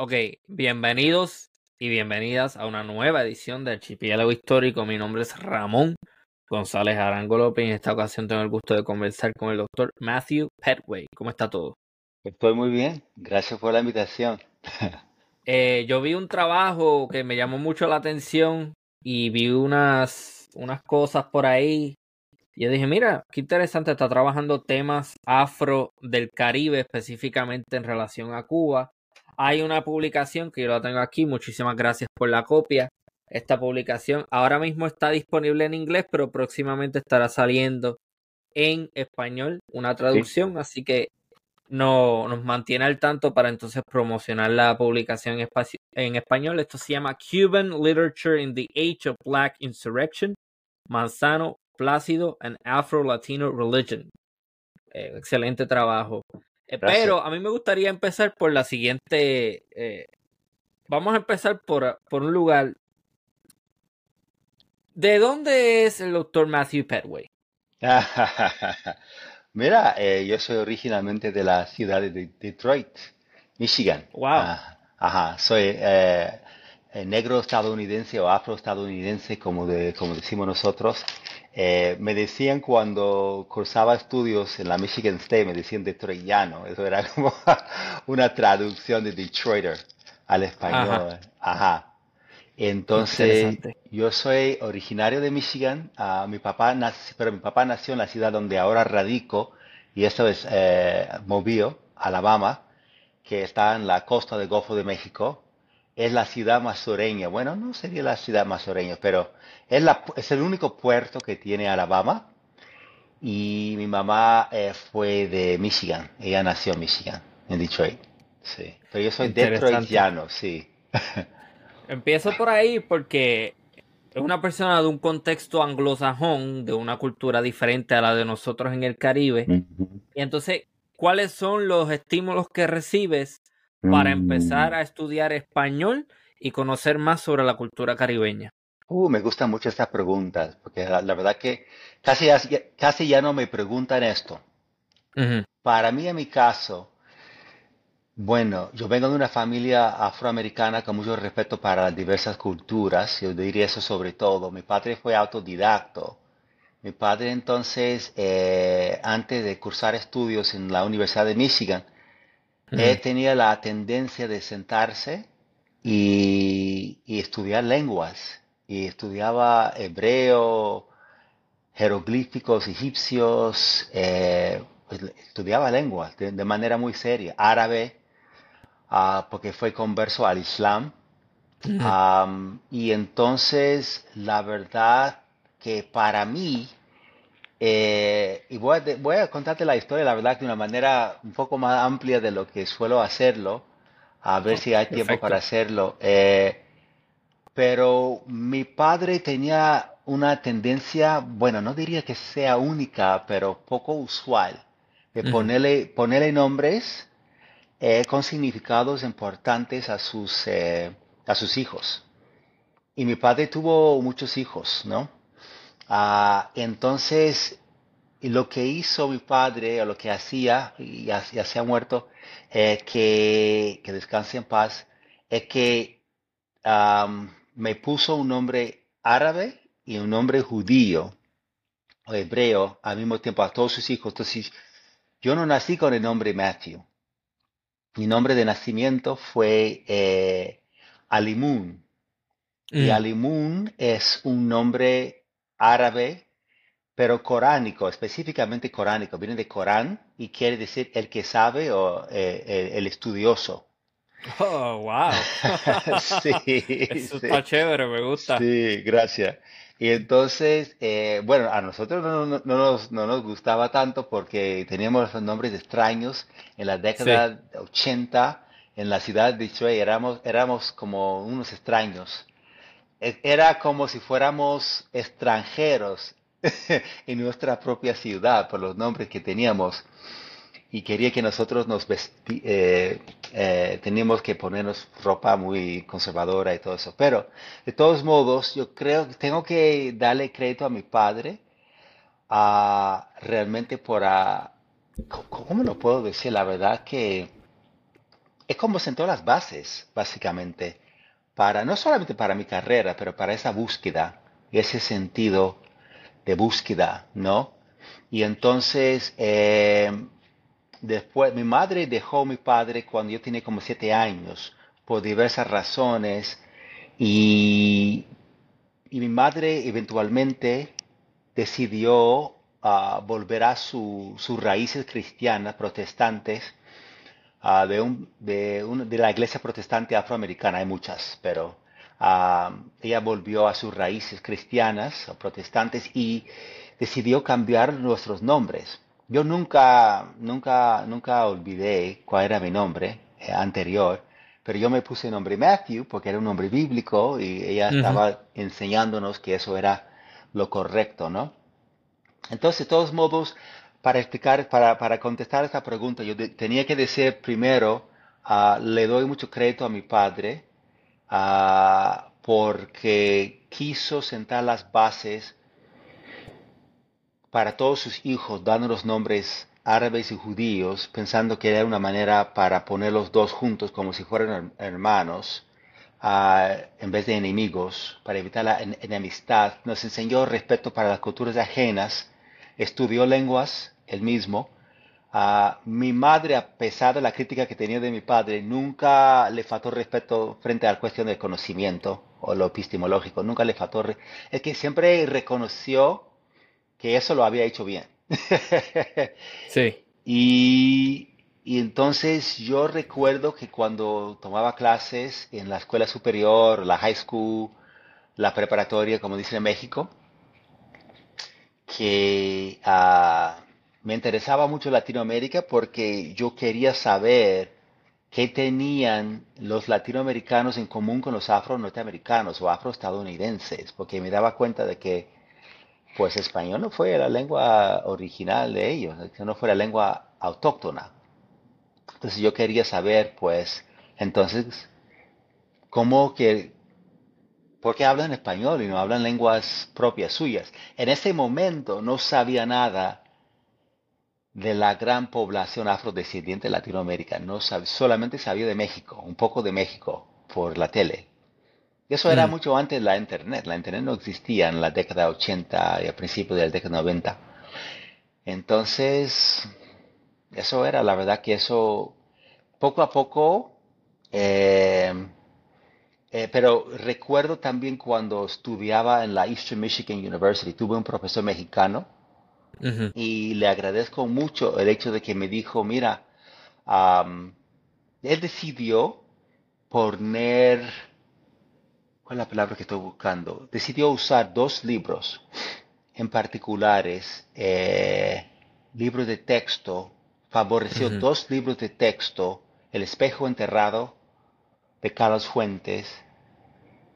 Ok, bienvenidos y bienvenidas a una nueva edición del Archipiélago Histórico. Mi nombre es Ramón González Arango López y en esta ocasión tengo el gusto de conversar con el doctor Matthew Petway. ¿Cómo está todo? Estoy muy bien, gracias por la invitación. Eh, yo vi un trabajo que me llamó mucho la atención y vi unas, unas cosas por ahí. Y yo dije, mira, qué interesante, está trabajando temas afro del Caribe, específicamente en relación a Cuba. Hay una publicación que yo la tengo aquí, muchísimas gracias por la copia. Esta publicación ahora mismo está disponible en inglés, pero próximamente estará saliendo en español, una traducción, así que no, nos mantiene al tanto para entonces promocionar la publicación en, en español. Esto se llama Cuban Literature in the Age of Black Insurrection, Manzano, Plácido and Afro-Latino Religion. Eh, excelente trabajo. Eh, pero a mí me gustaría empezar por la siguiente. Eh, vamos a empezar por, por un lugar. ¿De dónde es el doctor Matthew Petway? Mira, eh, yo soy originalmente de la ciudad de Detroit, Michigan. Wow. Ah, ajá, soy eh, eh, negro estadounidense o afroestadounidense, como, de, como decimos nosotros. Eh, me decían cuando cursaba estudios en la Michigan State, me decían Detroitiano. Eso era como una traducción de Detroiter al español. Ajá. Entonces, yo soy originario de Michigan. ah, mi papá nació, pero mi papá nació en la ciudad donde ahora radico, y esto es eh, Mobile, Alabama, que está en la costa del Golfo de México. Es la ciudad más sureña. Bueno, no sería la ciudad más sureña, pero es, la, es el único puerto que tiene Alabama. Y mi mamá eh, fue de Michigan. Ella nació en Michigan, en Detroit. Sí. Pero yo soy detroitiano, sí. Empiezo por ahí porque es una persona de un contexto anglosajón, de una cultura diferente a la de nosotros en el Caribe. Y entonces, ¿cuáles son los estímulos que recibes para empezar Mm. a estudiar español y conocer más sobre la cultura caribeña? Uh, me gustan mucho estas preguntas, porque la, la verdad que casi, ya- casi ya no me preguntan esto. Para mí, en mi caso, bueno, yo vengo de una familia afroamericana con mucho respeto para las diversas culturas, yo diría eso sobre todo. Mi padre fue autodidacto. Mi padre entonces, eh, antes de cursar estudios en la Universidad de Michigan, él ujú. tenía la tendencia de sentarse y, y estudiar lenguas. Y estudiaba hebreo, jeroglíficos egipcios, eh, pues, estudiaba lenguas de, de manera muy seria, árabe, ah, porque fue converso al Islam. Am, y entonces, la verdad que para mí, eh, y voy a, voy a contarte la historia, la verdad, de una manera un poco más amplia de lo que suelo hacerlo, a ver si hay tiempo para hacerlo. Eh, pero mi padre tenía una tendencia, bueno, no diría que sea única, pero poco usual, de ponerle, ponerle nombres eh, con significados importantes a sus, eh, a sus hijos. Y mi padre tuvo muchos hijos, ¿no? Ah, entonces, y lo que hizo mi padre, o lo que hacía, y ya, ya se ha muerto, eh, que, que descanse en paz, es que me puso un nombre árabe y un nombre judío o hebreo al mismo tiempo a todos sus hijos. Entonces, yo no nací con el nombre Matthew. Mi nombre de nacimiento fue eh, Alimun. Y Mm. Alimun es un nombre árabe, pero coránico, específicamente coránico. Viene de Corán y quiere decir el que sabe o eh, el, estudioso. Oh, wow. Sí, Eso sí. está chévere, me gusta. Sí, gracias. Y entonces, eh, bueno, a nosotros no, no- no nos, no nos gustaba tanto porque teníamos los nombres extraños. En la Sí. década de 80, en la ciudad de Detroit, éramos, éramos como unos extraños. Era como si fuéramos extranjeros en nuestra propia ciudad por los nombres que teníamos. Y quería que nosotros nos eh, eh, teníamos que ponernos ropa muy conservadora y todo eso. Pero, de todos modos, yo creo que tengo que darle crédito a mi padre, a realmente por, a, ¿cómo lo puedo decir? La verdad que es como sentó las bases, básicamente, para, no solamente para mi carrera, pero para esa búsqueda, ese sentido de búsqueda, ¿no? Y entonces, eh, Después, mi madre dejó a mi padre cuando yo tenía como siete años, por diversas razones, y, y mi madre eventualmente decidió ah, volver a su- sus raíces cristianas, protestantes, ah, de, un- de, un- de la iglesia protestante afroamericana, hay muchas, pero ah, ella volvió a sus raíces cristianas, o protestantes, y decidió cambiar nuestros nombres. Yo nunca, nunca, nunca olvidé cuál era mi nombre eh, anterior, pero yo me puse el nombre Matthew porque era un nombre bíblico y ella estaba enseñándonos que eso era lo correcto, ¿no? Entonces, de todos modos, para explicar, para, para contestar esta pregunta, yo tenía que decir primero, ah, le doy mucho crédito a mi padre, ah, porque quiso sentar las bases para todos sus hijos, dando los nombres árabes y judíos, pensando que era una manera para poner los dos juntos como si fueran her- hermanos, ah, en vez de enemigos, para evitar la en- enemistad. Nos enseñó respeto para las culturas ajenas, estudió lenguas, él mismo. Ah, mi madre, a pesar de la crítica que tenía de mi padre, nunca le faltó respeto frente a la cuestión del conocimiento o lo epistemológico, nunca le faltó, es que siempre reconoció que eso lo había hecho bien. Sí. Y, y entonces yo recuerdo que cuando tomaba clases en la escuela superior, la high school, la preparatoria, como dicen en México, que ah, me interesaba mucho Latinoamérica porque yo quería saber qué tenían los latinoamericanos en común con los afro-norteamericanos o afroestadounidenses, porque me daba cuenta de que pues español no fue la lengua original de ellos, no fue la lengua autóctona. Entonces yo quería saber, pues, entonces, cómo que, ¿por qué hablan español y no hablan lenguas propias suyas? En ese momento no sabía nada de la gran población afrodescendiente de Latinoamérica, no sab- solamente sabía de México, un poco de México por la tele. Y eso era Mm. mucho antes de la internet. La internet no existía en la década 80 y a principios de la década 90. Entonces, eso era, la verdad que eso, poco a poco, eh, eh, pero recuerdo también cuando estudiaba en la Eastern Michigan University, tuve un profesor mexicano Y le agradezco mucho el hecho de que me dijo, mira, am, él decidió poner, ¿cuál es la palabra que estoy buscando? Decidió usar dos libros en particulares, eh, libros de texto, favoreció dos libros de texto, El espejo enterrado de Carlos Fuentes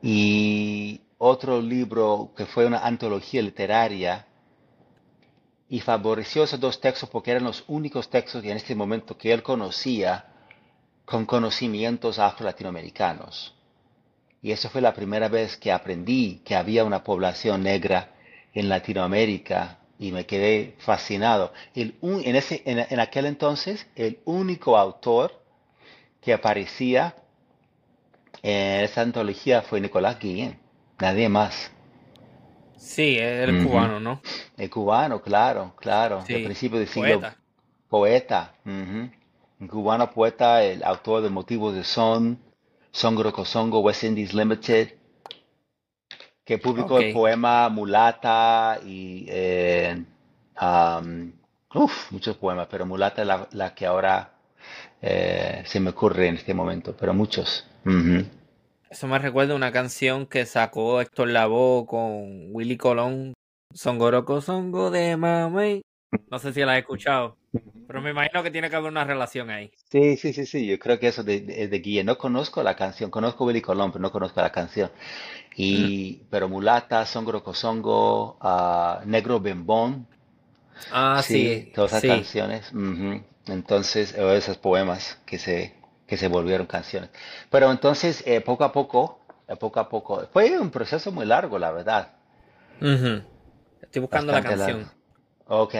y otro libro que fue una antología literaria y favoreció esos dos textos porque eran los únicos textos que en este momento que él conocía con conocimientos afro-latinoamericanos. Y eso fue la primera vez que aprendí que había una población negra en Latinoamérica y me quedé fascinado. En, ese, en aquel entonces, el único autor que aparecía en esa antología fue Nicolás Guillén, nadie más. Sí, es el cubano, ¿no? El cubano, claro, claro, del Sí, principio del siglo, poeta. poeta. Un cubano poeta, el autor de Motivos de Son, Songo Songo, West Indies Limited, que publicó el poema Mulata y eh, am, uf, muchos poemas, pero Mulata es la, la que ahora eh, se me ocurre en este momento, pero muchos. Ujú. Eso me recuerda a una canción que sacó Héctor Lavoe con Willy Colón, Songoroco Songo de Mamey. No sé si la has escuchado, pero me imagino que tiene que haber una relación ahí. Sí, sí, sí, sí, yo creo que eso de, de, de Guille. No conozco la canción, conozco Willy Colón, pero no conozco la canción. Mm. Y, pero Mulata, Songo Songo, ah, Negro Bembón, Ah, sí, sí, todas esas sí. canciones. ujú. Entonces, o esos poemas que se, que se volvieron canciones. Pero entonces, eh, poco a poco, eh, poco a poco, fue un proceso muy largo, la verdad. Estoy buscando la Bastante largo. canción. Ok.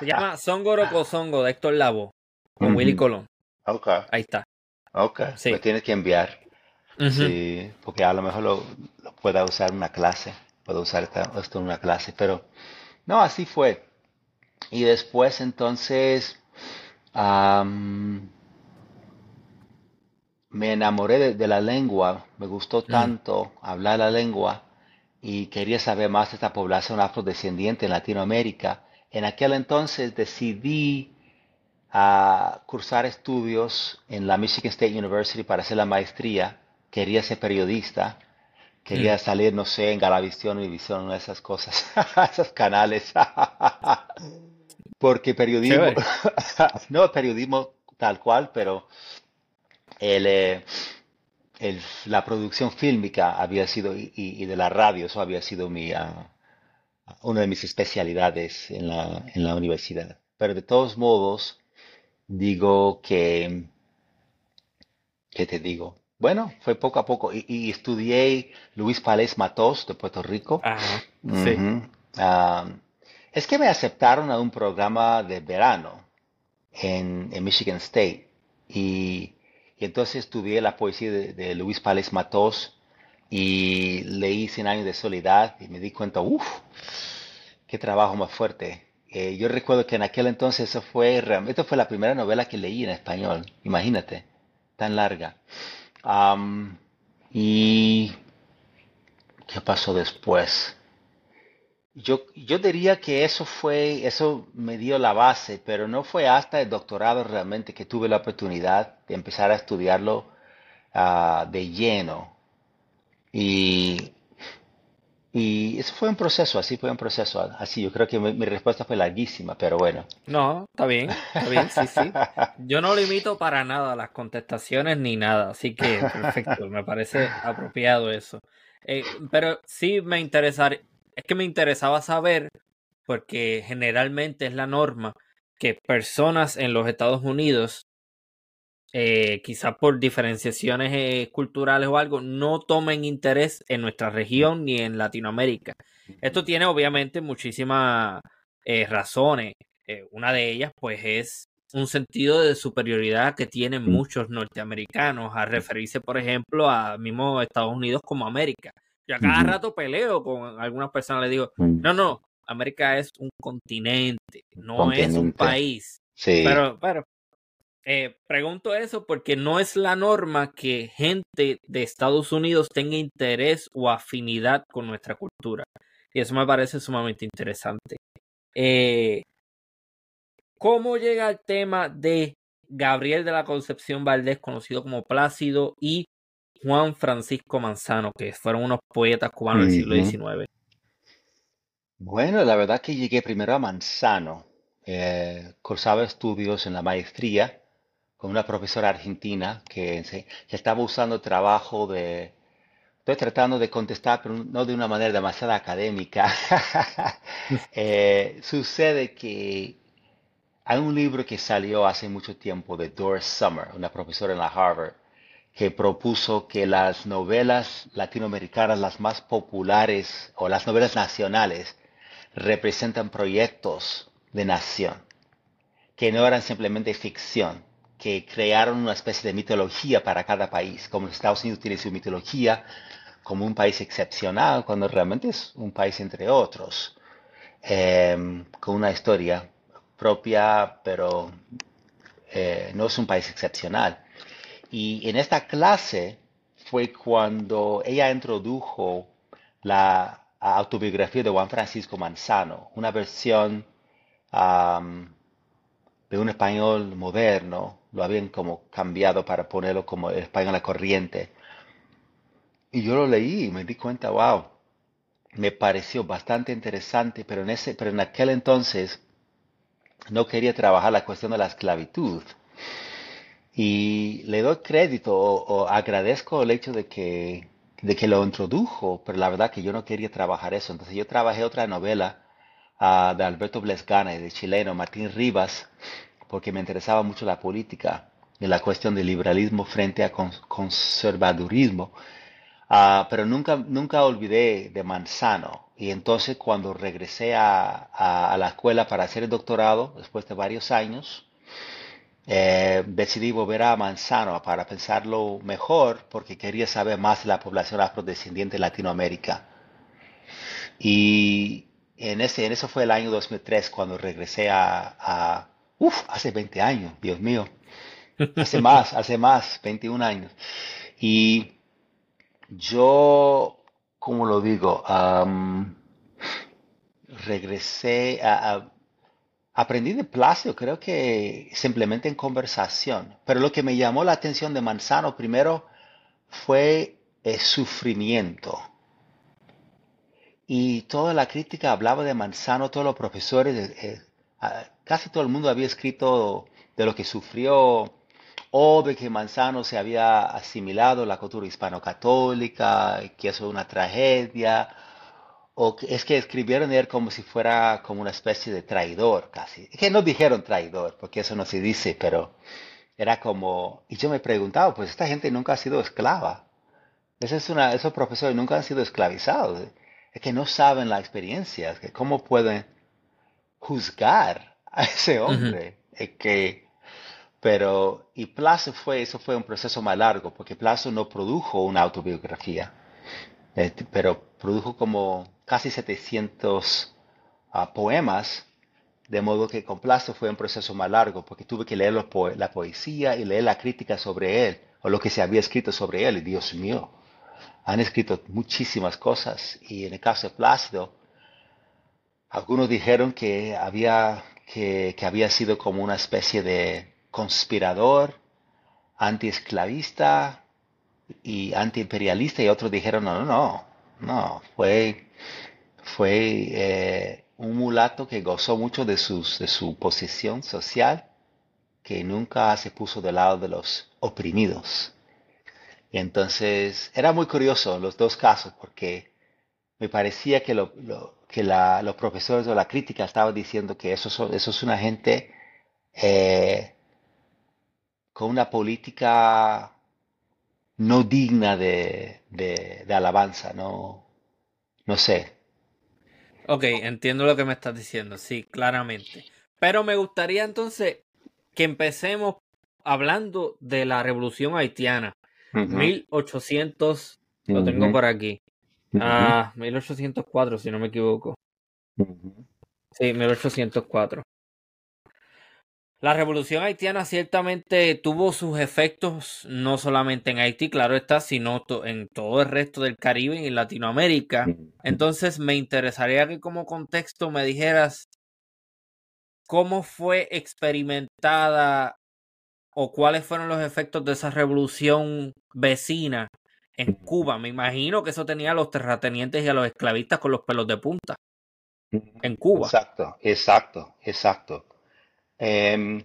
Se llama Songo de Héctor Lavoe con Willy. Colón. Ok, Ahí está. ok. Sí. Me tienes que enviar. Sí, porque a lo mejor lo, lo pueda usar una clase. Puedo usar esta- esto en una clase. Pero no, así fue. Y después entonces me enamoré de, de la lengua. Me gustó Mm. tanto hablar la lengua y quería saber más de esta población afrodescendiente en Latinoamérica. En aquel entonces decidí a cursar estudios en la Michigan State University para hacer la maestría. Quería ser periodista. Mm. Quería salir, no sé, en Galavisión, Univisión, una de esas cosas, esos canales. Porque periodismo, no periodismo tal cual, pero el, eh, el- la producción fílmica había sido, y, de la radio, eso había sido mi, ah, una de mis especialidades en la, en la universidad. Pero de todos modos, digo que, ¿qué te digo? Bueno, fue poco a poco. Y, y estudié Luis Pález Matos de Puerto Rico. Ajá. Sí. Ah, es que me aceptaron a un programa de verano en, en Michigan State. Y, y entonces estudié la poesía de, Luis Pález Matos y leí Cien años de soledad y me di cuenta, uff, qué trabajo más fuerte. Eh, yo recuerdo que en aquel entonces eso fue, realmente fue la primera novela que leí en español, imagínate, tan larga. Y ¿qué pasó después? Yo, yo diría que eso fue, eso me dio la base, pero no fue hasta el doctorado realmente que tuve la oportunidad de empezar a estudiarlo ah, de lleno. Y, y eso fue un proceso, así fue un proceso. Así, yo creo que mi, respuesta fue larguísima, pero bueno. No, está bien, está bien, sí, sí. Yo no limito para nada las contestaciones ni nada, así que perfecto, me parece apropiado eso. Eh, pero sí me interesar, es que me interesaba saber, porque generalmente es la norma que personas en los Estados Unidos, eh, quizá por diferenciaciones eh, culturales o algo, no tomen interés en nuestra región ni en Latinoamérica. Esto tiene obviamente muchísimas eh, razones. Eh, una de ellas, pues, es un sentido de superioridad que tienen muchos norteamericanos a referirse, por ejemplo, a mismo Estados Unidos como América. Yo a cada rato peleo con algunas personas, les digo, no, no, América es un continente, no es un país. Sí, Pero, pero, eh, pregunto eso porque no es la norma que gente de Estados Unidos tenga interés o afinidad con nuestra cultura. Y eso me parece sumamente interesante. Eh, ¿Cómo llega el tema de Gabriel de la Concepción Valdés, conocido como Plácido, y Juan Francisco Manzano, que fueron unos poetas cubanos del siglo. XIX? Bueno, la verdad que llegué primero a Manzano. Eh, cursaba estudios en la maestría con una profesora argentina que estaba usando trabajo de... Estoy tratando de contestar, pero no de una manera demasiado académica. Eh, sucede que hay un libro que salió hace mucho tiempo de Doris Summer, una profesora en la Harvard, que propuso que las novelas latinoamericanas, las más populares, o las novelas nacionales, representan proyectos de nación, que no eran simplemente ficción, que crearon una especie de mitología para cada país, como Estados Unidos tiene su mitología, como un país excepcional cuando realmente es un país entre otros, em, con una historia propia, pero eh, no es un país excepcional. Y en esta clase fue cuando ella introdujo la autobiografía de Juan Francisco Manzano, una versión de un español moderno, lo habían como cambiado para ponerlo como el español a corriente. Y yo lo leí y me di cuenta, wow, me pareció bastante interesante, pero en, ese, pero en aquel entonces no quería trabajar la cuestión de la esclavitud. Y le doy crédito o, agradezco el hecho de que, de que lo introdujo, pero la verdad que yo no quería trabajar eso. Entonces yo trabajé otra novela ah, de Alberto Blesgana y de chileno Martín Rivas, porque me interesaba mucho la política y la cuestión del liberalismo frente a conservadurismo. Ah, pero nunca, nunca olvidé de Manzano. Y entonces cuando regresé a, a, la escuela para hacer el doctorado, después de varios años, eh, decidí volver a Manzano para pensarlo mejor porque quería saber más de la población afrodescendiente en Latinoamérica. Y en, ese, en eso fue el año 2003 cuando regresé a, a Uf, hace 20 años, Dios mío. Hace más, hace más, 21 años. Y yo, ¿cómo lo digo? regresé a, Aprendí de Plácido, creo que simplemente en conversación. Pero lo que me llamó la atención de Manzano primero fue el sufrimiento. Y toda la crítica hablaba de Manzano, todos los profesores, eh, casi todo el mundo había escrito de lo que sufrió o de que Manzano se había asimilado la cultura hispano-católica, que eso es una tragedia, o es que escribieron él como si fuera como una especie de traidor casi. que no dijeron traidor, porque eso no se dice, pero era como, y yo me preguntaba, pues esta gente nunca ha sido esclava. Esa es una, esos profesores nunca han sido esclavizados. Es que no saben la experiencia, es que cómo pueden juzgar a ese hombre. Es que, pero, y Plazo fue, eso fue un proceso más largo, porque Plazo no produjo una autobiografía, eh, pero produjo como casi 700 ah, poemas, de modo que con Plazo fue un proceso más largo, porque tuve que leer la poesía y leer la crítica sobre él, o lo que se había escrito sobre él, y Dios mío, han escrito muchísimas cosas, y en el caso de Plácido, algunos dijeron que había, que, había sido como una especie de conspirador, antiesclavista y antiimperialista, y otros dijeron, no, no, no, no, fue, fue eh, un mulato que gozó mucho de, sus, de su posición social, que nunca se puso del lado de los oprimidos. Entonces era muy curioso los dos casos, porque me parecía que lo, que los profesores de la crítica estaban diciendo que eso, eso es una gente eh, con una política no digna de, alabanza, no, no sé. Ok, entiendo lo que me estás diciendo, sí, claramente. Pero me gustaría entonces que empecemos hablando de la revolución haitiana. 1800, lo tengo por aquí. Ah, 1804, si no me equivoco. Sí, 1804. La revolución haitiana ciertamente tuvo sus efectos no solamente en Haití, claro está, sino en todo el resto del Caribe y en Latinoamérica. Entonces me interesaría que como contexto me dijeras cómo fue experimentada o cuáles fueron los efectos de esa revolución vecina en Cuba. Me imagino que eso tenía a los terratenientes y a los esclavistas con los pelos de punta. En Cuba. Exacto, exacto, exacto. Em,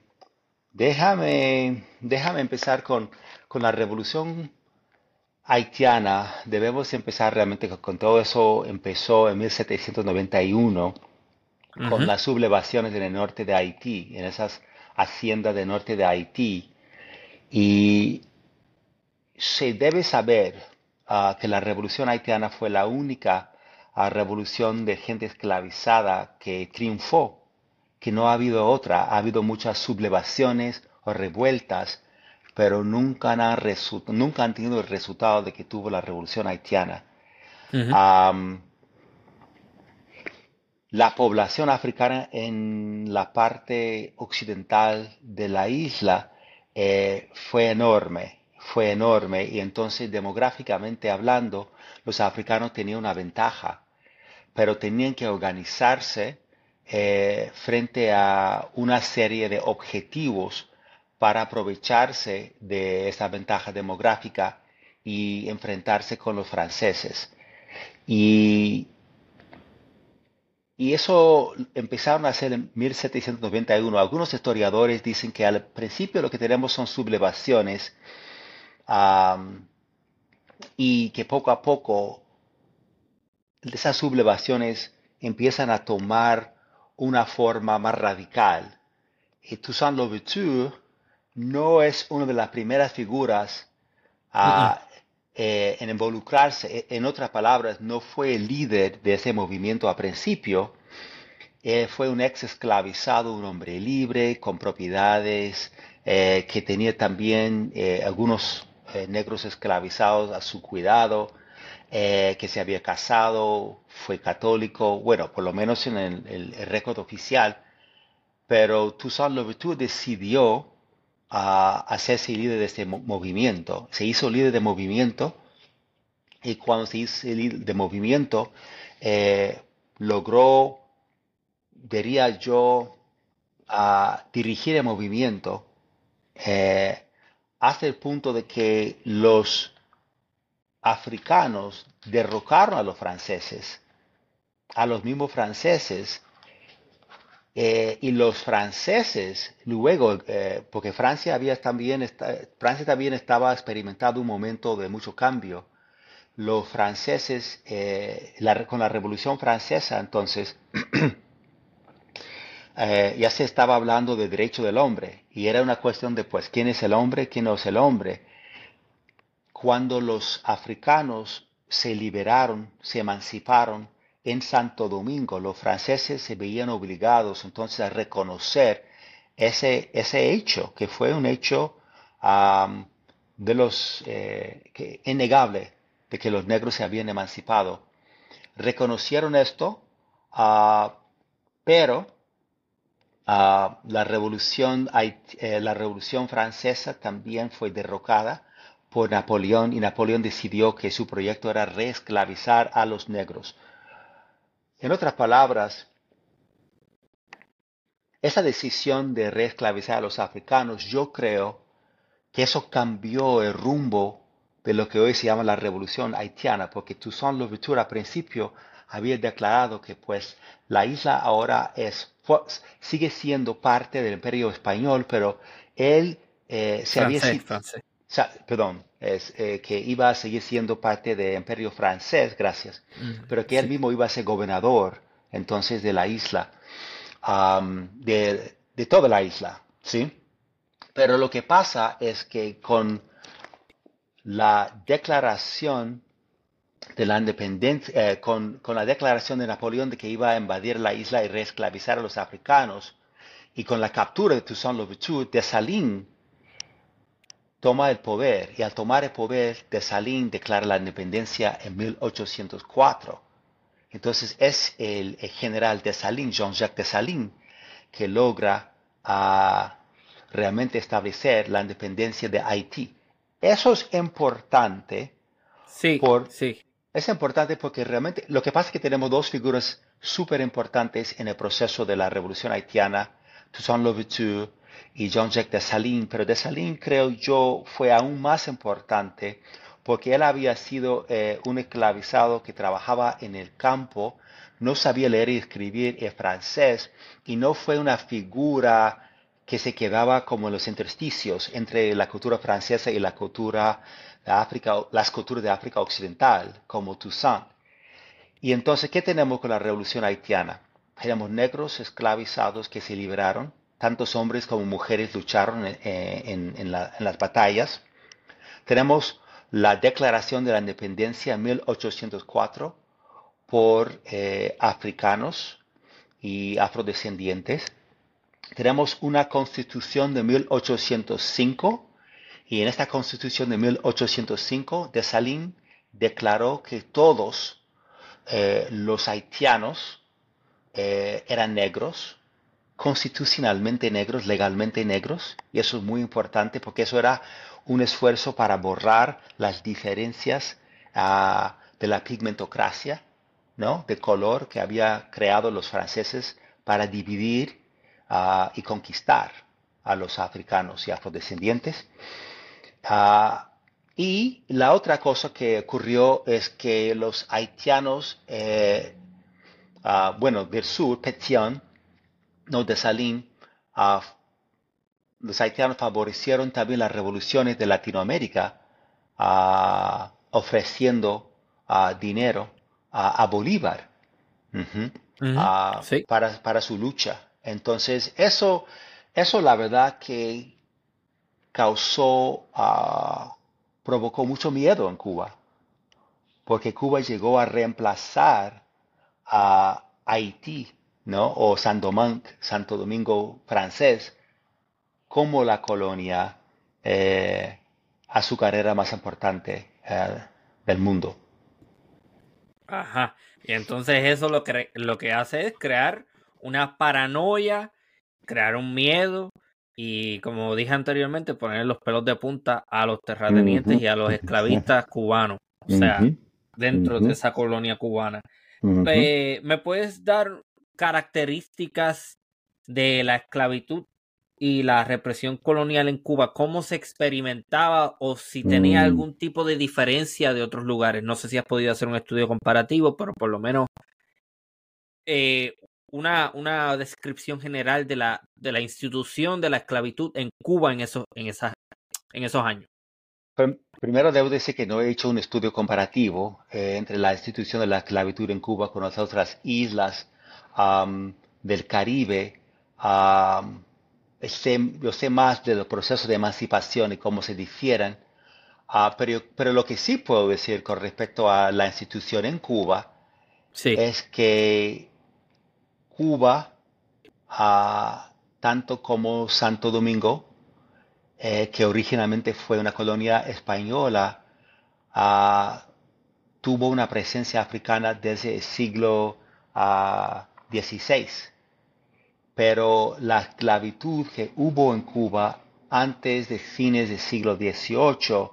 déjame, déjame empezar con, con, la revolución haitiana. Debemos empezar realmente con, todo eso. Empezó en 1791 con las sublevaciones en el norte de Haití, en esas haciendas del norte de Haití. Y se debe saber ah, que la revolución haitiana fue la única ah, revolución de gente esclavizada que triunfó, que no ha habido otra. Ha habido muchas sublevaciones o revueltas, pero nunca han, nunca han tenido el resultado de que tuvo la revolución haitiana. la población africana en la parte occidental de la isla eh, fue enorme, fue enorme y entonces demográficamente hablando los africanos tenían una ventaja, pero tenían que organizarse eh, frente a una serie de objetivos para aprovecharse de esa ventaja demográfica y enfrentarse con los franceses. Y, y eso empezaron a hacer en 1791. Algunos historiadores dicen que al principio lo que tenemos son sublevaciones y que poco a poco esas sublevaciones empiezan a tomar una forma más radical. Y Toussaint Louverture no es una de las primeras figuras eh, en involucrarse. E, en otras palabras, no fue el líder de ese movimiento a principio. fue un ex esclavizado, un hombre libre, con propiedades, eh, que tenía también eh, algunos negros esclavizados a su cuidado, que se había casado, fue católico, bueno, por lo menos en el, récord oficial. Pero Toussaint Louverture decidió a hacerse líder de este movimiento. Se hizo líder de movimiento y cuando se hizo líder de movimiento eh, logró, diría yo, a dirigir el movimiento eh, hasta el punto de que los africanos derrocaron a los franceses, a los mismos franceses eh, y los franceses, luego, eh, porque Francia, había también Francia también estaba experimentando un momento de mucho cambio. Los franceses, eh, con la Revolución Francesa, entonces, ya se estaba hablando de derecho del hombre y era una cuestión de, pues, ¿quién es el hombre? ¿Quién no es el hombre? Cuando los africanos se liberaron, se emanciparon, en Santo Domingo, los franceses se veían obligados entonces a reconocer ese, ese hecho, que fue un hecho de los eh, que, innegable de que los negros se habían emancipado. Reconocieron esto, ah, pero ah, la, revolución, eh, la revolución francesa también fue derrocada por Napoleón y Napoleón decidió que su proyecto era reesclavizar a los negros. En otras palabras, esa decisión de reesclavizar a los africanos, yo creo que eso cambió el rumbo de lo que hoy se llama la revolución haitiana, porque Toussaint Louverture al principio había declarado que pues la isla ahora es, sigue siendo parte del imperio español, pero él eh, se había perdón, es, eh, que iba a seguir siendo parte del imperio francés, gracias, mm, pero que él mismo iba a ser gobernador entonces de la isla, de, de, toda la isla, ¿sí? Pero lo que pasa es que con la declaración de la independencia, eh, con, con, la declaración de Napoleón de que iba a invadir la isla y reesclavizar a los africanos, y con la captura de Toussaint Louverture, de Salín toma el poder y al tomar el poder, Dessalines declara la independencia en 1804. Entonces es el, general Dessalines, Jean-Jacques Dessalines, que logra ah, realmente establecer la independencia de Haití. Eso es importante. Sí, sí. Es importante porque realmente lo que pasa es que tenemos dos figuras súper importantes en el proceso de la revolución haitiana, Toussaint Louverture y Jean-Jacques Dessalines, pero Dessalines creo yo fue aún más importante porque él había sido eh, un esclavizado que trabajaba en el campo, no sabía leer y escribir en francés y no fue una figura que se quedaba como en los intersticios entre la cultura francesa y la cultura de África, las culturas de África Occidental, como Toussaint. Y entonces, ¿qué tenemos con la revolución haitiana? Tenemos negros esclavizados que se liberaron, tantos hombres como mujeres lucharon en, las batallas. Tenemos la Declaración de la Independencia en 1804 por eh, africanos y afrodescendientes. Tenemos una constitución de 1805 y en esta constitución de 1805 Dessalines declaró que todos eh, los haitianos eh, eran negros, constitucionalmente negros, legalmente negros, y eso es muy importante porque eso era un esfuerzo para borrar las diferencias ah, de la pigmentocracia, ¿no? De color que había creado los franceses para dividir ah, y conquistar a los africanos y afrodescendientes. Ah, y la otra cosa que ocurrió es que los haitianos, eh, bueno, del sur, Petion, no de Salín, los haitianos favorecieron también las revoluciones de Latinoamérica, ofreciendo dinero a Bolívar. Para, para, su lucha. Entonces, eso, eso la verdad que causó, provocó mucho miedo en Cuba, porque Cuba llegó a reemplazar a Haití, ¿no? O Santo Domingo francés, como la colonia eh, azucarera más importante eh, del mundo. Ajá. Y entonces eso lo que, lo que hace es crear una paranoia, crear un miedo y, como dije anteriormente, poner los pelos de punta a los terratenientes y a los esclavistas cubanos. O sea, dentro de esa colonia cubana. Eh, ¿Me puedes dar características de la esclavitud y la represión colonial en Cuba, cómo se experimentaba o si tenía mm. algún tipo de diferencia de otros lugares. No sé si has podido hacer un estudio comparativo, pero por lo menos eh, una, una descripción general de la, de la institución de la esclavitud en Cuba en esos, en esas, en esos años. Primero debo decir que no he hecho un estudio comparativo eh, entre la institución de la esclavitud en Cuba con las otras islas del Caribe yo sé más de los procesos de emancipación y cómo se difieren, ah, pero, pero, lo que sí puedo decir con respecto a la institución en Cuba es que Cuba, ah, tanto como Santo Domingo, eh, que originalmente fue una colonia española, ah, tuvo una presencia africana desde el siglo XVI pero la esclavitud que hubo en Cuba antes de fines del siglo XVIII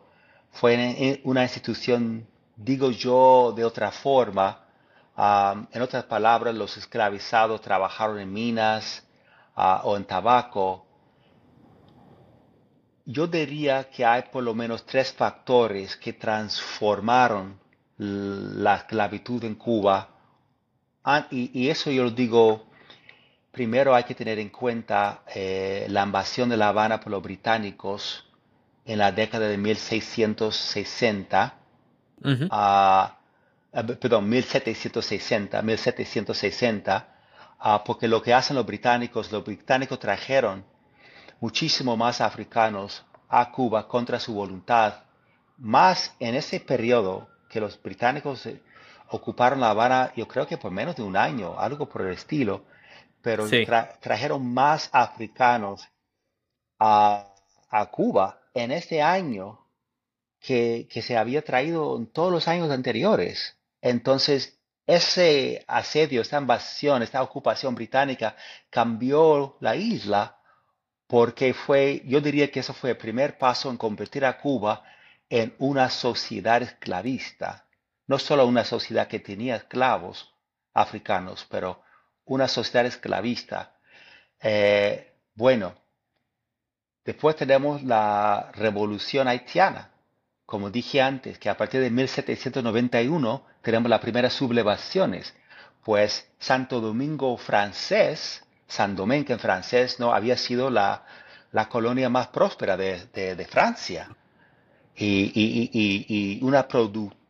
fue una institución, digo yo de otra forma, en otras palabras, los esclavizados trabajaron en minas ah, o en tabaco. Yo diría que hay por lo menos tres factores que transformaron la esclavitud en Cuba. Y, y eso yo lo digo Primero hay que tener en cuenta eh, la invasión de La Habana por los británicos en la década de 1660, ah, ah, perdón, 1760, 1760, ah, porque lo que hacen los británicos, los británicos trajeron muchísimo más africanos a Cuba contra su voluntad, más en ese periodo que los británicos eh, ocuparon La Habana, yo creo que por menos de un año, algo por el estilo, pero trajeron más africanos a, Cuba en este año que, se había traído en todos los años anteriores. Entonces, ese asedio, esta invasión, esta ocupación británica cambió la isla porque fue, yo diría que eso fue el primer paso en convertir a Cuba en una sociedad esclavista. No solo una sociedad que tenía esclavos africanos, pero una sociedad esclavista. Eh, bueno, después tenemos la revolución haitiana. Como dije antes, que a partir de 1791 tenemos las primeras sublevaciones, pues Santo Domingo francés, San Domingo en francés, no había sido la, colonia más próspera de, Francia y, una,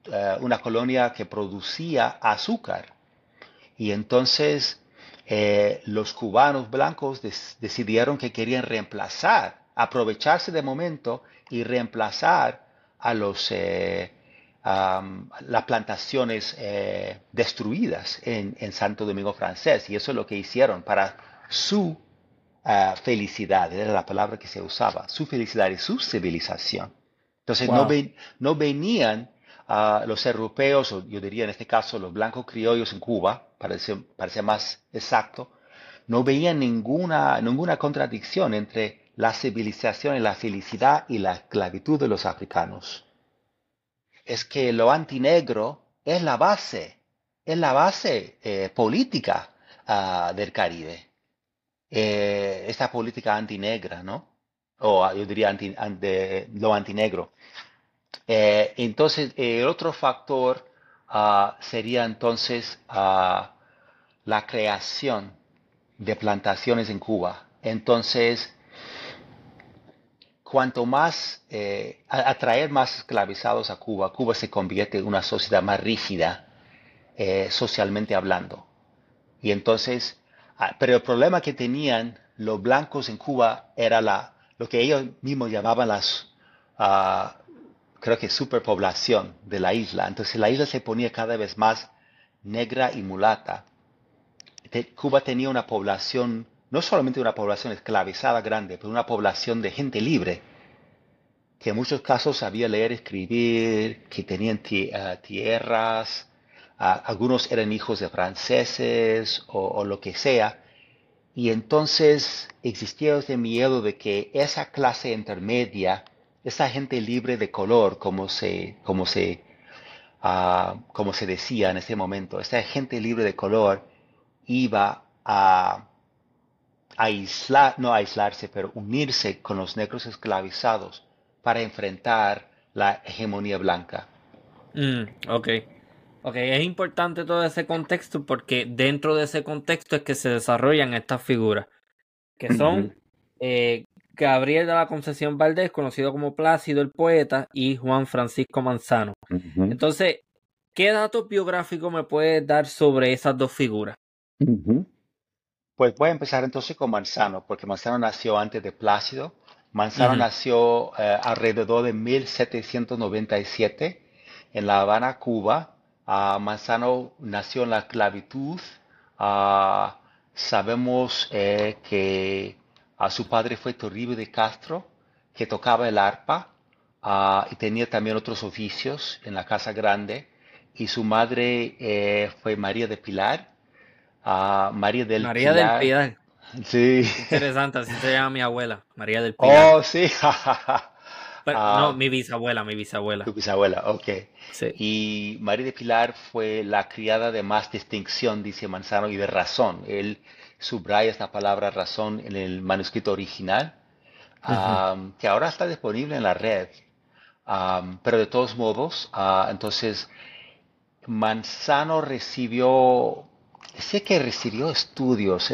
eh, una colonia que producía azúcar. Y entonces eh, los cubanos blancos decidieron que querían reemplazar, aprovecharse de momento y reemplazar a los, eh, las plantaciones eh, destruidas en, Santo Domingo francés. Y eso es lo que hicieron para su felicidad, era la palabra que se usaba, su felicidad y su civilización. Entonces no, no, venían los europeos, o yo diría en este caso los blancos criollos en Cuba, para más exacto, no veían ninguna, ninguna contradicción entre la civilización y la felicidad y la esclavitud de los africanos. Es que lo antinegro es la base, es la base eh, política ah, del Caribe. Eh, esta política antinegra, ¿no? O ah, yo diría anti, lo antinegro. Eh, entonces, el otro factor ah, sería entonces la creación de plantaciones en Cuba. Entonces, cuanto más eh, atraer más esclavizados a Cuba, Cuba se convierte en una sociedad más rígida eh, socialmente hablando. Y entonces, ah, pero el problema que tenían los blancos en Cuba era la, lo que ellos mismos llamaban las, creo que superpoblación de la isla. Entonces la isla se ponía cada vez más negra y mulata. Cuba tenía una población no solamente una población esclavizada grande, pero una población de gente libre, que en muchos casos sabía leer, escribir, que tenían ah, tierras, algunos eran hijos de franceses o, lo que sea, y entonces existía ese miedo de que esa clase intermedia, esa gente libre de color, como se, como se, como se decía en ese momento, esa gente libre de color iba a aislar, no aislarse, pero unirse con los negros esclavizados para enfrentar la hegemonía blanca. Mm, ok. Ok, es importante todo ese contexto porque dentro de ese contexto es que se desarrollan estas figuras, que son eh, Gabriel de la Concepción Valdés, conocido como Plácido el poeta, y Juan Francisco Manzano. Entonces, ¿qué datos biográficos me puedes dar sobre esas dos figuras? Pues voy a empezar entonces con Manzano, porque Manzano nació antes de Plácido. Manzano nació eh, alrededor de 1797 en La Habana, Cuba. Ah, Manzano nació en la esclavitud. Ah, sabemos eh, que a su padre fue Toribio de Castro, que tocaba el arpa ah, y tenía también otros oficios en la Casa Grande. Y su madre eh, fue María de Pilar, María del María del Pilar. Sí. Interesante, así se llama mi abuela, María del Pilar. Oh, sí. no, ah. mi bisabuela, mi bisabuela. Tu bisabuela, ok. Sí. Y María de Pilar fue la criada de más distinción, dice Manzano, y de razón. Él subraya esta palabra razón en el manuscrito original, que ahora está disponible en la red. pero de todos modos, ah, entonces, Manzano recibió sé que recibió estudios,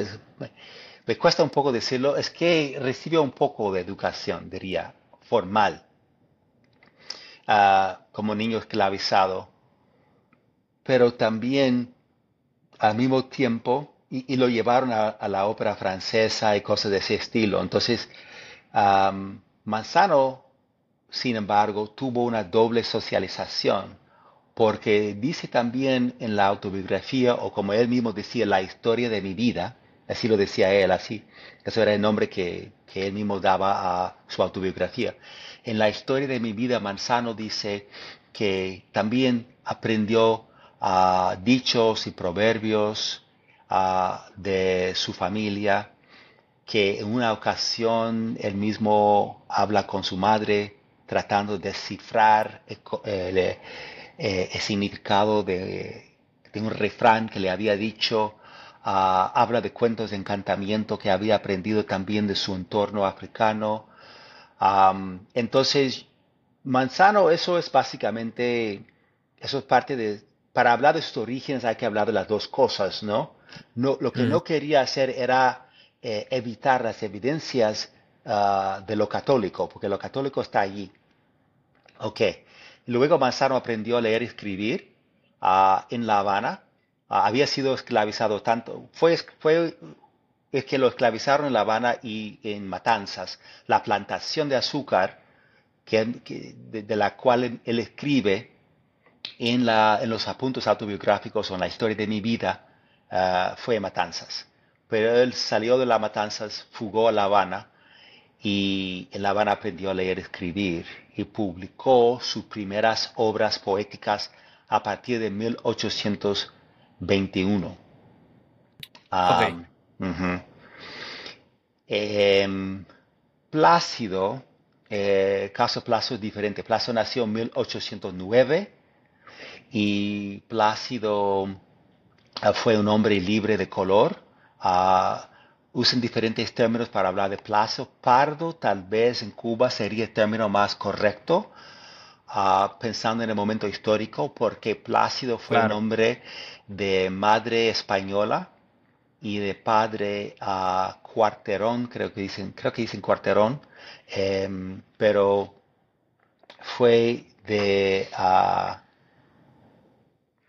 me cuesta un poco decirlo, es que recibió un poco de educación, diría, formal, ah, como niño esclavizado, pero también al mismo tiempo, y, lo llevaron a, la ópera francesa y cosas de ese estilo. Entonces, Manzano, sin embargo, tuvo una doble socialización porque dice también en la autobiografía, o como él mismo decía, la historia de mi vida, así lo decía él, así, eso era el nombre que, él mismo daba a su autobiografía. En la historia de mi vida, Manzano dice que también aprendió a dichos y proverbios de su familia, que en una ocasión él mismo habla con su madre tratando de descifrar eh, eh, el significado de, un refrán que le había dicho, ah, habla de cuentos de encantamiento que había aprendido también de su entorno africano. entonces, Manzano, eso es básicamente, eso es parte de, para hablar de sus orígenes hay que hablar de las dos cosas, ¿no? no lo que no quería hacer era eh, evitar las evidencias ah, de lo católico, porque lo católico está allí. Ok. Luego Manzano aprendió a leer y escribir ah, en La Habana. Ah, había sido esclavizado tanto. Fue, fue es que lo esclavizaron en La Habana y en Matanzas. La plantación de azúcar que, de, la cual él, escribe en, la, en, los apuntes autobiográficos o en la historia de mi vida uh, fue Matanzas. Pero él salió de la Matanzas, fugó a La Habana y en La Habana aprendió a leer y escribir y publicó sus primeras obras poéticas a partir de 1821. Ah, em, Plácido, eh, caso Plácido es diferente. Plácido nació en 1809 y Plácido ah, fue un hombre libre de color. Uh, usan diferentes términos para hablar de Plácido. Pardo tal vez en Cuba sería el término más correcto, ah, pensando en el momento histórico, porque Plácido fue un hombre de madre española y de padre a Cuarterón, creo que dicen, creo que dicen Cuarterón, em, pero fue de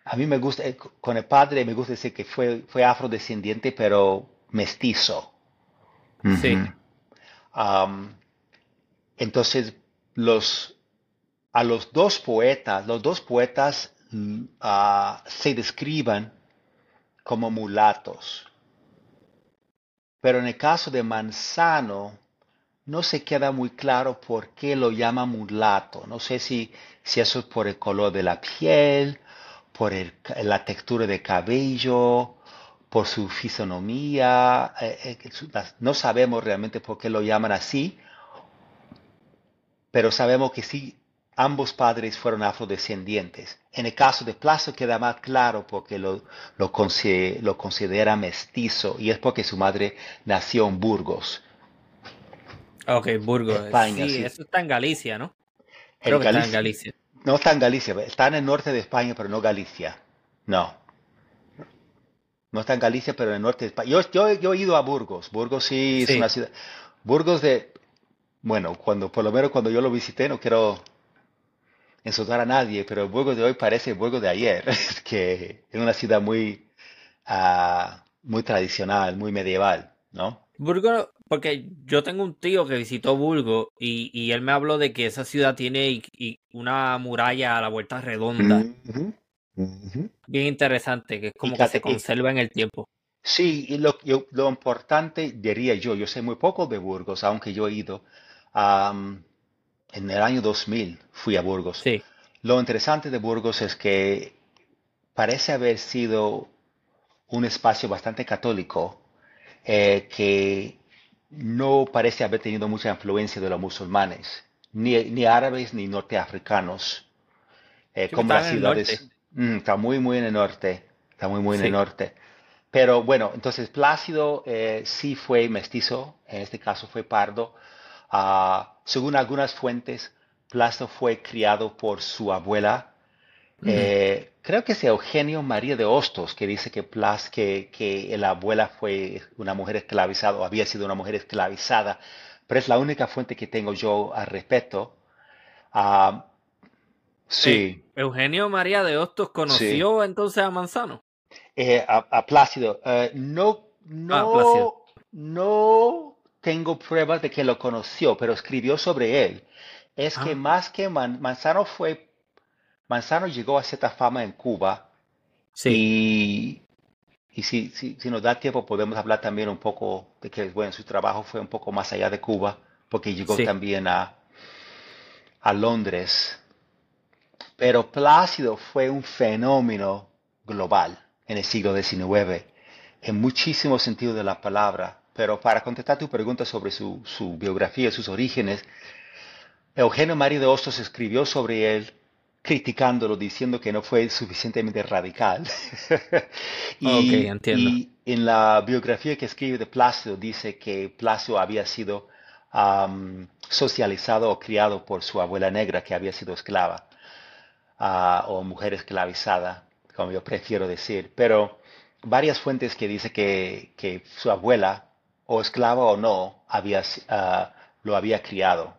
a mí me gusta, eh, con el padre me gusta decir que fue, fue afrodescendiente, pero mestizo. Sí. entonces, los, a los dos poetas, los dos poetas mm, ah, se describan como mulatos. Pero en el caso de Manzano, no se queda muy claro por qué lo llama mulato. No sé si, si eso es por el color de la piel, por la textura de cabello, por su fisonomía. Eh, eh, no sabemos realmente por qué lo llaman así, pero sabemos que sí, ambos padres fueron afrodescendientes. En el caso de Plazo queda más claro porque lo, lo, considera, mestizo y es porque su madre nació en Burgos. Ok, Burgos. España, sí, eso está en Galicia, ¿no? Creo que está en Galicia. No está en Galicia, está en el norte de España, pero no Galicia. No. No está en Galicia, pero en el norte de España. Yo, yo, he ido a Burgos. Burgos sí, es una ciudad. Burgos de. Bueno, cuando, por lo menos cuando yo lo visité, no quiero insultar a nadie, pero el Burgos de hoy parece el Burgos de ayer, que es una ciudad muy, ah, muy tradicional, muy medieval, ¿no? Burgos, porque yo tengo un tío que visitó Burgos y, él me habló de que esa ciudad tiene una muralla a la vuelta redonda. Bien interesante, que es como que se conserva en el tiempo. Sí, y lo, lo, importante, diría yo, yo sé muy poco de Burgos, aunque yo he ido. en el año 2000 fui a Burgos. Sí. Lo interesante de Burgos es que parece haber sido un espacio bastante católico eh, que no parece haber tenido mucha influencia de los musulmanes, ni, ni árabes ni norteafricanos, eh, como las ciudades. Mm, está muy, muy en el norte. Está muy, muy en el norte. Pero bueno, entonces Plácido eh, sí fue mestizo, en este caso fue pardo. Ah, según algunas fuentes, Plácido fue criado por su abuela. Eh, creo que es Eugenio María de Hostos que dice que, Plas, que, que la abuela fue una mujer esclavizada o había sido una mujer esclavizada, pero es la única fuente que tengo yo al respecto. Ah, Sí. Eugenio María de Hostos conoció entonces a Manzano. Eh, a, Plácido. Eh, no, no, ah, no tengo pruebas de que lo conoció, pero escribió sobre él. Es que ah. más que Manzano fue, Manzano llegó a cierta fama en Cuba. Sí. Y, y si, si, si, nos da tiempo podemos hablar también un poco de que bueno, su trabajo fue un poco más allá de Cuba, porque llegó también a, a Londres pero Plácido fue un fenómeno global en el siglo XIX, en muchísimos sentidos de la palabra. Pero para contestar tu pregunta sobre su, biografía, sus orígenes, Eugenio María de Hostos escribió sobre él criticándolo, diciendo que no fue suficientemente radical. y, y, en la biografía que escribe de Plácido dice que Plácido había sido socializado o criado por su abuela negra que había sido esclava o mujer esclavizada, como yo prefiero decir, pero varias fuentes que dice que, su abuela, o esclava o no, había, ah, lo había criado.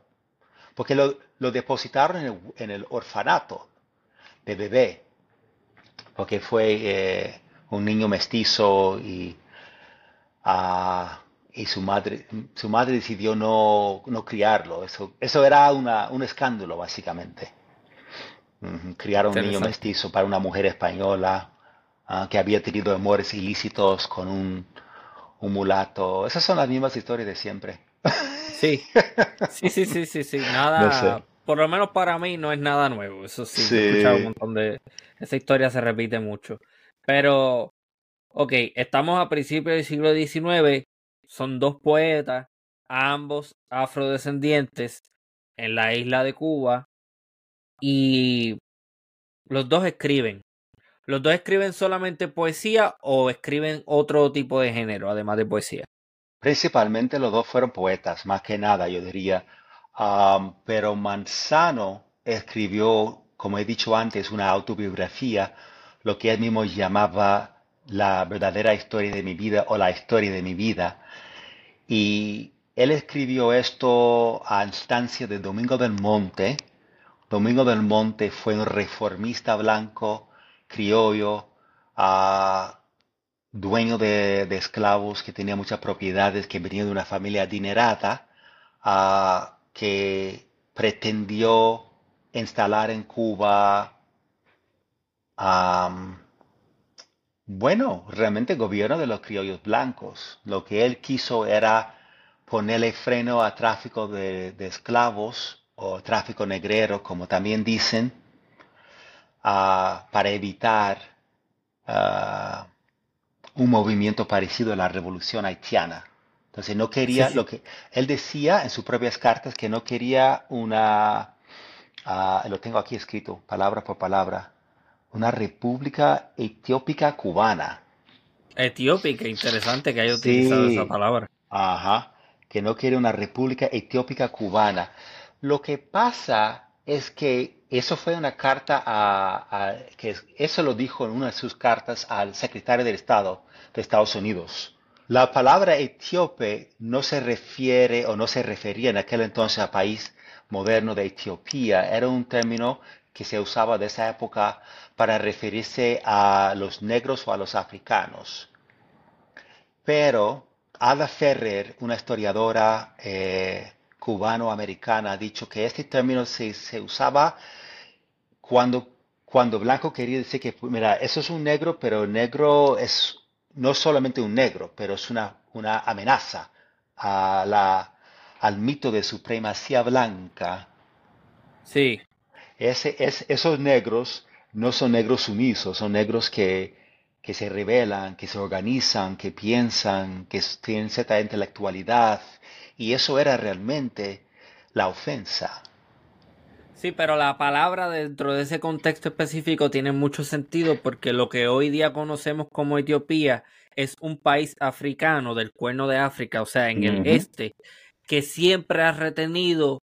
Porque lo, depositaron en el, orfanato de bebé, porque fue eh, un niño mestizo y, ah, y su, madre, su madre decidió no, criarlo. Eso, eso era un escándalo, básicamente. Criar a un niño mestizo para una mujer española ah, que había tenido amores ilícitos con un, mulato. Esas son las mismas historias de siempre. Sí, sí, sí, sí, sí, sí. nada, por lo menos para mí no es nada nuevo, eso sí, he escuchado un montón de, esa historia se repite mucho, pero, ok, estamos a principios del siglo XIX, son dos poetas, ambos afrodescendientes, en la isla de Cuba, y los dos escriben. ¿Los dos escriben solamente poesía o escriben otro tipo de género, además de poesía? Principalmente los dos fueron poetas, más que nada, yo diría. pero Manzano escribió, como he dicho antes, una autobiografía, lo que él mismo llamaba la verdadera historia de mi vida o la historia de mi vida. Y él escribió esto a instancia de Domingo del Monte. Domingo del Monte fue un reformista blanco, criollo, uh, dueño de, esclavos, que tenía muchas propiedades, que venía de una familia adinerada, que pretendió instalar en Cuba, bueno, realmente gobierno de los criollos blancos. Lo que él quiso era ponerle freno a tráfico de, esclavos o tráfico negrero, como también dicen, para evitar un movimiento parecido a la revolución haitiana. Entonces no quería lo que él decía en sus propias cartas que no quería una, ah, lo tengo aquí escrito palabra por palabra, una república etiópica cubana. Etiópica, interesante que haya utilizado esa palabra. Ajá, que no quiere una república etiópica cubana. Lo que pasa es que eso fue una carta a, que eso lo dijo en una de sus cartas al secretario del Estado Estados Unidos. La palabra etíope no se refiere o no se refería en aquel entonces al país moderno de Etiopía. Era un término que se usaba de esa época para referirse a los negros o a los africanos. Pero Ada Ferrer, una historiadora eh, cubano-americana ha dicho que este término se, usaba cuando, cuando Blanco quería decir que, mira, eso es un negro, pero negro es no solamente un negro, pero es una, una amenaza a la, al mito de supremacía blanca. Sí. Ese, es, esos negros no son negros sumisos, son negros que, que se rebelan, que se organizan, que piensan, que tienen cierta intelectualidad, y eso era realmente la ofensa. Sí, pero la palabra dentro de ese contexto específico tiene mucho sentido porque lo que hoy día conocemos como Etiopía es un país africano del cuerno de África, o sea, en el este, que siempre ha retenido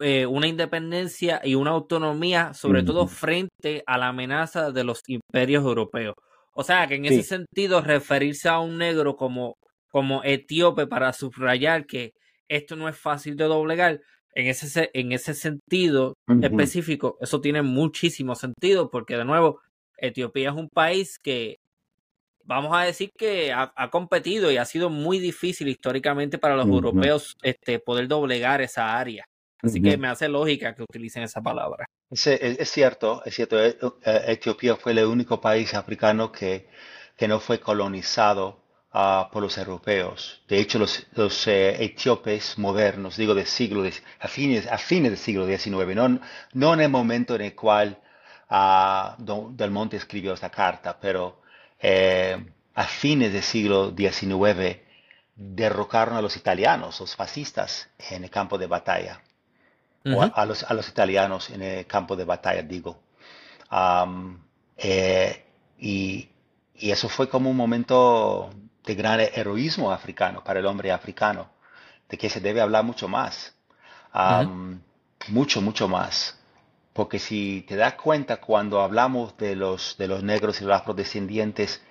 eh, una independencia y una autonomía, sobre todo frente a la amenaza de los imperios europeos. O sea, que en ese sentido referirse a un negro como, como etíope para subrayar que esto no es fácil de doblegar, en ese, en ese sentido específico, eso tiene muchísimo sentido porque de nuevo, Etiopía es un país que vamos a decir que ha, competido y ha sido muy difícil históricamente para los europeos este, poder doblegar esa área. Así que me hace lógica que utilicen esa palabra. Es, es, cierto, es cierto. Eh, eh, Etiopía fue el único país africano que, que no fue colonizado por los europeos. De hecho, los, los eh, etíopes modernos, digo de siglo, a, fines, a fines del siglo XIX, no, no en el momento en el cual uh, Del Monte escribió esta carta, pero eh, a fines del siglo XIX derrocaron a los italianos, los fascistas, en el campo de batalla. o a, los, a, los, italianos en el campo de batalla, digo. Eh, y, y, eso fue como un momento de gran heroísmo africano, para el hombre africano, de que se debe hablar mucho más, mucho, mucho más. Porque si te das cuenta cuando hablamos de los, de los negros y los afrodescendientes,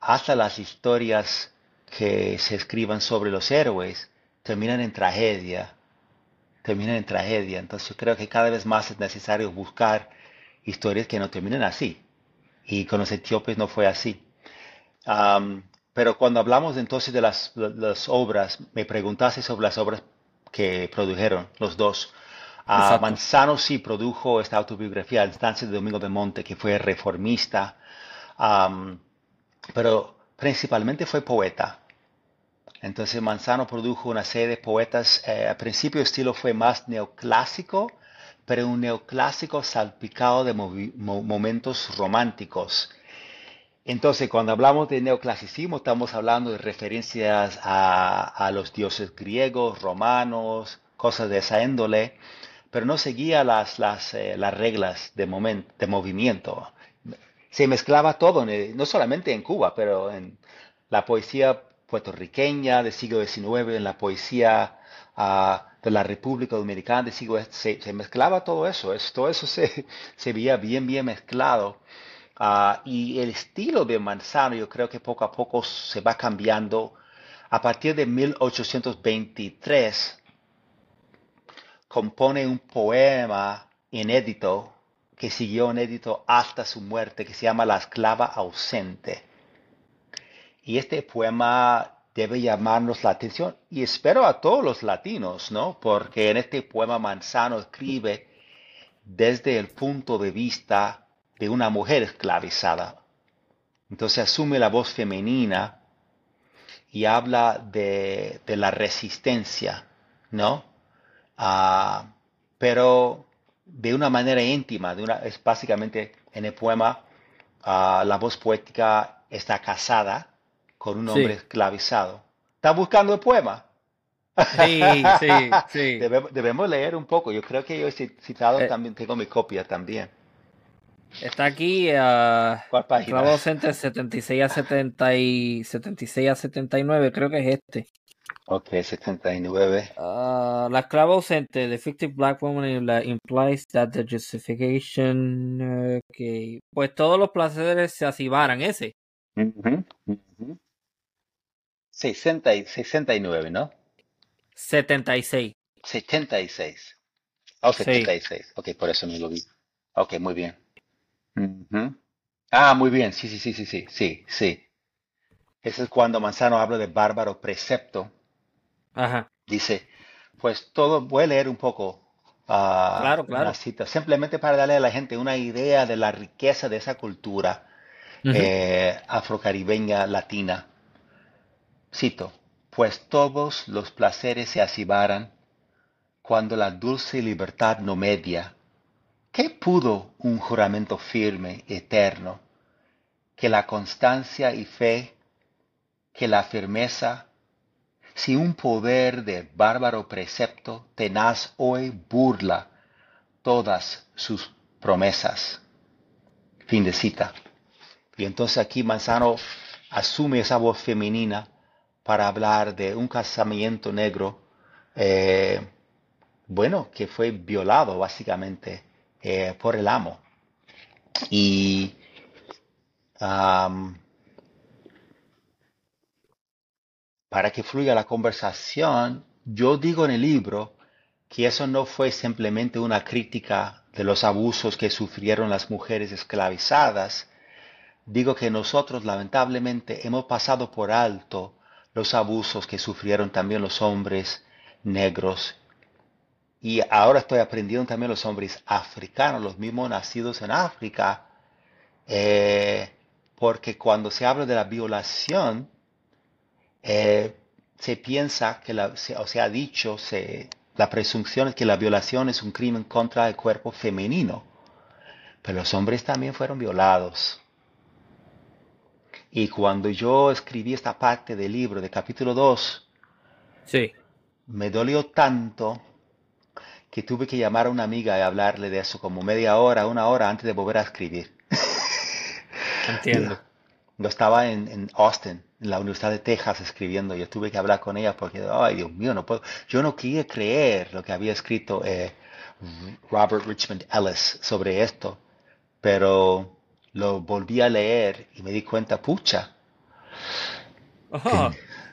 hasta las historias que se escriban sobre los héroes terminan en tragedia, terminan en tragedia. Entonces yo creo que cada vez más es necesario buscar historias que no terminen así. Y con los etíopes no fue así. Pero cuando hablamos entonces de las, obras, me preguntaste sobre las obras que produjeron los dos. Uh, Manzano sí produjo esta autobiografía, La instancia de Domingo de Monte, que fue reformista, pero principalmente fue poeta. Entonces Manzano produjo una serie de poetas, eh, al principio el estilo fue más neoclásico, pero un neoclásico salpicado de momentos románticos. Entonces, cuando hablamos de neoclasicismo, estamos hablando de referencias a, los dioses griegos, romanos, cosas de esa índole, pero no seguía las, las, eh, las reglas de, de movimiento. Se mezclaba todo, no solamente en Cuba, pero en la poesía puertorriqueña del siglo XIX, en la poesía ah, de la República Dominicana del siglo se, se mezclaba todo eso, todo eso se, se veía bien, bien mezclado. Ah, y el estilo de Manzano yo creo que poco a poco se va cambiando. A partir de 1823 compone un poema inédito que siguió inédito hasta su muerte que se llama La esclava ausente. Y este poema debe llamarnos la atención y espero a todos los latinos, ¿no? Porque en este poema Manzano escribe desde el punto de vista de una mujer esclavizada. Entonces asume la voz femenina y habla de, la resistencia, ¿no? Ah, pero de una manera íntima, de una, es básicamente en el poema ah, la voz poética está casada con un hombre esclavizado. ¿Está buscando el poema? Sí, sí, sí. Debemos, leer un poco. Yo creo que yo he citado eh. también, tengo mi copia también. Está aquí a ¿Cuál página? clavo ausente 76 a 70 y 76 a 79, creo que es este. Ok, 79. Uh, la clave ausente, the fictive black woman implies that the justification. Okay. Pues todos los placeres se asibaran, ese. 60 y 69, ¿no? 76. 76. Oh, 76. Ok, por eso no lo vi. Ok, muy bien. Ah, muy bien, sí, sí, sí, sí, sí, sí, sí. Ese es cuando Manzano habla de bárbaro precepto. Ajá. Dice, pues todo, voy a leer un poco uh, claro, claro. cita, simplemente para darle a la gente una idea de la riqueza de esa cultura eh, afrocaribeña latina. Cito, pues todos los placeres se asibaran cuando la dulce libertad no media ¿Qué pudo un juramento firme, eterno, que la constancia y fe, que la firmeza, si un poder de bárbaro precepto tenaz hoy burla todas sus promesas? Fin de cita. Y entonces aquí Manzano asume esa voz femenina para hablar de un casamiento negro, eh, bueno, que fue violado básicamente eh, por el amo. Y para que fluya la conversación, yo digo en el libro que eso no fue simplemente una crítica de los abusos que sufrieron las mujeres esclavizadas. Digo que nosotros lamentablemente hemos pasado por alto los abusos que sufrieron también los hombres negros y ahora estoy aprendiendo también los hombres africanos, los mismos nacidos en África, eh, porque cuando se habla de la violación, eh, se piensa que, la, o se ha dicho, se, la presunción es que la violación es un crimen contra el cuerpo femenino, pero los hombres también fueron violados. Y cuando yo escribí esta parte del libro, de capítulo 2, sí. me dolió tanto que tuve que llamar a una amiga y hablarle de eso como media hora, una hora antes de volver a escribir. Entiendo. Yo estaba en, Austin, en la Universidad de Texas, escribiendo. Yo tuve que hablar con ella porque, ay, Dios mío, no puedo. Yo no quería creer lo que había escrito eh, Robert Richmond Ellis sobre esto, pero lo volví a leer y me di cuenta, pucha.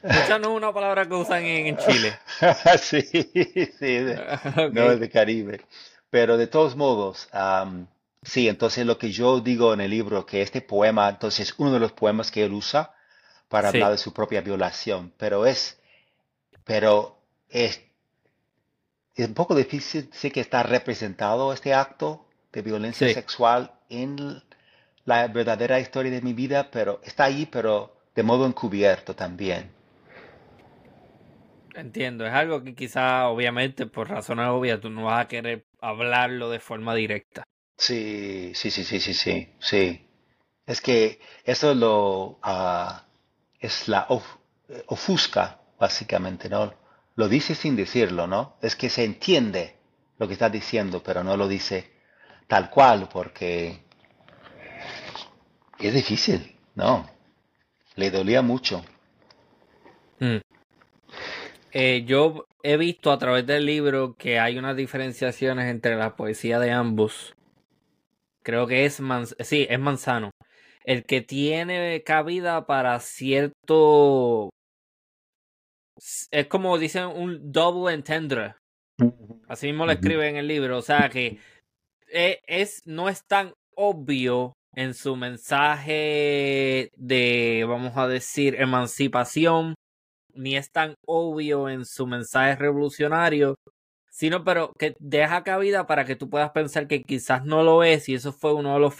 Esa no es una palabra que usan en, Chile. sí, sí, no es de Caribe. Pero de todos modos, sí, entonces lo que yo digo en el libro, que este poema, entonces es uno de los poemas que él usa para hablar de su propia violación, pero es, pero es, es un poco difícil sí que está representado este acto de violencia sexual en la verdadera historia de mi vida, pero está ahí, pero de modo encubierto también. Entiendo, es algo que quizá obviamente por razones obvias tú no vas a querer hablarlo de forma directa. Sí, sí, sí, sí, sí, sí, sí. Es que eso lo ah, es la eh, ofusca, básicamente, ¿no? Lo dice sin decirlo, ¿no? Es que se entiende lo que está diciendo, pero no lo dice tal cual, porque es difícil, ¿no? Le dolía mucho. Eh, yo he visto a través del libro que hay unas diferenciaciones entre la poesía de ambos. Creo que es Manz- sí, es Manzano. El que tiene cabida para cierto es como dicen un double entendre. Así mismo lo escribe en el libro. O sea que eh, es, no es tan obvio en su mensaje de, vamos a decir, emancipación, ni es tan obvio en su mensaje revolucionario, sino pero que deja cabida para que tú puedas pensar que quizás no lo es y eso fue uno de los,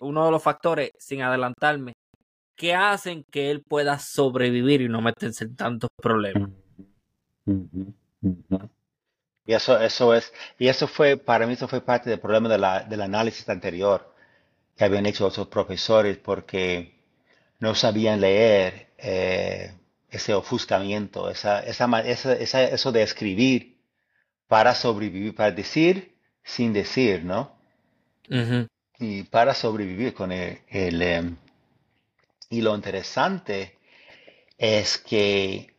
uno de los factores, sin adelantarme, que hacen que él pueda sobrevivir y no meterse en tantos problemas. Y eso, eso es, y eso fue, para mí, eso fue parte del problema de la, del análisis anterior que habían hecho otros profesores porque no sabían leer eh, ese ofuscamiento, esa, esa, esa- eso de escribir para sobrevivir, para decir sin decir, ¿no? Y para sobrevivir con el, el, em, y lo interesante es que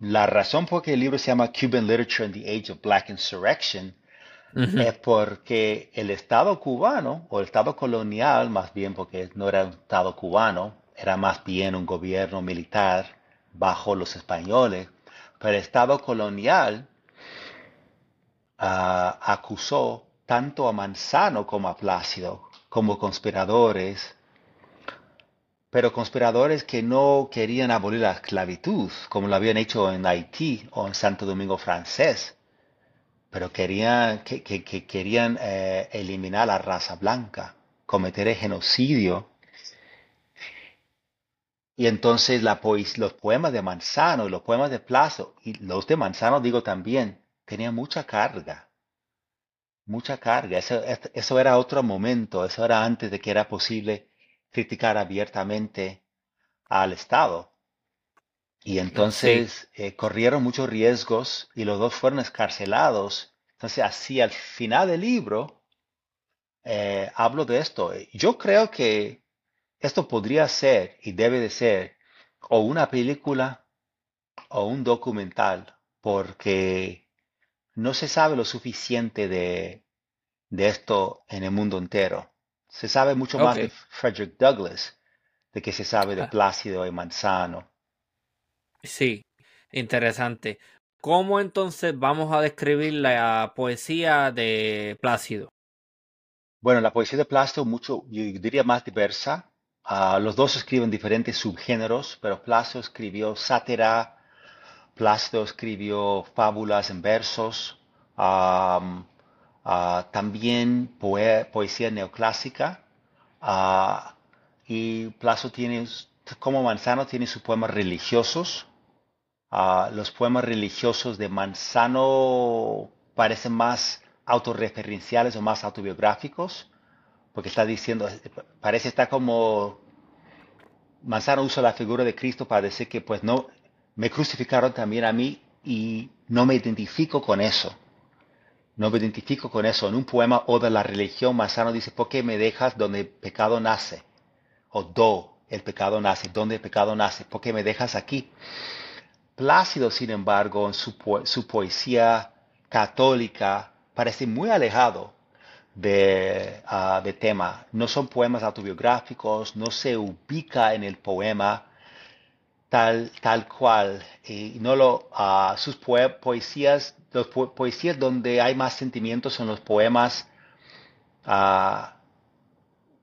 la razón por que el libro se llama Cuban Literature in the Age of Black Insurrection es porque el Estado cubano, o el Estado colonial, más bien porque no era un Estado cubano, era más bien un gobierno militar bajo los españoles, pero el Estado colonial ah, acusó tanto a Manzano como a Plácido como conspiradores, pero conspiradores que no querían abolir la esclavitud, como lo habían hecho en Haití o en Santo Domingo francés pero querían, que, que- que querían eh, eliminar la raza blanca, cometer el genocidio. Y entonces la poes- los poemas de Manzano y los poemas de Plazo, y los de Manzano digo también, tenían mucha carga, mucha carga. Eso, es- eso era otro momento, eso era antes de que era posible criticar abiertamente al Estado. Y Sí. entonces eh, corrieron muchos riesgos y los dos fueron escarcelados. Entonces, así al final del libro, eh, hablo de esto. Yo creo que esto podría ser y debe de ser o una película o un documental, porque no se sabe lo suficiente de, de esto en el mundo entero. Se sabe mucho más de. Frederick Douglass de que se sabe de Ah, Plácido y Manzano. sí, interesante. ¿Cómo entonces vamos a describir la poesía de Plácido? Bueno, la poesía de Plácido mucho, yo diría más diversa. Ah, los dos escriben diferentes subgéneros, pero Plácido escribió sátira, Plácido escribió fábulas en versos, ah, también poe- poesía neoclásica, ah, y Plácido tiene, como Manzano, tiene sus poemas religiosos. Los poemas religiosos de Manzano parecen más autorreferenciales o más autobiográficos, porque está diciendo, parece estar como Manzano usa la figura de Cristo para decir que pues no, me crucificaron también a mí y no me identifico con eso. No me identifico con eso. En un poema o de la religión, Manzano dice, ¿por qué me dejas donde el pecado nace? O do, el pecado nace, donde el pecado nace, ¿por qué me dejas aquí? Plácido, sin embargo, en su, su poesía católica parece muy alejado de, ah, de tema. No son poemas autobiográficos, no se ubica en el poema tal, tal cual. Y no lo, ah, sus poe- poesías, los po- poesías donde hay más sentimientos son los poemas ah,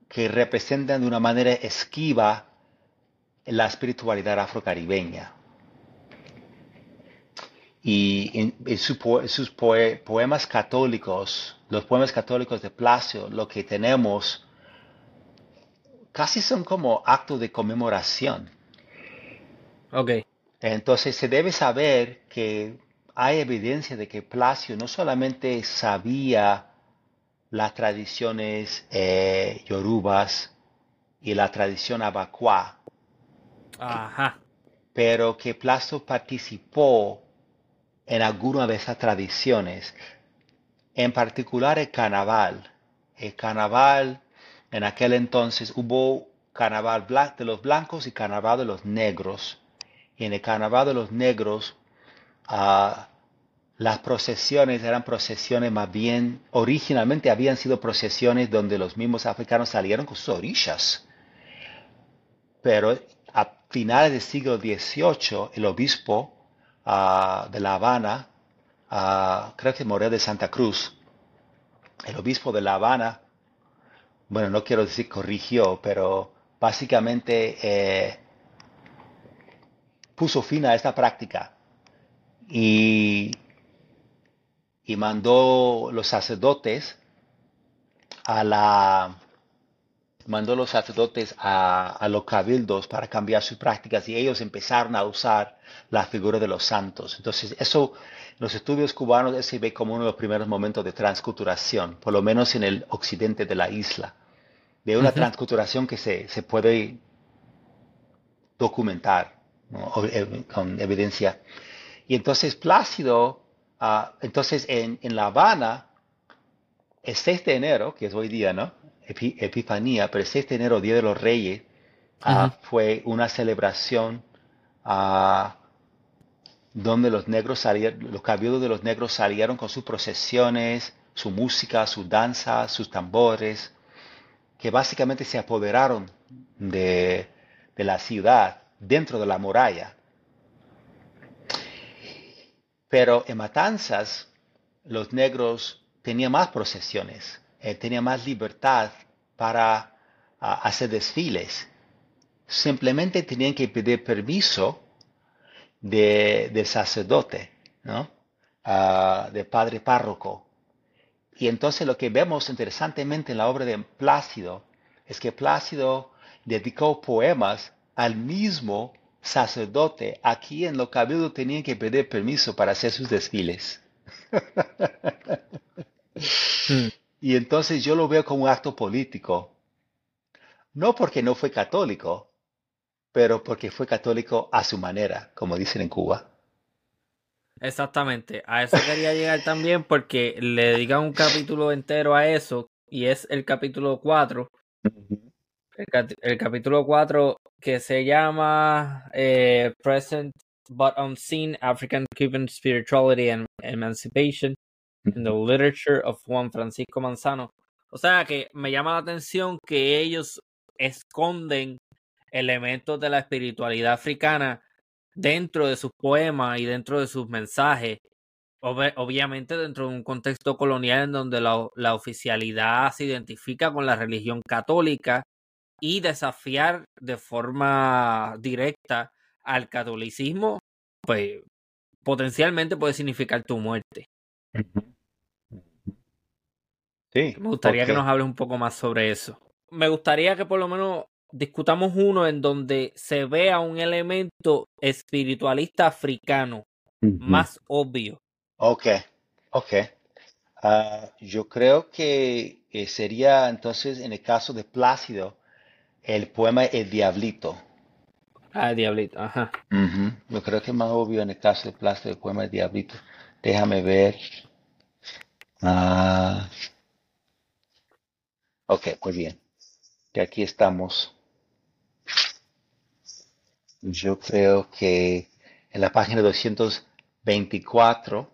que representan de una manera esquiva la espiritualidad afrocaribeña. Y en, su sus poe- poemas católicos, los poemas católicos de Plácido, lo que tenemos casi son como actos de conmemoración. Ok. Entonces se debe saber que hay evidencia de que Placio no solamente sabía las tradiciones eh, yorubas y la tradición abacuá, Ajá. pero que Placio participó en alguna de esas tradiciones, en particular el carnaval. El carnaval, en aquel entonces hubo carnaval de los blancos y carnaval de los negros. Y en el carnaval de los negros, ah, las procesiones eran procesiones más bien, originalmente habían sido procesiones donde los mismos africanos salieron con sus orillas. Pero a finales del siglo XVIII, el obispo ah, de La Habana, creo que Morel de Santa Cruz, el obispo de La Habana, bueno, no quiero decir corrigió, pero básicamente eh, puso fin a esta práctica y, y mandó los sacerdotes a la mandó los sacerdotes a, a, los cabildos para cambiar sus prácticas y ellos empezaron a usar la figura de los santos. Entonces, eso en los estudios cubanos se ve como uno de los primeros momentos de transculturación, por lo menos en el occidente de la isla, de una uh -huh. transculturación que se, se puede documentar ¿no? con evidencia. Y entonces Plácido, uh, entonces en, en, La Habana, el 6 de enero, que es hoy día, ¿no? Epi, Epifanía, pero el 6 de enero, Día de los Reyes, uh -huh. uh, fue una celebración donde los negros salieron, los cabildos de los negros salieron con sus procesiones, su música, sus danzas, sus tambores, que básicamente se apoderaron de, de la ciudad dentro de la muralla. Pero en Matanzas, los negros tenían más procesiones, eh, tenían más libertad para uh, hacer desfiles. Simplemente tenían que pedir permiso de, sacerdote, ¿no? Uh, de padre párroco. Y entonces lo que vemos interesantemente en la obra de Plácido es que Plácido dedicó poemas al mismo sacerdote a quien los cabildos tenían que pedir permiso para hacer sus desfiles. mm. Y entonces yo lo veo como un acto político. No porque no fue católico, pero porque fue católico a su manera, como dicen en Cuba. Exactamente, a eso quería llegar también porque le dedican un capítulo entero a eso y es el capítulo 4. El, el capítulo 4 que se llama eh, Present but Unseen African Cuban Spirituality and Emancipation in the Literature of Juan Francisco Manzano. O sea que me llama la atención que ellos esconden elementos de la espiritualidad africana dentro de sus poemas y dentro de sus mensajes. Ob obviamente dentro de un contexto colonial en donde la, la, oficialidad se identifica con la religión católica y desafiar de forma directa al catolicismo, pues potencialmente puede significar tu muerte. Sí, Me gustaría que nos hables un poco más sobre eso. Me gustaría que por lo menos discutamos uno en donde se vea un elemento espiritualista africano uh -huh. más obvio. Ok, ok. Uh, yo creo que eh, sería entonces en el caso de Plácido el poema El Diablito. Ah, el Diablito, ajá. Uh -huh. Yo creo que es más obvio en el caso de Plácido el poema El Diablito. Déjame ver. Uh, ok, muy bien. Que aquí estamos. Yo creo que en la página 224,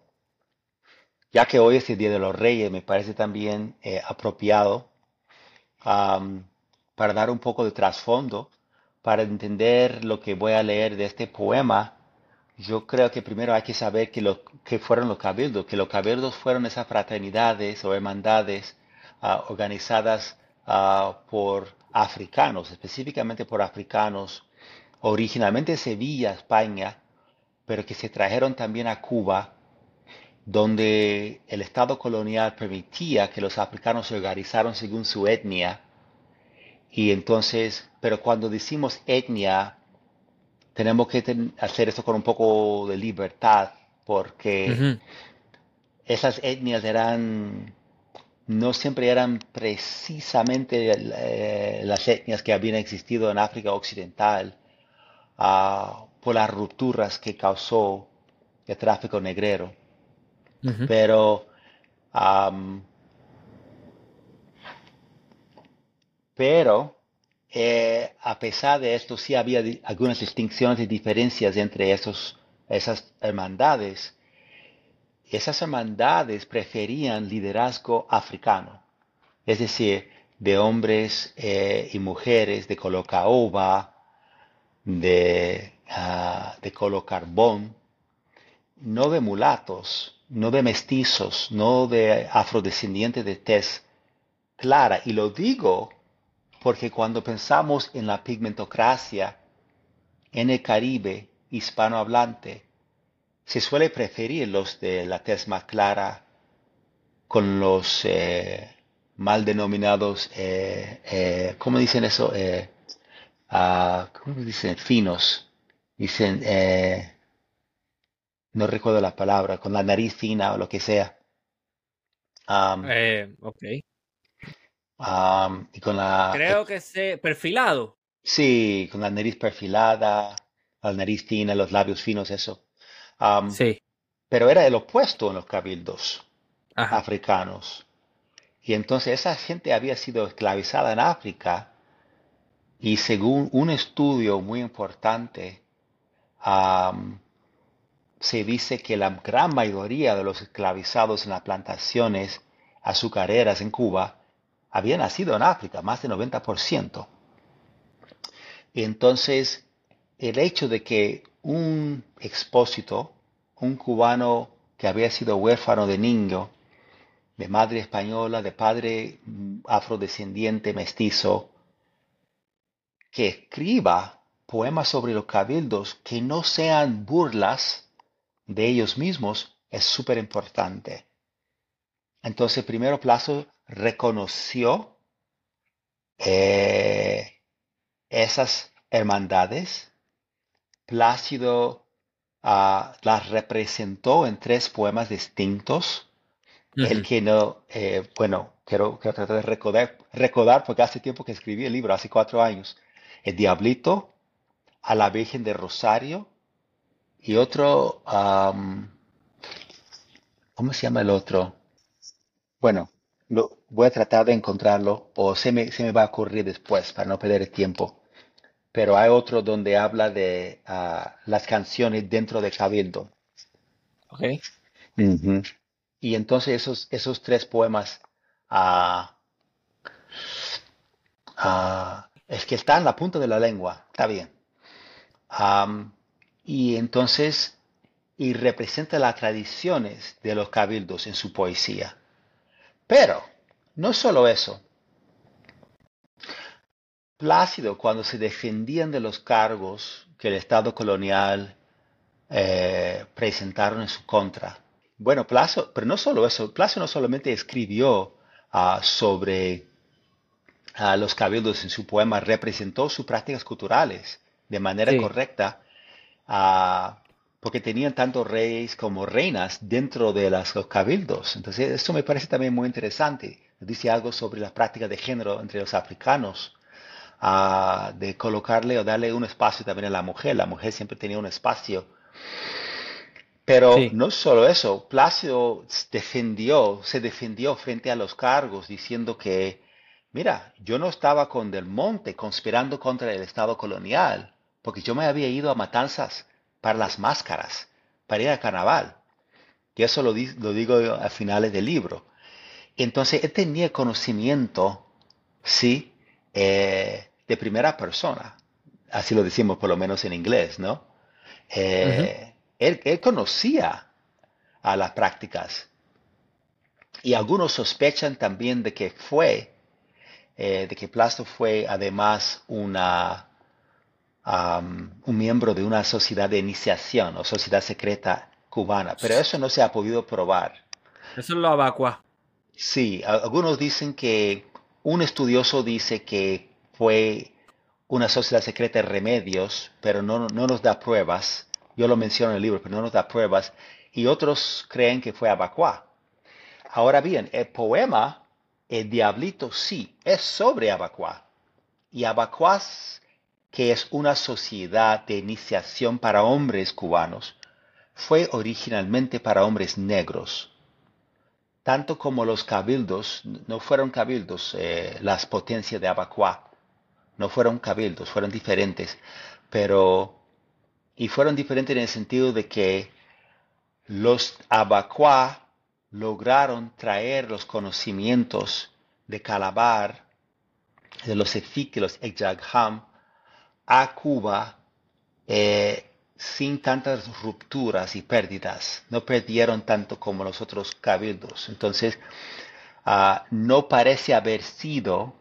ya que hoy es el Día de los Reyes, me parece también eh, apropiado para dar un poco de trasfondo, para entender lo que voy a leer de este poema. Yo creo que primero hay que saber que, que fueron los cabildos, que los cabildos fueron esas fraternidades o hermandades uh, organizadas uh, por africanos, específicamente por africanos originalmente Sevilla, España, pero que se trajeron también a Cuba, donde el Estado colonial permitía que los africanos se organizaran según su etnia. Y entonces, pero cuando decimos etnia, tenemos que hacer eso con un poco de libertad porque esas etnias eran, no siempre eran precisamente eh, las etnias que habían existido en África Occidental ah, por las rupturas que causó el tráfico negrero. Pero pero eh, a pesar de esto sí había algunas distinciones y diferencias entre esos, esas hermandades. Esas hermandades preferían liderazgo africano, es decir, de hombres eh, y mujeres de color caoba, de, uh, de carbón, no de mulatos, no de mestizos, no de afrodescendientes de tez clara. Y lo digo porque cuando pensamos en la pigmentocracia en el Caribe hispanohablante, se suele preferir los de la tez más clara con los eh, mal denominados, eh, eh, ¿cómo dicen eso? Ah, ¿Cómo dicen? Finos. Dicen, no recuerdo la palabra, con la nariz fina o lo que sea. ok. y con la... Creo que se... perfilado. Sí, con la nariz perfilada, la nariz fina, los labios finos, eso. Sí. Pero era el opuesto en los cabildos africanos. Y entonces esa gente había sido esclavizada en África y según un estudio muy importante, se dice que la gran mayoría de los esclavizados en las plantaciones azucareras en Cuba habían nacido en África, más del 90%. Entonces, el hecho de que un expósito, un cubano que había sido huérfano de niño, de madre española, de padre afrodescendiente mestizo, que escriba poemas sobre los cabildos que no sean burlas de ellos mismos es súper importante. Entonces, primero Plazo reconoció eh, esas hermandades. Plácido ah, las representó en tres poemas distintos. El que no, eh, bueno, quiero, tratar de recordar, recordar, porque hace tiempo que escribí el libro, hace cuatro años. El Diablito, a la Virgen de Rosario y otro, ¿cómo se llama el otro? Bueno, lo, voy a tratar de encontrarlo o se me, se me va a ocurrir después para no perder el tiempo. Pero hay otro donde habla de ah, las canciones dentro de Cabildo. Ok. Y entonces esos, esos tres poemas ah, es que están en la punta de la lengua. Está bien. Y entonces, y representa las tradiciones de los cabildos en su poesía. Pero, no solo eso. Plácido, cuando se defendían de los cargos que el Estado colonial eh, presentaron en su contra. Bueno, Plácido, pero no solo eso, Plácido no solamente escribió ah, sobre ah, los cabildos en su poema, representó sus prácticas culturales de manera correcta porque tenían tanto reyes como reinas dentro de los cabildos. Entonces, esto me parece también muy interesante. Dice algo sobre las prácticas de género entre los africanos, de colocarle o darle un espacio también a la mujer. La mujer siempre tenía un espacio. Pero no solo eso, Plácido defendió, se defendió frente a los cargos diciendo que, mira, yo no estaba con Del Monte conspirando contra el Estado colonial porque yo me había ido a Matanzas para las máscaras, para ir al carnaval. Y eso lo, digo a finales del libro. Entonces, él tenía conocimiento, sí, eh, de primera persona. Así lo decimos por lo menos en inglés, ¿no? Eh, él, conocía a las prácticas. Y algunos sospechan también de que fue, eh, de que Plasto fue además una un miembro de una sociedad de iniciación o sociedad secreta cubana, pero eso no se ha podido probar. Eso es lo abacua. Sí, algunos dicen que un estudioso dice que fue una sociedad secreta de remedios, pero no, no nos da pruebas. Yo lo menciono en el libro, pero no nos da pruebas. Y otros creen que fue Abacuá. Ahora bien, el poema, El Diablito, sí, es sobre Abacuá. Y Abacuá, que es una sociedad de iniciación para hombres cubanos, fue originalmente para hombres negros. Tanto como los cabildos, no fueron cabildos eh, las potencias de Abacuá, no fueron cabildos, fueron diferentes, pero, y fueron diferentes en el sentido de que los Abacuá lograron traer los conocimientos de Calabar, de los Efik y los Ejagham, a Cuba eh, sin tantas rupturas y pérdidas. No perdieron tanto como los otros cabildos. Entonces, ah, no parece haber sido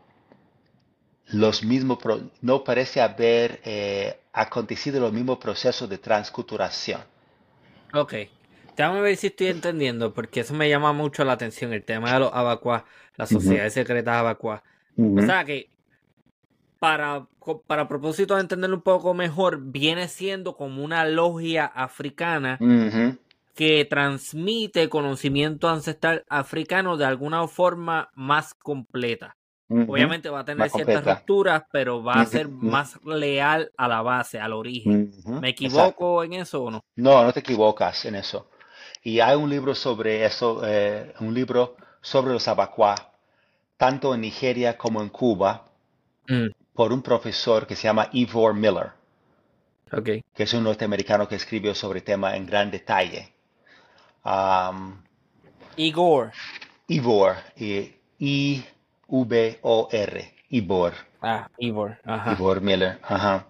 los mismos, no parece haber eh, acontecido los mismos procesos de transculturación. Ok, déjame ver si estoy entendiendo, porque eso me llama mucho la atención, el tema de los abacuas, las sociedades secretas abacuas. O sea que, para, para propósito de entenderlo un poco mejor, viene siendo como una logia africana que transmite conocimiento ancestral africano de alguna forma más completa. Obviamente va a tener ciertas rupturas, pero va a ser más leal a la base, al origen. ¿Me equivoco en eso o no? No, no te equivocas en eso. Y hay un libro sobre eso, eh, un libro sobre los abacuá, tanto en Nigeria como en Cuba, mm. por un profesor que se llama Ivor Miller, okay. que es un norteamericano que escribió sobre el tema en gran detalle. Igor. Ivor. y V-O-R, Ivor. Ah, Ivor. Ajá. Ivor Miller. Ajá.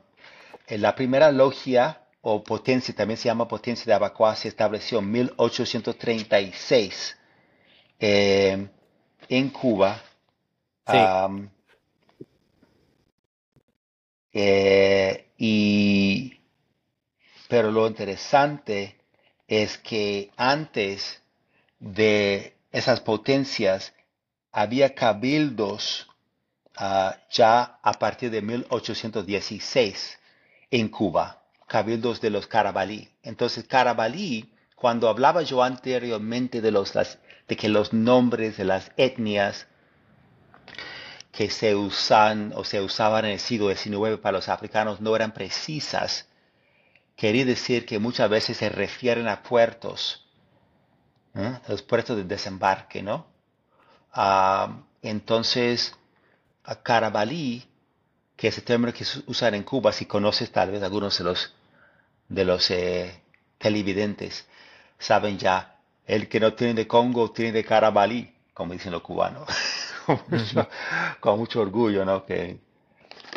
La primera logia o potencia, también se llama potencia de Abacuá, se estableció en 1836 eh, en Cuba. Sí. Eh, y, pero lo interesante es que antes de esas potencias había cabildos ah, ya a partir de 1816 en Cuba, cabildos de los Carabalí. Entonces, Carabalí, cuando hablaba yo anteriormente de, los, de que los nombres de las etnias que se usan o se usaban en el siglo XIX para los africanos no eran precisas, quería decir que muchas veces se refieren a puertos, ¿eh? los puertos de desembarque, ¿no? Ah, entonces, a Carabalí, que es el término que se usa en Cuba, si conoces tal vez algunos de los, de los eh, televidentes, saben ya, el que no tiene de Congo tiene de Carabalí, como dicen los cubanos, con, mucho, orgullo, ¿no? Que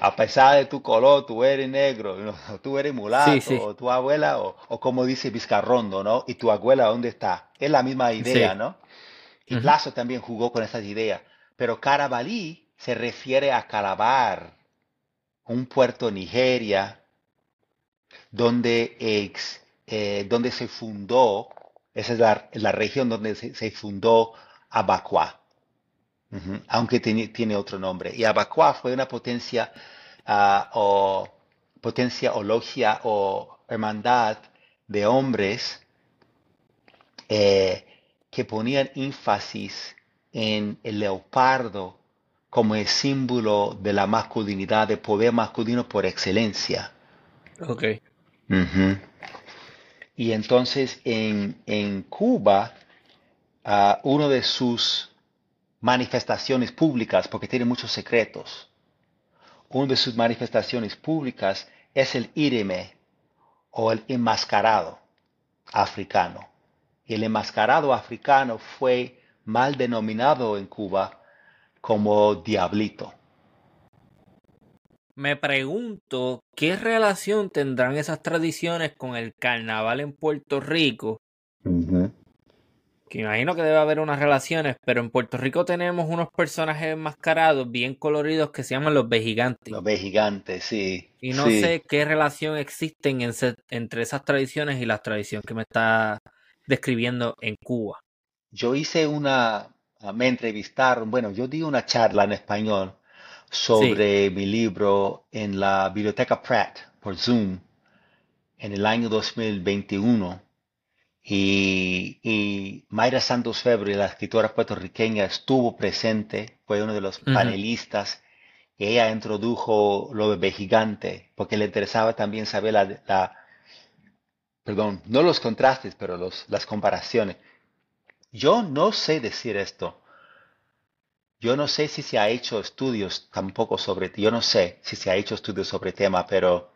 a pesar de tu color, tú eres negro, tú eres mulato, o tu abuela, o, como dice Vizcarrondo, ¿no? Y tu abuela, ¿dónde está? Es la misma idea, ¿no? Y Plazo también jugó con esas ideas. Pero Carabalí se refiere a Calabar, un puerto en Nigeria, donde, eh, donde se fundó, esa es la, región donde se, fundó Abacuá, aunque tiene, otro nombre. Y Abacuá fue una potencia ah, o potencia o logia o hermandad de hombres eh, que ponían énfasis en el leopardo como el símbolo de la masculinidad, de poder masculino por excelencia. Ok. Y entonces en, Cuba, uh, uno de sus manifestaciones públicas, porque tiene muchos secretos, una de sus manifestaciones públicas es el ireme o el enmascarado africano el enmascarado africano fue mal denominado en Cuba como diablito. Me pregunto qué relación tendrán esas tradiciones con el carnaval en Puerto Rico. Que imagino que debe haber unas relaciones, pero en Puerto Rico tenemos unos personajes enmascarados bien coloridos que se llaman los vejigantes. Los vejigantes, sí. Y no sé qué relación existen entre esas tradiciones y las tradiciones que me está describiendo en Cuba? Yo hice una, me entrevistaron, bueno, yo di una charla en español sobre mi libro en la biblioteca Pratt por Zoom en el año 2021 y, y Mayra Santos Febre, la escritora puertorriqueña, estuvo presente, fue uno de los panelistas. Y ella introdujo lo bebé gigante porque le interesaba también saber la, la perdón, no los contrastes, pero los, las comparaciones. Yo no sé decir esto. Yo no sé si se ha hecho estudios tampoco sobre, yo no sé si se ha hecho estudios sobre tema, pero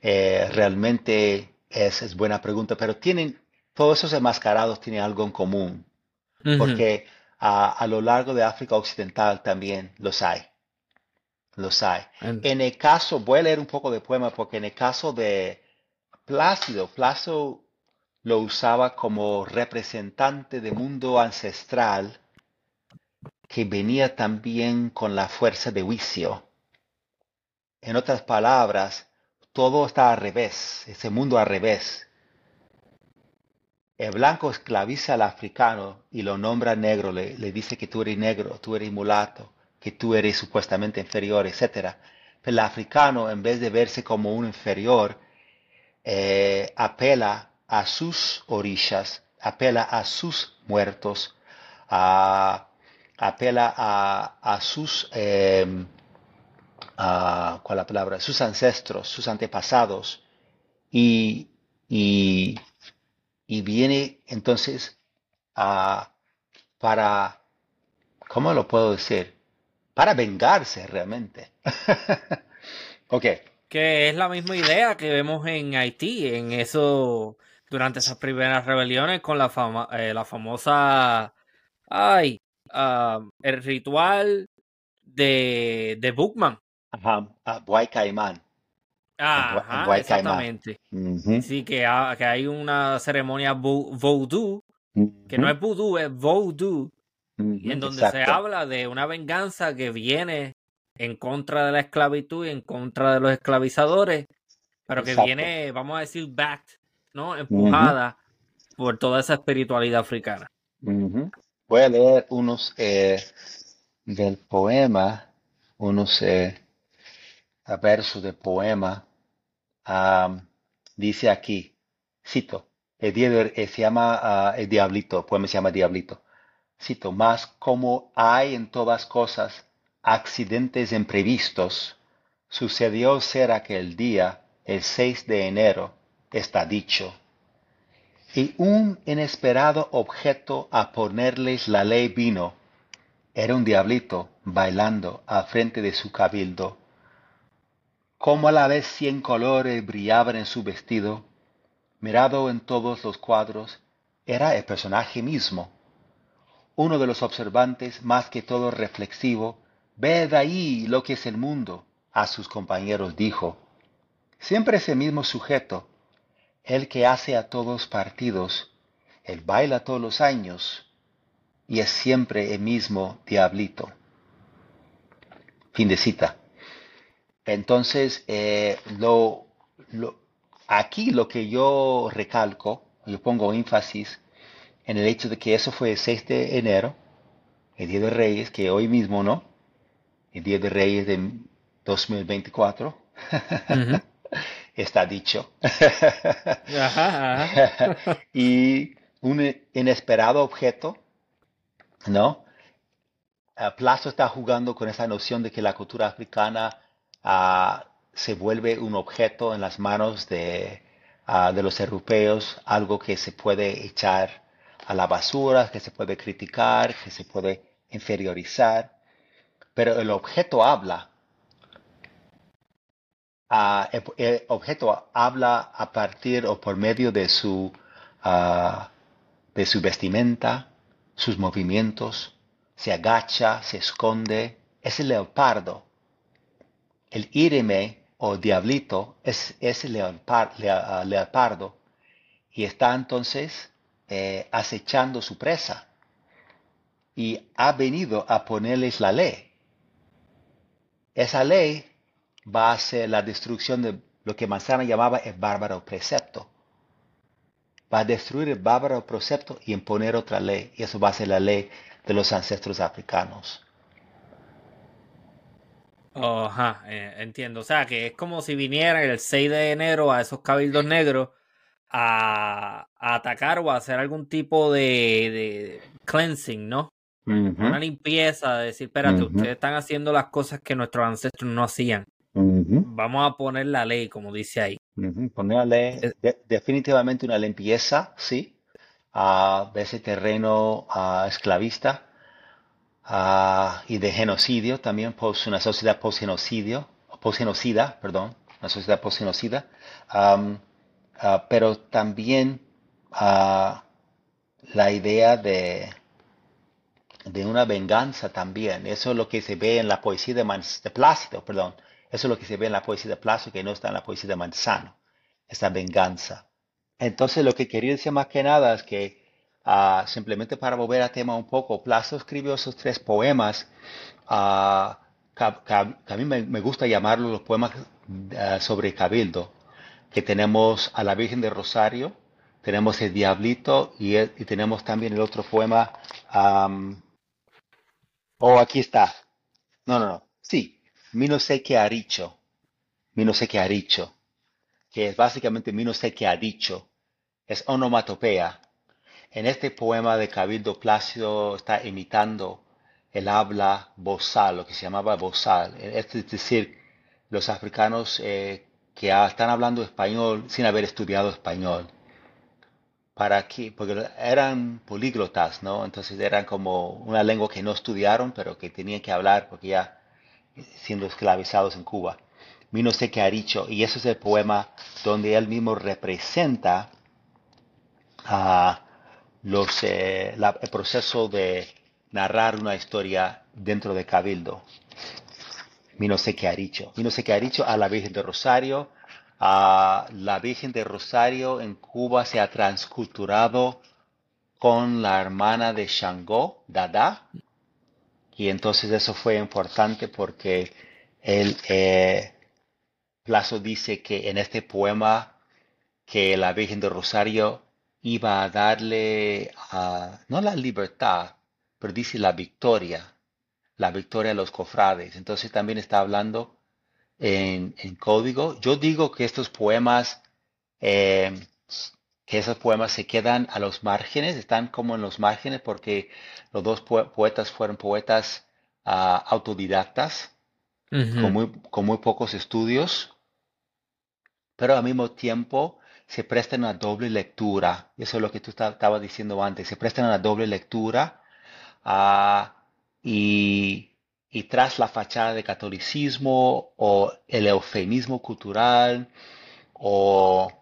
eh, realmente es, es, buena pregunta. Pero tienen, todos esos enmascarados tienen algo en común, porque a, a, lo largo de África Occidental también los hay. Los hay. En el caso, voy a leer un poco de poema, porque en el caso de Plácido, Plácido lo usaba como representante del mundo ancestral que venía también con la fuerza de juicio. En otras palabras, todo está al revés, ese mundo al revés. El blanco esclaviza al africano y lo nombra negro, le, le dice que tú eres negro, tú eres mulato, que tú eres supuestamente inferior, etc. Pero el africano, en vez de verse como un inferior, eh, apela a sus orillas, apela a sus muertos, apela a, a sus, eh, a, ¿cuál la palabra? Sus ancestros, sus antepasados, y, y, y viene entonces a, para, ¿cómo lo puedo decir? Para vengarse realmente. ok. Que es la misma idea que vemos en Haití, en eso, durante esas primeras rebeliones con la, fama, eh, la famosa, ay, uh, el ritual de, de Bookman. Ajá, Boy Caimán. Ajá, exactamente. Uh -huh. Sí, que, ha, que, hay una ceremonia voodoo, -huh. que no es voodoo, es voodoo, y en donde Exacto. se habla de una venganza que viene en contra de la esclavitud y en contra de los esclavizadores, pero que Exacto. viene, vamos a decir, backed, ¿no? Empujada uh -huh. por toda esa espiritualidad africana. Uh -huh. Voy a leer unos eh, del poema, unos eh, versos del poema. Um, dice aquí, cito, el se llama uh, El Diablito, el poema se llama Diablito. Cito, más como hay en todas cosas accidentes imprevistos, sucedió ser aquel día, el 6 de enero, está dicho. Y un inesperado objeto a ponerles la ley vino. Era un diablito bailando a frente de su cabildo. Como a la vez cien colores brillaban en su vestido, mirado en todos los cuadros, era el personaje mismo. Uno de los observantes, más que todo reflexivo, Ved ahí lo que es el mundo, a sus compañeros dijo. Siempre ese mismo sujeto, el que hace a todos partidos, el baila todos los años, y es siempre el mismo diablito. Fin de cita. Entonces, eh, lo, lo, aquí lo que yo recalco, yo pongo énfasis en el hecho de que eso fue el 6 de enero, el Día de Reyes, que hoy mismo, ¿no? El Día de Reyes de 2024. Uh -huh. Está dicho. ajá, ajá. y un inesperado objeto, ¿no? Plazo está jugando con esa noción de que la cultura africana uh, se vuelve un objeto en las manos de, uh, de los europeos, algo que se puede echar a la basura, que se puede criticar, que se puede inferiorizar pero el objeto habla. Uh, el, objeto habla a partir o por medio de su, uh, de su vestimenta, sus movimientos, se agacha, se esconde, es el leopardo. El íreme o diablito es, es el uh, leopardo y está entonces eh, acechando su presa y ha venido a ponerles la ley. Esa ley va a ser la destrucción de lo que Manzana llamaba el bárbaro precepto. Va a destruir el bárbaro precepto y imponer otra ley. Y eso va a ser la ley de los ancestros africanos. Ajá, eh, entiendo. O sea, que es como si viniera el 6 de enero a esos cabildos negros a, atacar o a hacer algún tipo de, cleansing, ¿no? Una limpieza, de decir, espérate, ustedes están haciendo las cosas que nuestros ancestros no hacían. Vamos a poner la ley, como dice ahí. Poner la ley, definitivamente una limpieza, sí, a ese terreno esclavista y de genocidio también, pues una sociedad post-genocidio, post-genocida, perdón, una sociedad post-genocida, ah, pero también ah, la idea de, de una venganza también. Eso es lo que se ve en la poesía de, de Plácido, perdón. Eso es lo que se ve en la poesía de Plácido, que no está en la poesía de Manzano, esta venganza. Entonces lo que quería decir más que nada es que Ah, simplemente para volver a tema un poco, Plazo escribió esos tres poemas ah, que, a mí me, gusta llamarlos los poemas ah, sobre Cabildo, que tenemos a la Virgen de Rosario, tenemos el Diablito y, tenemos también el otro poema. Oh, aquí está. No, no, no. Sí, mi no sé qué ha dicho. Mi no sé qué ha dicho. Que es básicamente mi no sé qué ha dicho. Es onomatopea. En este poema de Cabildo Plácido está imitando el habla bozal, lo que se llamaba bozal. Es decir, los africanos eh, que están hablando español sin haber estudiado español. Para que, porque eran políglotas, ¿no? Entonces eran como una lengua que no estudiaron, pero que tenían que hablar porque ya siendo esclavizados en Cuba. Mi no sé qué ha dicho, y ese es el poema donde él mismo representa a los, eh, el proceso de narrar una historia dentro de Cabildo. Mi no sé qué ha dicho. Mi no sé qué ha dicho a la Virgen de Rosario. La Virgen de Rosario en Cuba se ha transculturado con la hermana de Shango, Dada. Y entonces eso fue importante porque el eh, Plazo dice que en este poema que la Virgen de Rosario iba a darle, no la libertad, pero dice la victoria, la victoria a los cofrades. Entonces también está hablando en, código. Yo digo que estos poemas, eh, que esos poemas se quedan a los márgenes, están como en los márgenes porque los dos poetas fueron poetas ah, autodidactas, con, muy, con muy pocos estudios, pero al mismo tiempo se prestan a doble lectura. Eso es lo que tú estabas diciendo antes. Se prestan a doble lectura ah, y, tras la fachada de catolicismo o el eufemismo cultural o,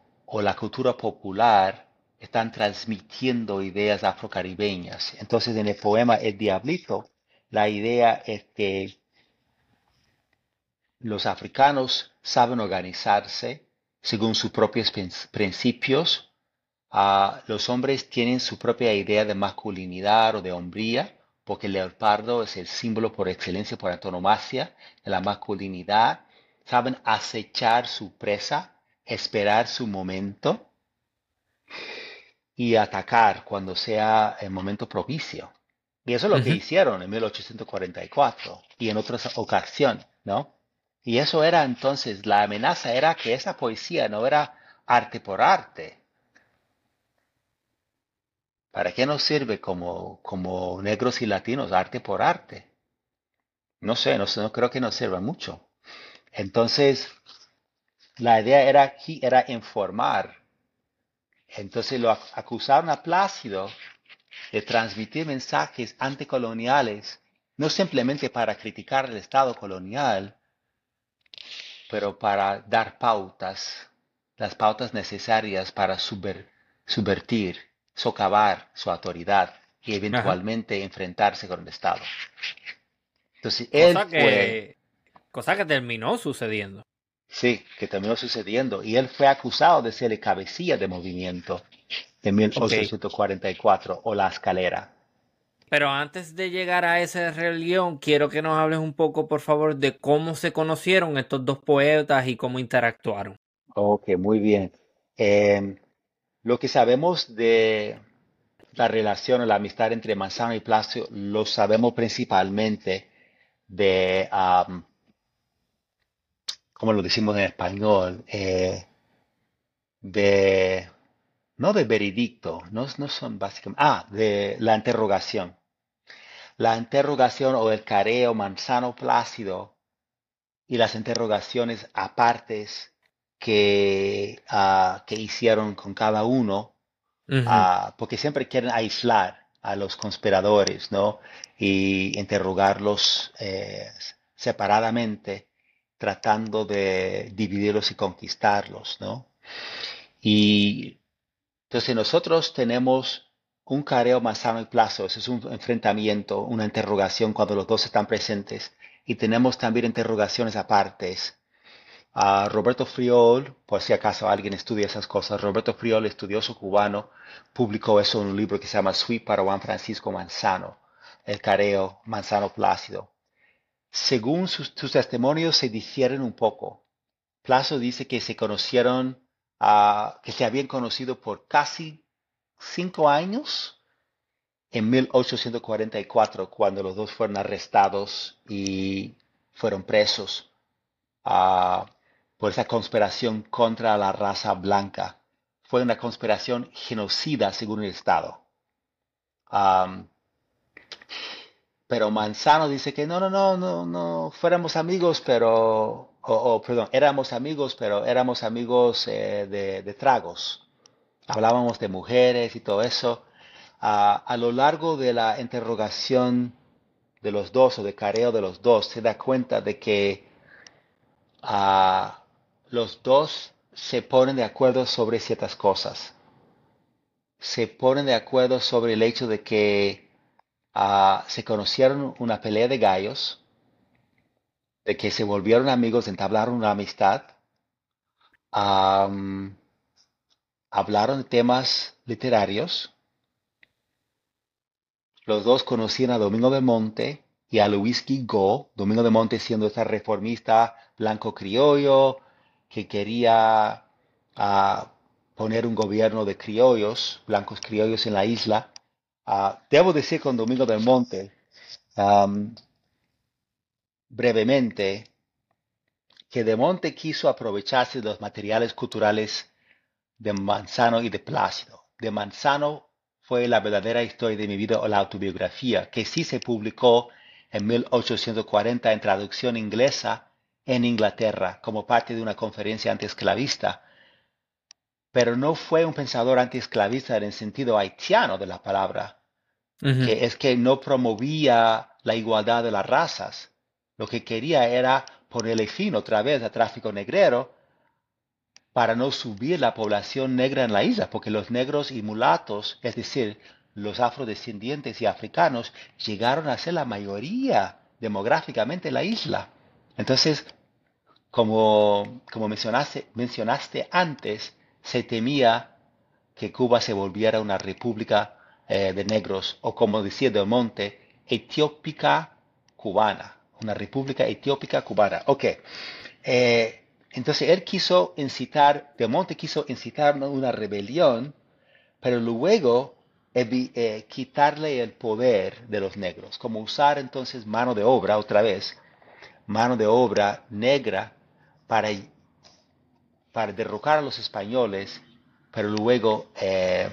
la cultura popular están transmitiendo ideas afrocaribeñas. Entonces en el poema El Diablito, la idea es que los africanos saben organizarse según sus propios principios. Ah, los hombres tienen su propia idea de masculinidad o de hombría, porque el leopardo es el símbolo por excelencia, por antonomasia de la masculinidad. Saben acechar su presa, esperar su momento y atacar cuando sea el momento propicio. Y eso es lo que hicieron en 1844 y en otras ocasiones, ¿no? Y eso era entonces, la amenaza era que esa poesía no era arte por arte. ¿Para qué nos sirve como, como negros y latinos arte por arte? No sé, no, creo que nos sirva mucho. Entonces, la idea era aquí, era informar. Entonces lo acusaron a Plácido de transmitir mensajes anticoloniales, no simplemente para criticar el Estado colonial, pero para dar pautas, las pautas necesarias para subvertir, socavar su autoridad y eventualmente enfrentarse con el Estado. Entonces, él cosa que, cosa que terminó sucediendo. Sí, que terminó sucediendo. Y él fue acusado de ser el cabecilla de movimiento en 1844 o la escalera. Pero antes de llegar a esa religión, quiero que nos hables un poco, por favor, de cómo se conocieron estos dos poetas y cómo interactuaron. Ok, muy bien. Em, lo que sabemos de la relación o la amistad entre Manzano y Plácido lo sabemos principalmente de como lo decimos en español, eh, de, no de veredicto, no, no son básicamente, ah, de la interrogación. La interrogación o el careo manzano plácido y las interrogaciones apartes que, ah, que hicieron con cada uno, ah, porque siempre quieren aislar a los conspiradores, ¿no? Y interrogarlos eh, separadamente, tratando de dividirlos y conquistarlos, ¿no? Y entonces nosotros tenemos un careo manzano y plazo, es un enfrentamiento, una interrogación cuando los dos están presentes. Y tenemos también interrogaciones apartes a Roberto Friol, por si acaso alguien estudia esas cosas, Roberto Friol, estudioso cubano, publicó eso en un libro que se llama Sweet para Juan Francisco Manzano, el careo Manzano Plácido. Según sus, testimonios se difieren un poco. Plazo dice que se conocieron, que se habían conocido por casi cinco años en 1844, cuando los dos fueron arrestados y fueron presos. a por esa conspiración contra la raza blanca. Fue una conspiración genocida según el Estado. pero Manzano dice que no, no, no, no, no, fuéramos amigos, pero, o, perdón, éramos amigos, pero éramos amigos eh, de, tragos. Hablábamos de mujeres y todo eso. a lo largo de la interrogación de los dos o de careo de los dos, se da cuenta de que a los dos se ponen de acuerdo sobre ciertas cosas. Se ponen de acuerdo sobre el hecho de que ah, se conocieron una pelea de gallos, de que se volvieron amigos, entablaron una amistad, hablaron de temas literarios. Los dos conocían a Domingo de Monte y a Luis Guigó, Domingo de Monte siendo esta reformista blanco criollo, que quería poner un gobierno de criollos, blancos criollos en la isla. Ah, debo decir con Domingo del Monte, brevemente, que de Monte quiso aprovecharse de los materiales culturales de Manzano y de Plácido. De Manzano fue la verdadera historia de mi vida o la autobiografía, que sí se publicó en 1840 en traducción inglesa en Inglaterra como parte de una conferencia antiesclavista, pero no fue un pensador antiesclavista en el sentido haitiano de la palabra, que es que no promovía la igualdad de las razas. Lo que quería era ponerle fin otra vez al tráfico negrero para no subir la población negra en la isla, porque los negros y mulatos, es decir, los afrodescendientes y africanos, llegaron a ser la mayoría demográficamente en la isla. Entonces, como, como mencionaste, mencionaste antes, se temía que Cuba se volviera una república eh, de negros, o como decía Del Monte, etiópica cubana, una república etiópica cubana. Ok, eh, entonces él quiso incitar, Del Monte quiso incitar una rebelión, pero luego eh, quitarle el poder de los negros, como usar entonces mano de obra otra vez mano de obra negra para, para derrocar a los españoles, pero luego, eh,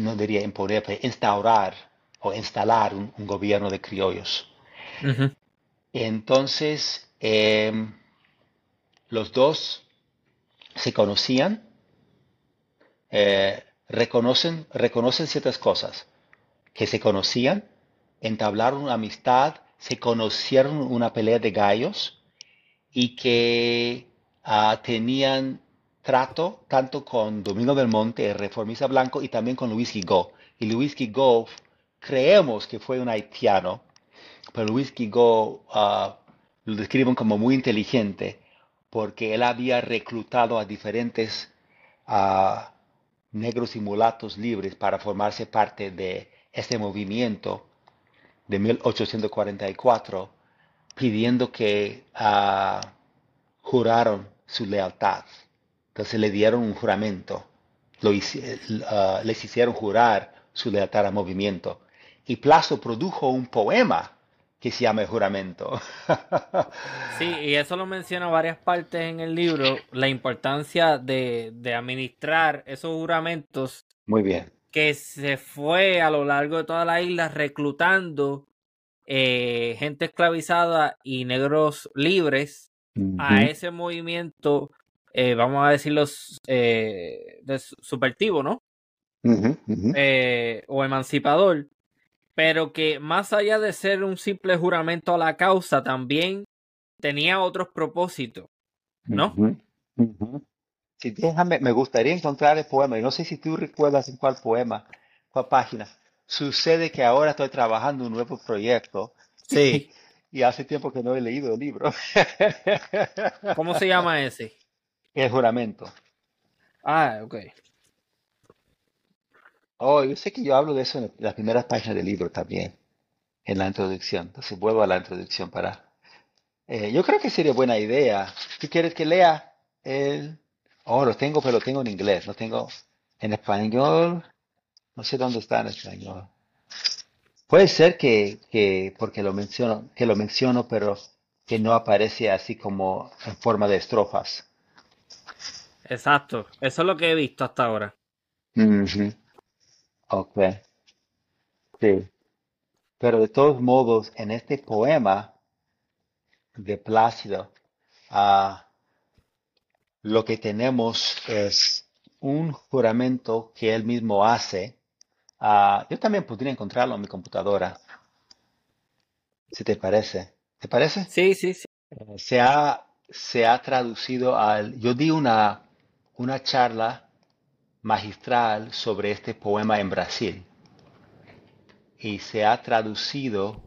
no diría imponer, pero instaurar o instalar un, gobierno de criollos. Entonces, em, los dos se conocían, eh, reconocen, reconocen ciertas cosas, que se conocían, entablaron una amistad se conocieron una pelea de gallos y que ah, tenían trato tanto con Domingo del Monte, el reformista blanco, y también con Luis Guigó. Y Luis Guigó creemos que fue un haitiano, pero Luis Guigó ah, lo describen como muy inteligente porque él había reclutado a diferentes ah, negros y mulatos libres para formarse parte de este movimiento de 1844 pidiendo que uh, juraron su lealtad. Entonces le dieron un juramento, lo, uh, les hicieron jurar su lealtad al movimiento. Y Plazo produjo un poema que se llame juramento. sí, y eso lo menciona varias partes en el libro, la importancia de, de administrar esos juramentos. Muy bien. Que se fue a lo largo de toda la isla reclutando eh, gente esclavizada y negros libres a ese movimiento, eh, vamos a decirlo, eh, de supertivo, ¿no? o emancipador, pero que más allá de ser un simple juramento a la causa, también tenía otros propósitos, ¿no? Sí, déjame, me gustaría encontrar el poema, y no sé si tú recuerdas en cuál poema, cuál página. Sucede que ahora estoy trabajando un nuevo proyecto. Sí. Y hace tiempo que no he leído el libro. ¿Cómo se llama ese? El juramento. Ah, ok. Oh, yo sé que yo hablo de eso en las primeras páginas del libro también, en la introducción. Entonces vuelvo a la introducción para... Eh, yo creo que sería buena idea. ¿Tú quieres que lea el... Oh, lo tengo, pero lo tengo en inglés. No tengo en español. No sé dónde está en español. Puede ser que, que porque lo menciono, que lo menciono, pero que no aparece así como en forma de estrofas. Exacto. Eso es lo que he visto hasta ahora. Ok, sí. Pero de todos modos, en este poema de Plácido, ah, lo que tenemos es un juramento que él mismo hace. Ah, yo también podría encontrarlo en mi computadora, si te parece. ¿Te parece? Sí, sí, sí. Eh, se ha, se ha traducido al... Yo di una, una charla magistral sobre este poema en Brasil. Y se ha traducido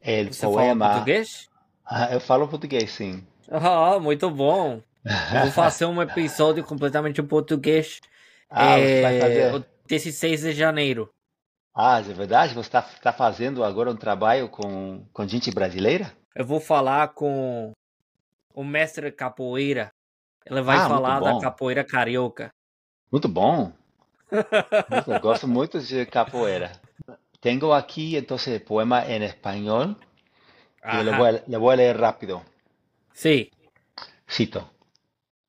el Você poema. fala português? Ah, eu falo português, sim. Ah, muito bom. Eu vou fazer um episódio completamente em português. Ah, você vai é, fazer? o 16 de janeiro. Ah, é verdade? Você está tá fazendo agora um trabalho com, com gente brasileira? Eu vou falar com o mestre capoeira. Ele vai Ah, falar da capoeira carioca. Muito bom. Eu gosto muito de capoeira. Tengo aquí entonces el poema en español y le Ajá. voy a, le voy a leer rápido. Sí. Cito.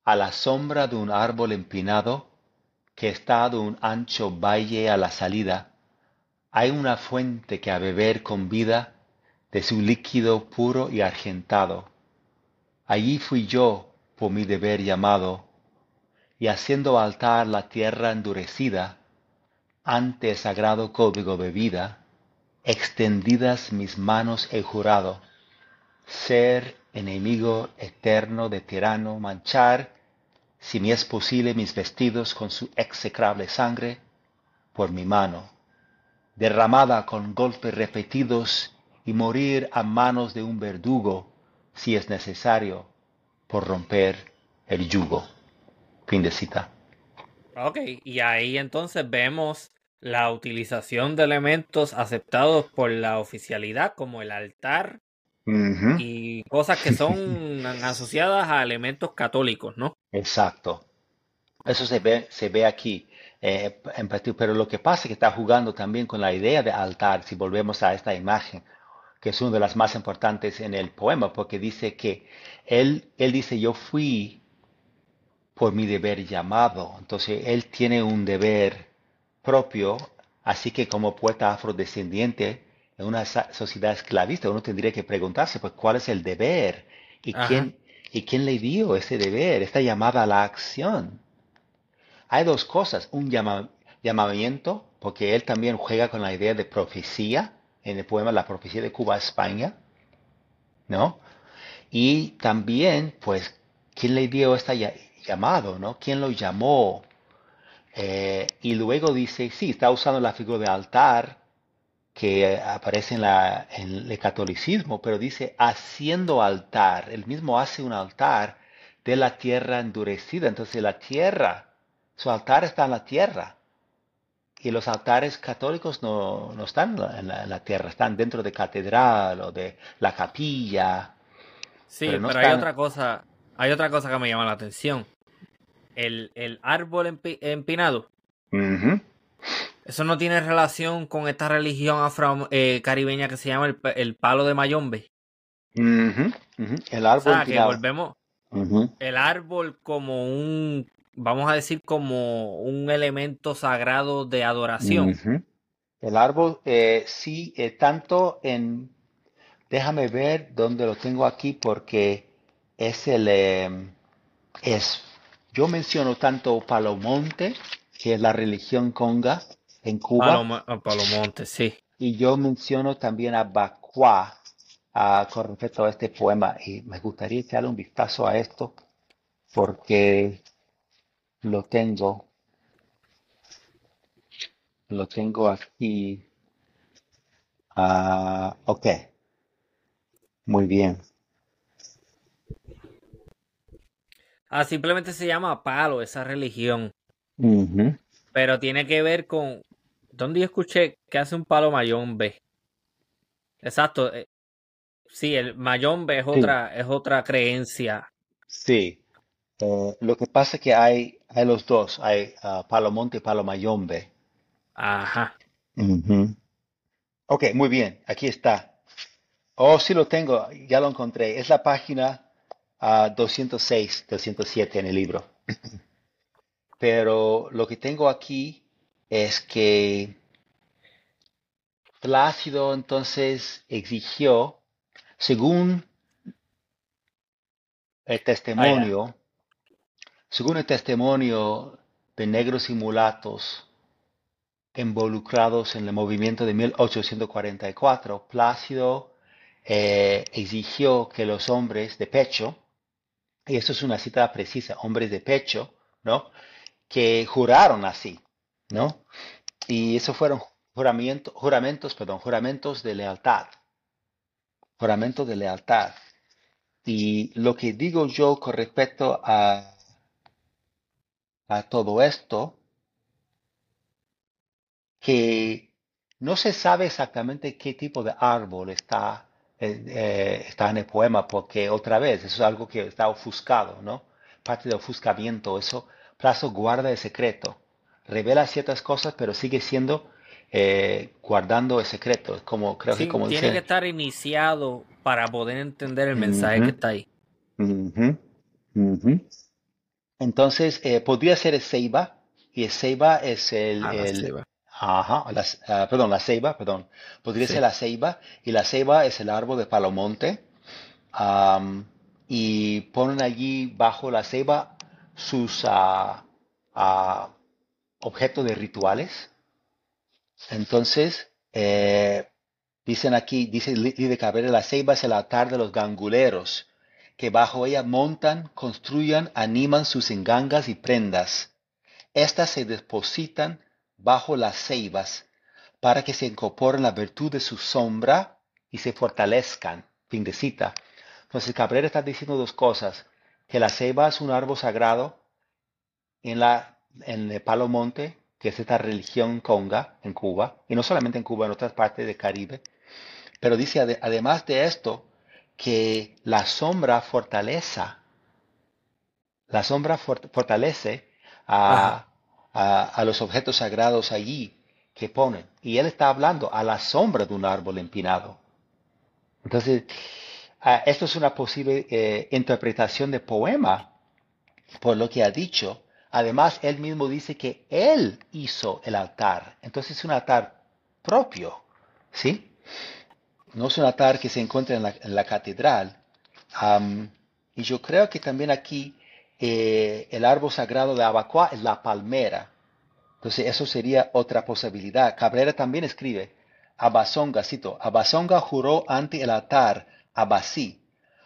A la sombra de un árbol empinado que está de un ancho valle a la salida, hay una fuente que a beber convida de su líquido puro y argentado. Allí fui yo por mi deber llamado, y haciendo altar la tierra endurecida, ante sagrado código de vida, extendidas mis manos he jurado, ser enemigo eterno de tirano, manchar, si me es posible, mis vestidos con su execrable sangre, por mi mano, derramada con golpes repetidos, y morir a manos de un verdugo, si es necesario, por romper el yugo. Fin de cita. Ok, y ahí entonces vemos la utilización de elementos aceptados por la oficialidad, como el altar Y cosas que son asociadas a elementos católicos, ¿no? Exacto. Eso se ve, se ve aquí. eh, en particular, pero lo que pasa es que está jugando también con la idea de altar, si volvemos a esta imagen, que es una de las más importantes en el poema, porque dice que él, él dice, yo fui por mi deber llamado. Entonces, él tiene un deber propio, así que como poeta afrodescendiente, en una sociedad esclavista, uno tendría que preguntarse, pues, ¿cuál es el deber? ¿Y Ajá. quién, y quién le dio ese deber, esta llamada a la acción? Hay dos cosas, un llama- llamamiento, porque él también juega con la idea de profecía, en el poema La profecía de Cuba a España, ¿no? Y también, pues, ¿quién le dio este lla- llamado, ¿no? ¿Quién lo llamó? Eh, y luego dice, sí, está usando la figura de altar que aparece en, la, en el catolicismo, pero dice haciendo altar. Él mismo hace un altar de la tierra endurecida. Entonces la tierra, su altar está en la tierra. Y los altares católicos no, no están en la, en tierra, están dentro de catedral o de la capilla. Sí, Pero no pero hay otra cosa, hay otra cosa que me llama la atención. El, el árbol empi- empinado. Eso no tiene relación con esta religión afro eh, caribeña que se llama el, palo de Mayombe. El árbol. O sea, que volvemos. El árbol como un, vamos a decir, como un elemento sagrado de adoración. El árbol, eh, sí, eh, tanto en, déjame ver dónde lo tengo aquí porque es el, em, es, yo menciono tanto Palomonte, que es la religión conga en Cuba. Palomonte, sí. Y yo menciono también a Bacuá con respecto a este poema y me gustaría echarle un vistazo a esto porque lo tengo lo tengo aquí. Ah, ok. Muy bien. Ah, simplemente se llama palo esa religión. Pero tiene que ver con. ¿Dónde yo escuché que hace un palo mayombe? Exacto. Eh, sí, el mayombe es otra, es otra creencia. Sí. Eh, lo que pasa es que hay, hay los dos. Hay uh, palo monte y palo mayombe. Ajá. Ok, muy bien, aquí está. Oh, sí lo tengo, ya lo encontré. Es la página 206, ah, 207 en el libro. Pero lo que tengo aquí es que Plácido entonces exigió, según el testimonio, según el testimonio de negros y mulatos involucrados en el movimiento de 1844, Plácido eh, exigió que los hombres de pecho, y esto es una cita precisa, hombres de pecho, ¿no? Que juraron así, ¿no? Y eso fueron juramentos, juramentos, perdón, juramentos de lealtad. Juramentos de lealtad. Y lo que digo yo con respecto a, a todo esto que no se sabe exactamente qué tipo de árbol está, eh, eh, está en el poema, porque otra vez, eso es algo que está ofuscado, ¿no? Parte del ofuscamiento, eso Plazo guarda el secreto, revela ciertas cosas, pero sigue siendo eh, guardando el secreto, como creo que como tiene que estar iniciado para poder entender el mensaje que está ahí. Entonces, podría ser el Seiba, y el Seiba es el, ah, Ajá, ah, perdón, la ceiba, perdón. Podría ser la ceiba, y la ceiba es el árbol de palomonte. y ponen allí bajo la ceiba sus ah, ah, objetos de rituales. Entonces, eh, dicen aquí, dice de Cabrera, la ceiba es el altar de los ganguleros, que bajo ella montan, construyan, animan sus engangas y prendas. Estas se depositan bajo las ceibas para que se incorporen la virtud de su sombra y se fortalezcan. Fin de cita. Entonces Cabrera está diciendo dos cosas. Que la ceiba es un árbol sagrado en, la, en Palo Monte, que es esta religión conga en Cuba, y no solamente en Cuba, en otras partes del Caribe. Pero dice además de esto, que la sombra fortaleza, la sombra fortalece a, a, los objetos sagrados allí que ponen. Y él está hablando a la sombra de un árbol empinado. Entonces, esto es una posible eh, interpretación de poema por lo que ha dicho. Además, él mismo dice que él hizo el altar. Entonces es un altar propio, ¿sí? No es un altar que se encuentra en la, catedral. y yo creo que también aquí eh, el árbol sagrado de Abacuá es la palmera. Entonces, eso sería otra posibilidad. Cabrera también escribe, Abasonga, cito, Abasonga juró ante el altar Abasí,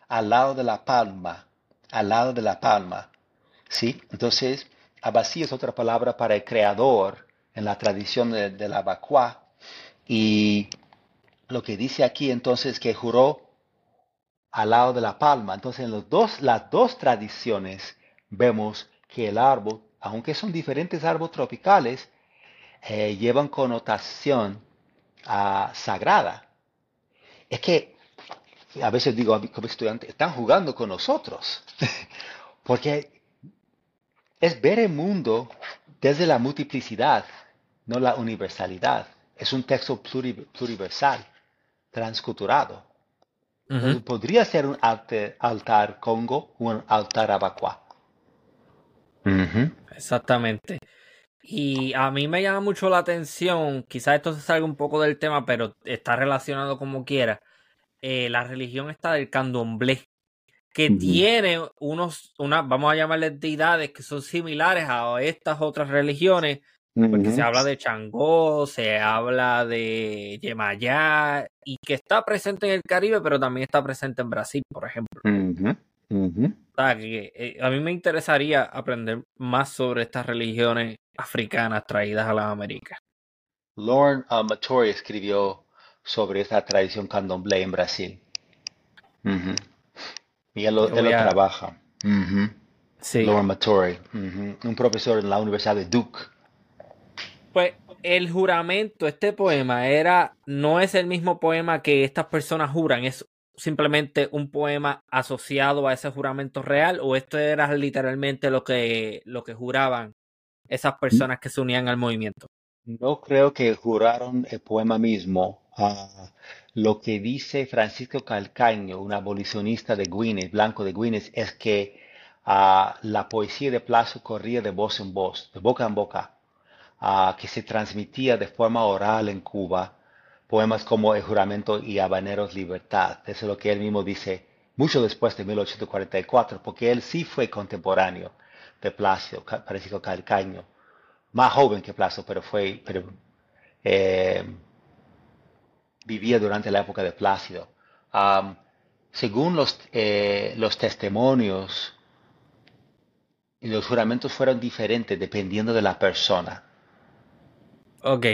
al lado de la palma, al lado de la palma. ¿Sí? Entonces, Abasí es otra palabra para el creador en la tradición de, la Abacuá. Y lo que dice aquí entonces que juró al lado de la palma. Entonces, en los dos, las dos tradiciones vemos que el árbol, aunque son diferentes árboles tropicales, eh, llevan connotación ah, sagrada. Es que a veces digo a mis están jugando con nosotros, porque es ver el mundo desde la multiplicidad, no la universalidad. Es un texto pluriversal, transculturado. Podría ser un altar, Congo o un altar Abacua. Exactamente. Y a mí me llama mucho la atención, quizás esto se salga un poco del tema, pero está relacionado como quiera. Eh, la religión está del candomblé, que tiene unos, una, vamos a llamarle deidades que son similares a estas otras religiones, porque se habla de Changó, se habla de Yemayá, y que está presente en el Caribe, pero también está presente en Brasil, por ejemplo. Eh, a mí me interesaría aprender más sobre estas religiones africanas traídas a las Américas. Lauren uh, escribió sobre esta tradición candomblé en Brasil. Y él lo, trabaja. sí. Lauren Matori, un profesor en la Universidad de Duke. Pues el juramento, este poema, era, no es el mismo poema que estas personas juran, es simplemente un poema asociado a ese juramento real o esto era literalmente lo que, lo que juraban esas personas que se unían al movimiento? No creo que juraron el poema mismo. Lo que dice Francisco Calcaño, un abolicionista de Guinness, blanco de Guinness, es que ah, la poesía de Plazo corría de voz en voz, de boca en boca, ah, que se transmitía de forma oral en Cuba poemas como El juramento y Habaneros Libertad. Eso es lo que él mismo dice mucho después de 1844, porque él sí fue contemporáneo de Plácido, Francisco Calcaño, más joven que Plácido, pero fue, pero, eh, vivía durante la época de Plácido. según los, eh, los testimonios, los juramentos fueron diferentes dependiendo de la persona. Ok.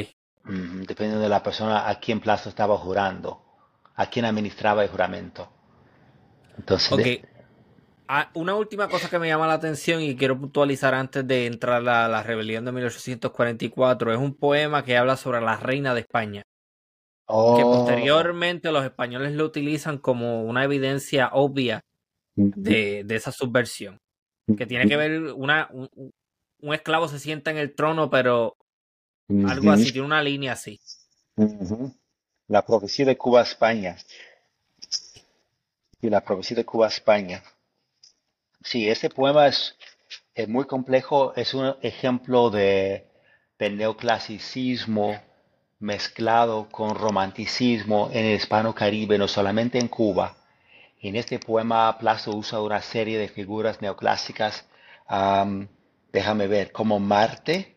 Dependiendo de la persona a quien plazo estaba jurando, a quien administraba el juramento. Entonces, ah, una última cosa que me llama la atención y quiero puntualizar antes de entrar a la rebelión de 1844 es un poema que habla sobre la reina de España. Que oh. posteriormente los españoles lo utilizan como una evidencia obvia de, esa subversión. Que tiene que ver una, un esclavo se sienta en el trono, pero algo así, tiene una línea así. La profecía de Cuba-España. Y la profecía de Cuba-España. Sí, ese poema es, es, muy complejo, es un ejemplo de, neoclasicismo mezclado con romanticismo en el hispano-caribe, no solamente en Cuba. En este poema Plazo usa una serie de figuras neoclásicas, déjame ver, como Marte,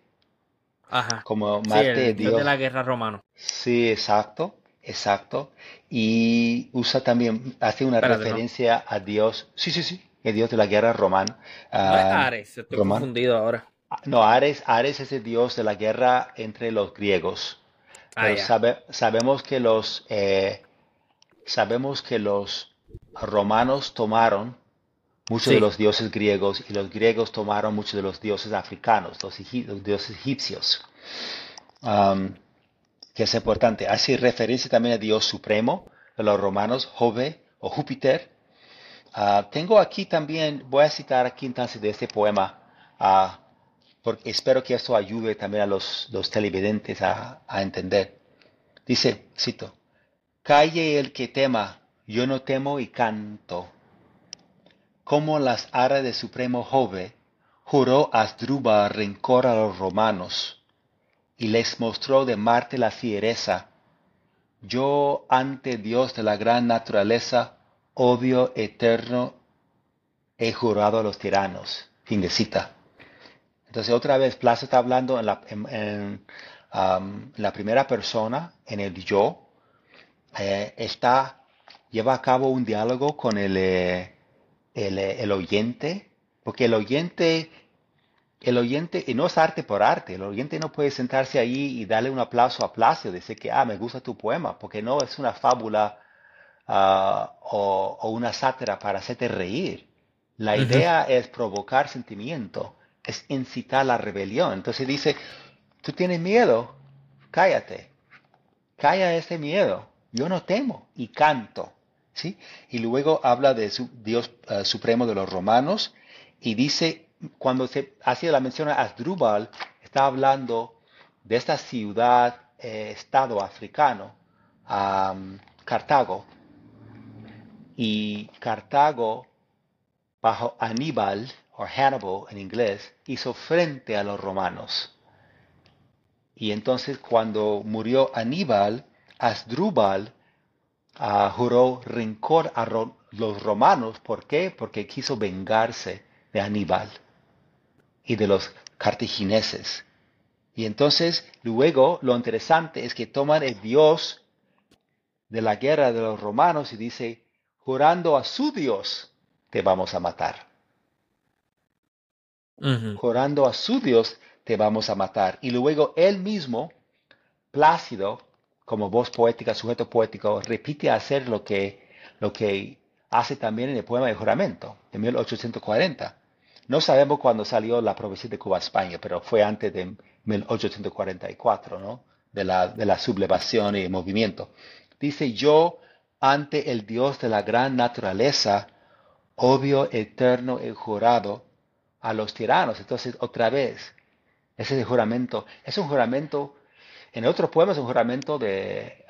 Ajá. Como Marte, Dios, de la guerra romano. Sí, exacto, exacto. Y usa también, hace una referencia a Dios. Sí, sí, sí, el Dios de la guerra romano. no es Ares, estoy confundido ahora. Ah, no, Ares, Ares es el Dios de la guerra entre los griegos. Ah, sabe, sabemos que los eh, sabemos que los romanos tomaron muchos de los dioses griegos y los griegos tomaron muchos de los dioses africanos, los, dioses egipcios, que es importante. Hace referencia también a Dios supremo, de los romanos, Jove o Júpiter. Ah, tengo aquí también, voy a citar aquí entonces de este poema, porque espero que esto ayude también a los, televidentes a, entender. Dice, cito, calle el que tema, yo no temo y canto como las aras de supremo Jove, juró Asdruba rencor a los romanos, y les mostró de Marte la fiereza. Yo ante Dios de la gran naturaleza, odio eterno, he jurado a los tiranos. Fin de cita. Entonces otra vez Plaza está hablando en la, um, la primera persona, en el yo, eh, está, lleva a cabo un diálogo con el, eh, el, oyente, porque el oyente, el oyente, y no es arte por arte, el oyente no puede sentarse ahí y darle un aplauso a Placio, decir que, ah, me gusta tu poema, porque no es una fábula ah, o, una sátira para hacerte reír. La idea es provocar sentimiento, es incitar la rebelión. Entonces dice, tú tienes miedo, cállate, calla ese miedo, yo no temo y canto. Y luego habla de su Dios eh, supremo de los romanos y dice, cuando se hace la mención a Asdrúbal, está hablando de esta ciudad, eh, estado africano, Cartago. Y Cartago, bajo Aníbal, o Hannibal en inglés, hizo frente a los romanos. Y entonces cuando murió Aníbal, Asdrúbal uh, juró rencor a los romanos. ¿Por qué? Porque quiso vengarse de Aníbal y de los cartagineses. Y entonces luego lo interesante es que toman el dios de la guerra de los romanos y dice, jurando a su dios, te vamos a matar. Jurando a su dios, te vamos a matar. Y luego él mismo, Plácido, como voz poética, sujeto poético, repite hacer lo que, lo que hace también en el poema de juramento, de 1840. No sabemos cuándo salió la profecía de Cuba a España, pero fue antes de 1844, ¿no? De la, de la sublevación y el movimiento. Dice, yo ante el Dios de la gran naturaleza, obvio, eterno y jurado a los tiranos. Entonces, otra vez, ese es el juramento. Es un juramento, en otros poemas es un juramento de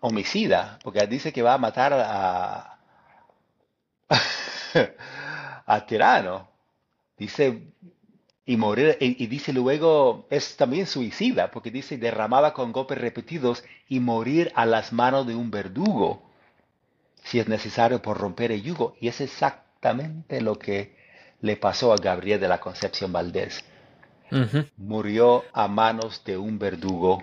homicida, porque dice que va a matar a, a tirano. Dice y morir, y, dice luego, es también suicida, porque dice derramada con golpes repetidos y morir a las manos de un verdugo, si es necesario por romper el yugo. Y es exactamente lo que le pasó a Gabriel de la Concepción Valdés. Murió a manos de un verdugo.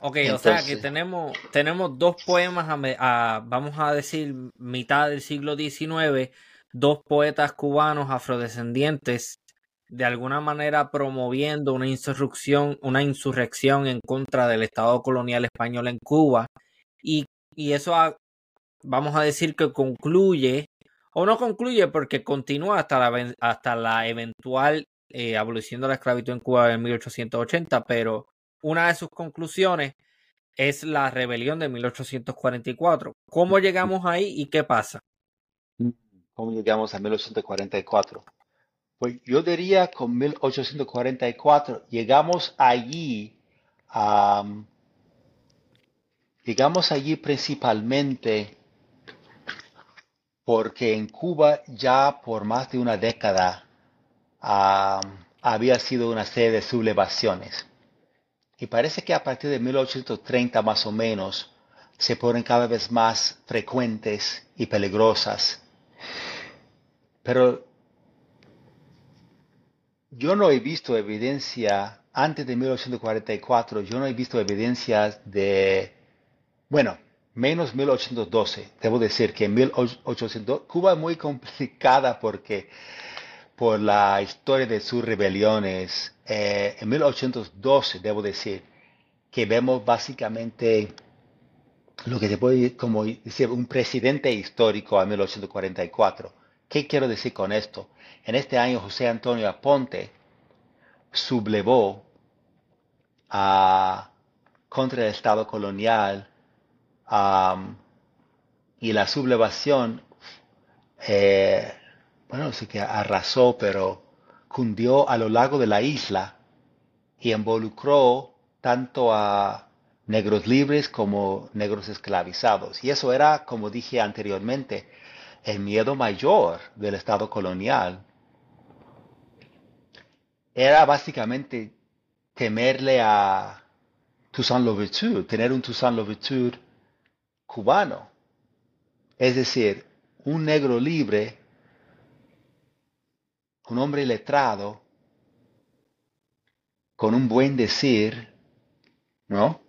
Ok, o sea que tenemos, tenemos dos poemas, vamos a decir, mitad del siglo XIX, dos poetas cubanos afrodescendientes de alguna manera promoviendo una insurrección, una insurrección en contra del Estado colonial español en Cuba. Y, y eso, vamos a decir que concluye, o no concluye porque continúa hasta la, hasta la eventual eh, abolición de la esclavitud en Cuba en 1880, pero una de sus conclusiones es la rebelión de 1844. ¿Cómo llegamos ahí y qué pasa? ¿Cómo llegamos a 1844? Pues yo diría con 1844 llegamos allí, llegamos allí principalmente porque en Cuba ya por más de una década había sido una serie de sublevaciones. Y parece que a partir de 1830 más o menos se ponen cada vez más frecuentes y peligrosas pero yo no he visto evidencia, antes de 1844, yo no he visto evidencias de, bueno, menos 1812. Debo decir que en 1812, Cuba es muy complicada porque por la historia de sus rebeliones. Eh, en 1812, debo decir, que vemos básicamente lo que se puede como decir un presidente histórico a 1844. ¿Qué quiero decir con esto? En este año José Antonio Aponte sublevó a, contra el Estado colonial y la sublevación, eh, bueno, sí que arrasó, pero cundió a lo largo de la isla y involucró tanto a negros libres como negros esclavizados. Y eso era, como dije anteriormente, el miedo mayor del Estado colonial era básicamente temerle a Toussaint Louverture, tener un Toussaint Louverture cubano. Es decir, un negro libre, un hombre letrado, con un buen decir, ¿no?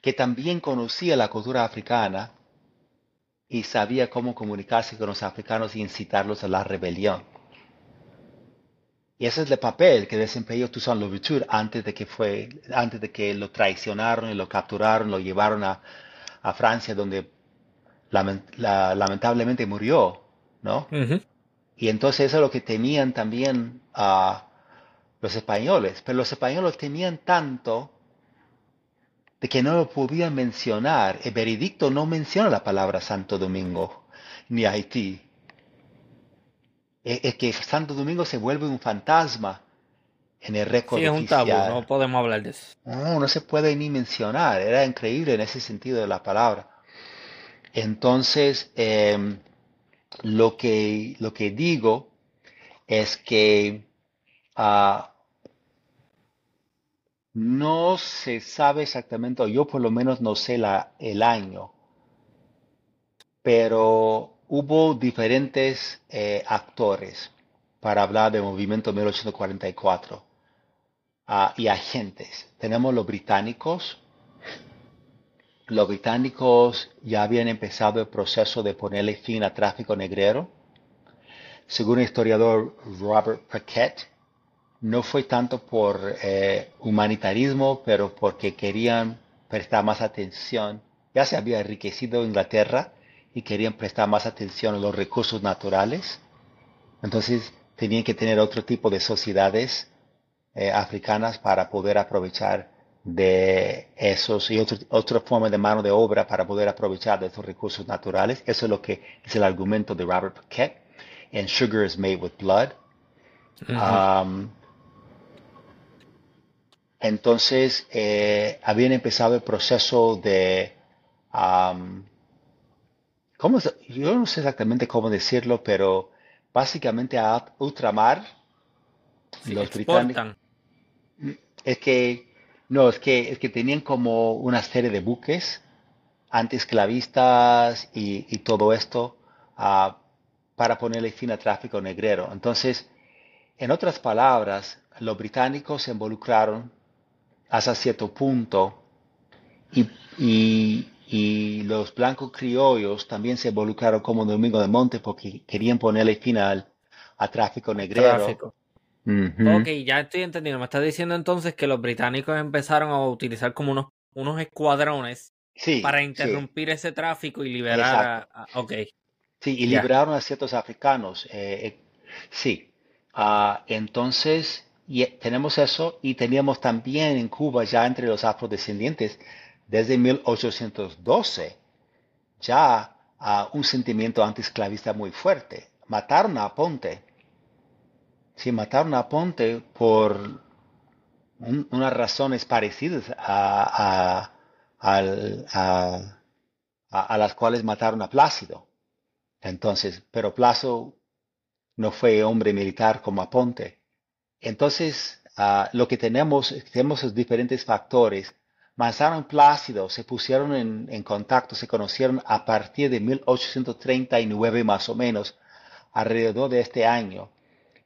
Que también conocía la cultura africana y sabía cómo comunicarse con los africanos y incitarlos a la rebelión. Y ese es el papel que desempeñó Toussaint Louverture antes de que fue, antes de que lo traicionaron y lo capturaron, lo llevaron a, Francia, donde lamentablemente murió, ¿no? Y entonces eso es lo que tenían también a los españoles. Pero los españoles tenían tanto de que no lo podían mencionar. El veredicto no menciona la palabra Santo Domingo ni Haití. Es, que Santo Domingo se vuelve un fantasma en el récord Sí, es un tabú, no podemos hablar de eso. No, no se puede ni mencionar. Era increíble en ese sentido de la palabra. Entonces, em, lo que, lo que digo es que ah, no se sabe exactamente, o yo por lo menos no sé la, el año, pero hubo diferentes eh, actores para hablar del movimiento 1844 ah, y agentes. Tenemos los británicos. Los británicos ya habían empezado el proceso de ponerle fin al tráfico negrero. Según el historiador Robert Paquette, no fue tanto por eh, humanitarismo, pero porque querían prestar más atención. Ya se había enriquecido Inglaterra y querían prestar más atención a los recursos naturales. Entonces tenían que tener otro tipo de sociedades eh, africanas para poder aprovechar de esos y otra forma de mano de obra para poder aprovechar de esos recursos naturales. Eso es lo que es el argumento de Robert Paquette en Sugar is Made with Blood. Entonces, eh, habían empezado el proceso de, ¿cómo yo no sé exactamente cómo decirlo, pero básicamente a ultramar los británicos. Es que, no, es que, es que tenían como una serie de buques antiesclavistas y, y todo esto ah, para ponerle fin al tráfico negrero. Entonces, en otras palabras, los británicos se involucraron hasta cierto punto y, los blancos criollos también se involucraron como Domingo de Monte porque querían ponerle final a tráfico negrero. Tráfico. Ok, ya estoy entendiendo. Me estás diciendo entonces que los británicos empezaron a utilizar como unos, unos escuadrones para interrumpir ese tráfico y liberar a, Ok. Sí, y liberaron a ciertos africanos. Eh, eh, sí. Ah, entonces, y tenemos eso y teníamos también en Cuba ya entre los afrodescendientes desde 1812 ya un sentimiento antiesclavista muy fuerte. Mataron a Ponte. Sí, mataron a Ponte por unas razones parecidas a, a, las cuales mataron a Plácido. Entonces, pero Plácido no fue hombre militar como Aponte. Entonces, ah, lo que tenemos, tenemos los diferentes factores. Manzano y Plácido se pusieron en, contacto, se conocieron a partir de 1839 más o menos, alrededor de este año,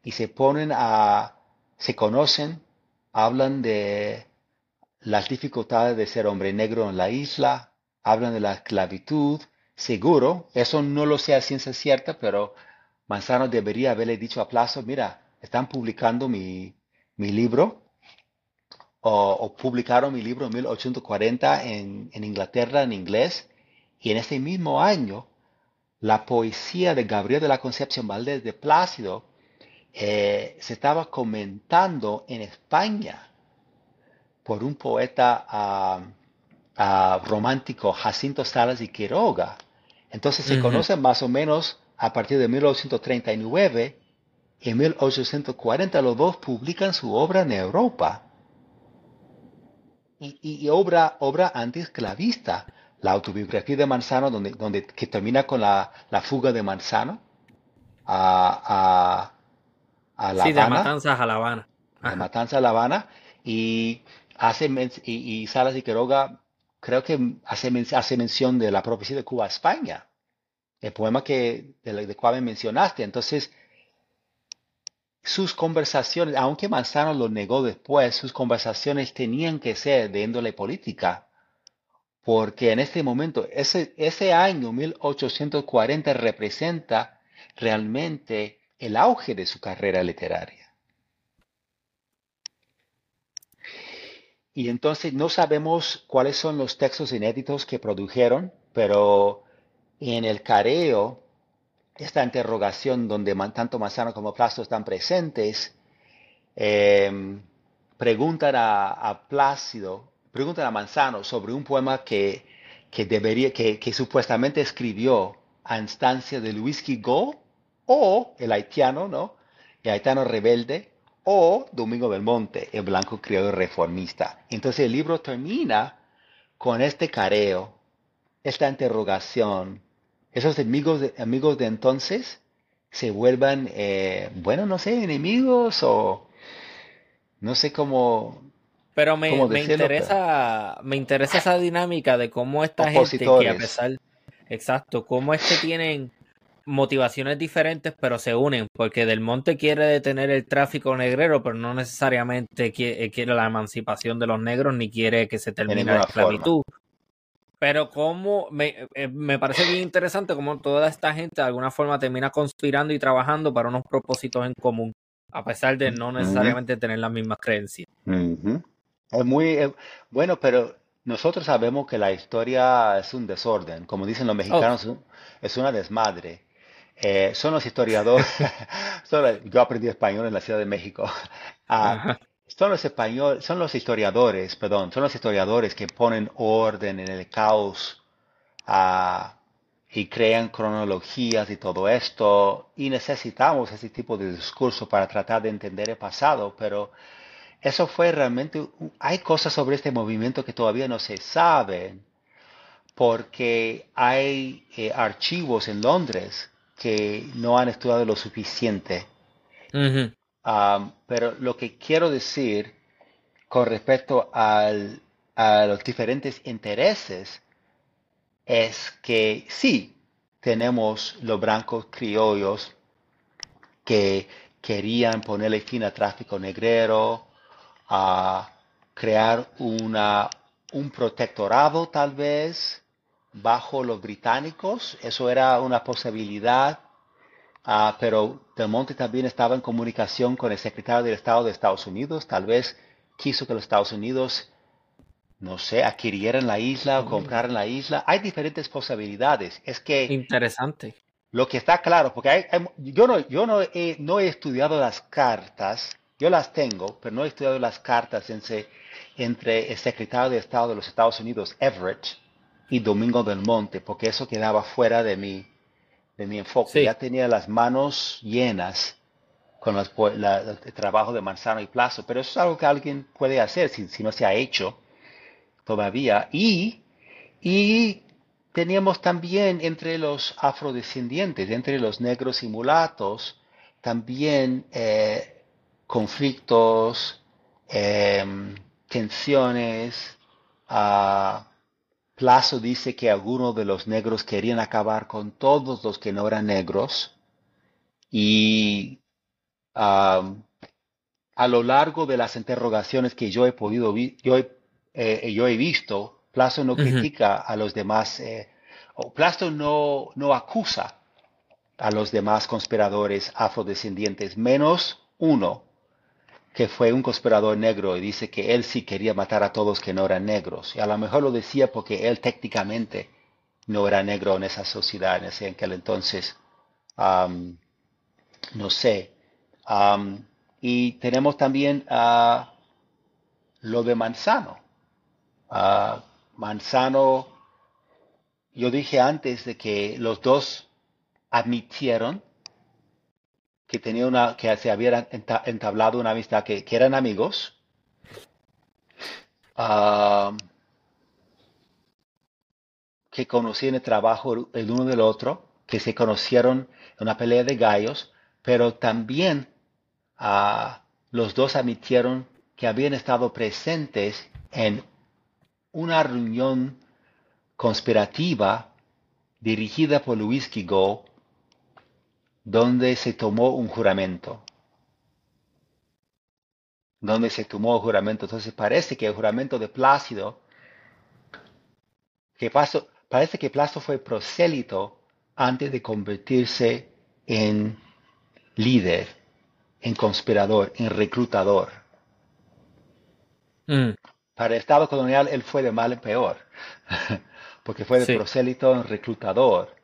y se ponen a, se conocen, hablan de las dificultades de ser hombre negro en la isla, hablan de la esclavitud, seguro, eso no lo sé a ciencia cierta, pero Manzano debería haberle dicho a Plazo, mira, están publicando mi, libro, o, publicaron mi libro en 1840 en, Inglaterra en inglés, y en ese mismo año, la poesía de Gabriel de la Concepción Valdés de Plácido eh, se estaba comentando en España por un poeta ah, ah, romántico, Jacinto Salas y Quiroga. Entonces se conoce más o menos a partir de 1839 en 1840 los dos publican su obra en Europa. Y, obra, obra antiesclavista. La autobiografía de Manzano, donde, donde, que termina con la, fuga de Manzano a, a, La sí, de Matanzas a La Habana. De Matanzas a La Habana. Y, hace, y, Salas y Quiroga creo que hace, hace mención de la profecía de Cuba a España. El poema que, de, de cual me mencionaste. Entonces, sus conversaciones, aunque Manzano lo negó después, sus conversaciones tenían que ser de índole política, porque en este momento, ese, ese año 1840 representa realmente el auge de su carrera literaria. Y entonces no sabemos cuáles son los textos inéditos que produjeron, pero en el careo esta interrogación donde tanto Manzano como Plácido están presentes, em, preguntan a, Plácido, preguntan a Manzano sobre un poema que, debería, que, supuestamente escribió a instancia de Luis Guigó o el haitiano, ¿no? El haitiano rebelde, o Domingo Belmonte, el blanco criollo reformista. Entonces el libro termina con este careo, esta interrogación. Esos amigos de, amigos de entonces se vuelvan, eh, bueno, no sé, enemigos o no sé cómo. Pero me, me interesa, me interesa esa dinámica de cómo esta gente que a pesar, exacto, cómo es que tienen motivaciones diferentes, pero se unen, porque Del Monte quiere detener el tráfico negrero, pero no necesariamente eh, quiere, la emancipación de los negros ni quiere que se termine la esclavitud. Pero como me, eh, me, parece bien interesante como toda esta gente de alguna forma termina conspirando y trabajando para unos propósitos en común, a pesar de no necesariamente tener las mismas creencias. Es muy eh, bueno, pero nosotros sabemos que la historia es un desorden, como dicen los mexicanos, es una desmadre. Eh, son los historiadores, yo aprendí español en la Ciudad de México. Ah, son los español, son los historiadores, perdón, son los historiadores que ponen orden en el caos ah, y crean cronologías y todo esto. Y necesitamos ese tipo de discurso para tratar de entender el pasado, pero eso fue realmente, hay cosas sobre este movimiento que todavía no se saben, porque hay eh, archivos en Londres que no han estudiado lo suficiente. Pero lo que quiero decir con respecto a los diferentes intereses es que sí, tenemos los blancos criollos que querían ponerle fin al tráfico negrero, a crear una, un protectorado tal vez, bajo los británicos, eso era una posibilidad, ah, pero Del Monte también estaba en comunicación con el secretario del Estado de Estados Unidos, tal vez quiso que los Estados Unidos, no sé, adquirieran la isla o mm. compraran la isla. Hay diferentes posibilidades. Es que... Interesante. Lo que está claro, porque yo, no, yo no, he, no he estudiado las cartas, yo las tengo, pero no he estudiado las cartas entre, entre el secretario de Estado de los Estados Unidos, Everett, y Domingo del Monte, porque eso quedaba fuera de mi, de mi enfoque. Ya tenía las manos llenas con el trabajo de Manzano y Plazo, pero eso es algo que alguien puede hacer si, no se ha hecho todavía. Y, y teníamos también entre los afrodescendientes, entre los negros y mulatos, también eh, conflictos, em, tensiones, uh, Plazo dice que algunos de los negros querían acabar con todos los que no eran negros. Y a lo largo de las interrogaciones que yo he podido yo eh, yo he visto, Plazo no critica a los demás, eh, o Plazo no, no acusa a los demás conspiradores afrodescendientes, menos uno, que fue un conspirador negro y dice que él sí quería matar a todos que no eran negros. Y a lo mejor lo decía porque él técnicamente no era negro en esa sociedad en ese aquel entonces. no sé. y tenemos también uh, lo de Manzano. Manzano, yo dije antes de que los dos admitieron que tenía una, que se habían entablado una amistad, que, eran amigos. Ah, que conocían el trabajo el uno del otro, que se conocieron en una pelea de gallos, pero también ah, los dos admitieron que habían estado presentes en una reunión conspirativa dirigida por Luis Quigo donde se tomó un juramento. Donde se tomó un juramento. Entonces parece que el juramento de Plácido, que parece que Plácido fue prosélito antes de convertirse en líder, en conspirador, en reclutador. Mm. Para el Estado colonial él fue de mal en peor, porque fue de prosélito en reclutador.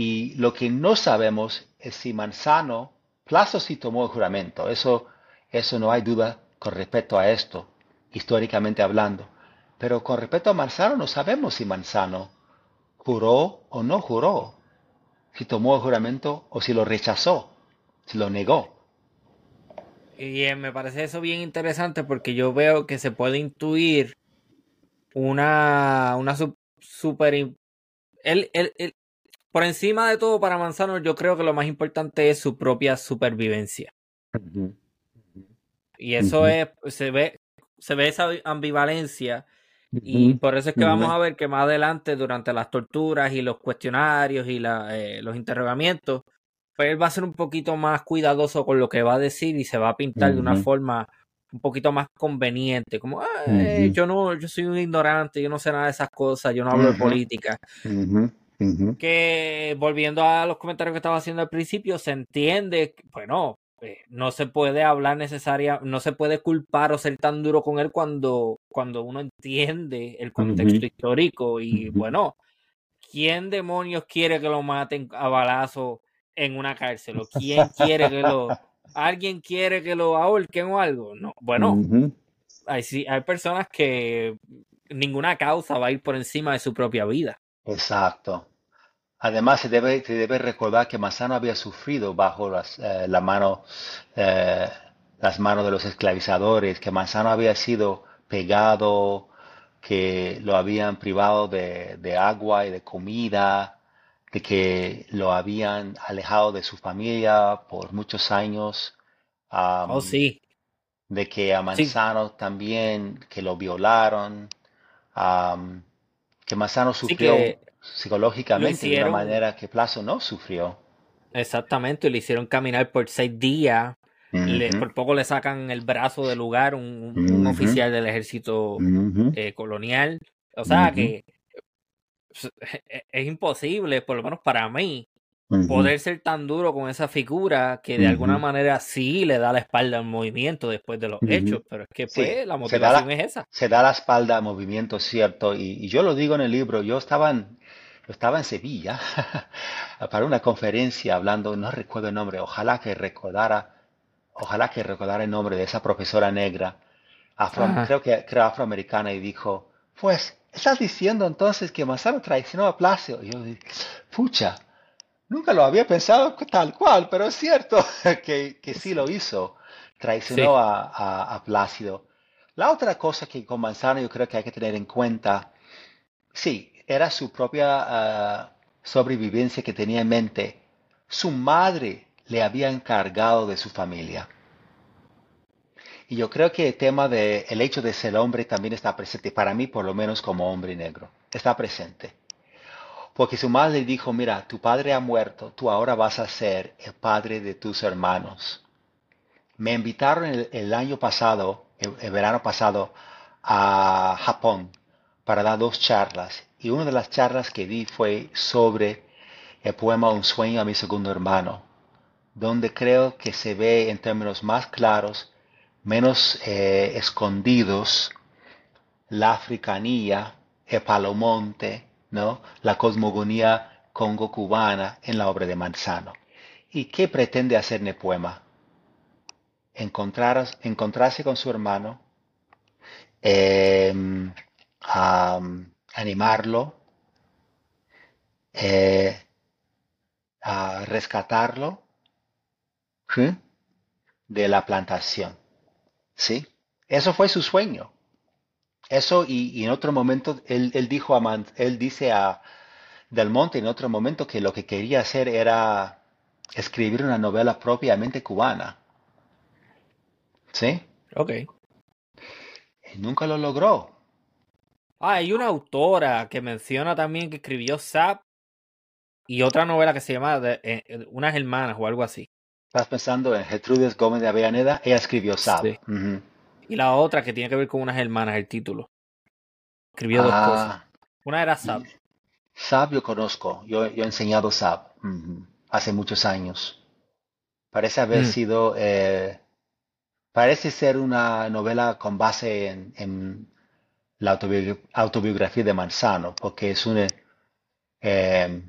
Y lo que no sabemos es si Manzano, Plazo sí tomó el juramento, eso, eso no hay duda con respecto a esto, históricamente hablando. Pero con respecto a Manzano no sabemos si Manzano juró o no juró. si tomó el juramento o si lo rechazó, si lo negó. Y eh, me parece eso bien interesante porque yo veo que se puede intuir una, una super... El, el, por encima de todo para Manzano, yo creo que lo más importante es su propia supervivencia. Y eso es, se ve, se ve esa ambivalencia. Y por eso es que vamos a ver que más adelante, durante las torturas y los cuestionarios y la, eh, los interrogamientos, pues él va a ser un poquito más cuidadoso con lo que va a decir y se va a pintar de una forma un poquito más conveniente, como yo no, yo soy un ignorante, yo no sé nada de esas cosas, yo no hablo de política. Que volviendo a los comentarios que estaba haciendo al principio, se entiende, bueno, eh, no se puede hablar necesaria, no se puede culpar o ser tan duro con él cuando, cuando uno entiende el contexto histórico y bueno, ¿quién demonios quiere que lo maten a balazo en una cárcel? ¿O quién quiere que lo... ¿Alguien quiere que lo ahorquen o algo? No, bueno, hay, hay personas que ninguna causa va a ir por encima de su propia vida. Exacto. Además, se debe, se debe recordar que Manzano había sufrido bajo las, eh, la mano, eh, las manos de los esclavizadores, que Manzano había sido pegado, que lo habían privado de, de agua y de comida, de que lo habían alejado de su familia por muchos años. oh, sí. De que a Manzano también, que lo violaron, que Manzano sufrió psicológicamente de una manera que Plazo no sufrió. Exactamente, le hicieron caminar por seis días. por poco le sacan el brazo del lugar un, oficial del ejército eh, colonial. O sea que es, imposible, por lo menos para mí, poder ser tan duro con esa figura que de alguna manera sí le da la espalda al movimiento después de los hechos. Pero es que pues, la motivación es esa. Se da la espalda al movimiento, cierto. Y, y, yo lo digo en el libro, yo estaba en, estaba en Sevilla para una conferencia hablando, no recuerdo el nombre, ojalá que recordara, ojalá que recordara el nombre de esa profesora negra, creo que era afroamericana, y dijo, pues, ¿estás diciendo entonces que Manzano traicionó a Plácido? Y yo dije, pucha, nunca lo había pensado tal cual, pero es cierto que, que sí lo hizo, traicionó A, a Plácido. La otra cosa que con Manzano yo creo que hay que tener en cuenta, sí, era su propia ah, sobrevivencia que tenía en mente. Su madre le había encargado de su familia. Y yo creo que el tema del el hecho de ser hombre también está presente, para mí por lo menos como hombre negro, está presente. Porque su madre dijo, mira, tu padre ha muerto, tú ahora vas a ser el padre de tus hermanos. Me invitaron el, año pasado, el verano pasado, a Japón para dar dos charlas y una de las charlas que di fue sobre el poema Un sueño a mi segundo hermano, donde creo que se ve en términos más claros, menos eh, escondidos, la africanía, el palomonte, ¿no? la cosmogonía congo-cubana en la obra de Manzano. ¿Y qué pretende hacer en el poema? encontrarse con su hermano, em, animarlo, eh, rescatarlo de la plantación. ¿Sí? Eso fue su sueño. Eso y, en otro momento él, dijo a él dice a Del Monte en otro momento que lo que quería hacer era escribir una novela propiamente cubana. ¿Sí? Ok. Y nunca lo logró. Ah, hay una autora que menciona también que escribió Zap y otra novela que se llama eh, eh, Unas Hermanas o algo así. Estás pensando en Gertrudis Gómez de Avellaneda, ella escribió Zap. Y la otra que tiene que ver con unas hermanas, el título. Escribió dos cosas. Ah. Una era Zap. Zap yo conozco, yo, he enseñado Zap hace muchos años. Parece haber mm. sido, eh, parece ser una novela con base en la autobiografía de Manzano, porque es un, eh,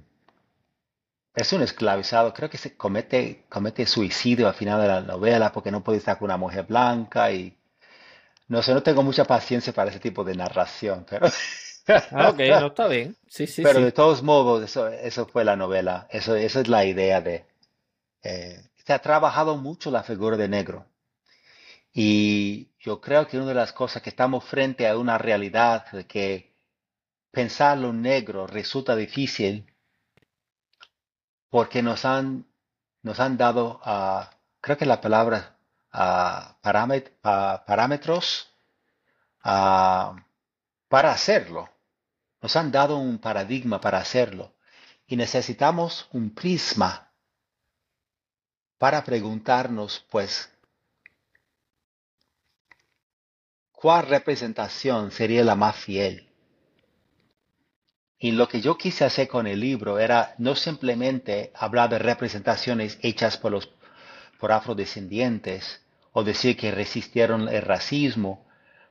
es un esclavizado, creo que se comete, comete suicidio al final de la novela porque no puede estar con una mujer blanca y no sé, no tengo mucha paciencia para ese tipo de narración, pero Ah, ok, no está bien. Sí, sí, Pero de todos modos, eso, eso fue la novela. Eso, esa es la idea de... eh, se ha trabajado mucho la figura de negro. Y yo creo que una de las cosas que estamos frente a una realidad de que pensar lo negro resulta difícil porque nos han, nos han dado, ah, creo que la palabra ah, parámet- ah, parámetros para hacerlo. Nos han dado un paradigma para hacerlo. Y necesitamos un prisma para preguntarnos, pues, ¿cuál representación sería la más fiel? Y lo que yo quise hacer con el libro era no simplemente hablar de representaciones hechas por los por afrodescendientes o decir que resistieron el racismo,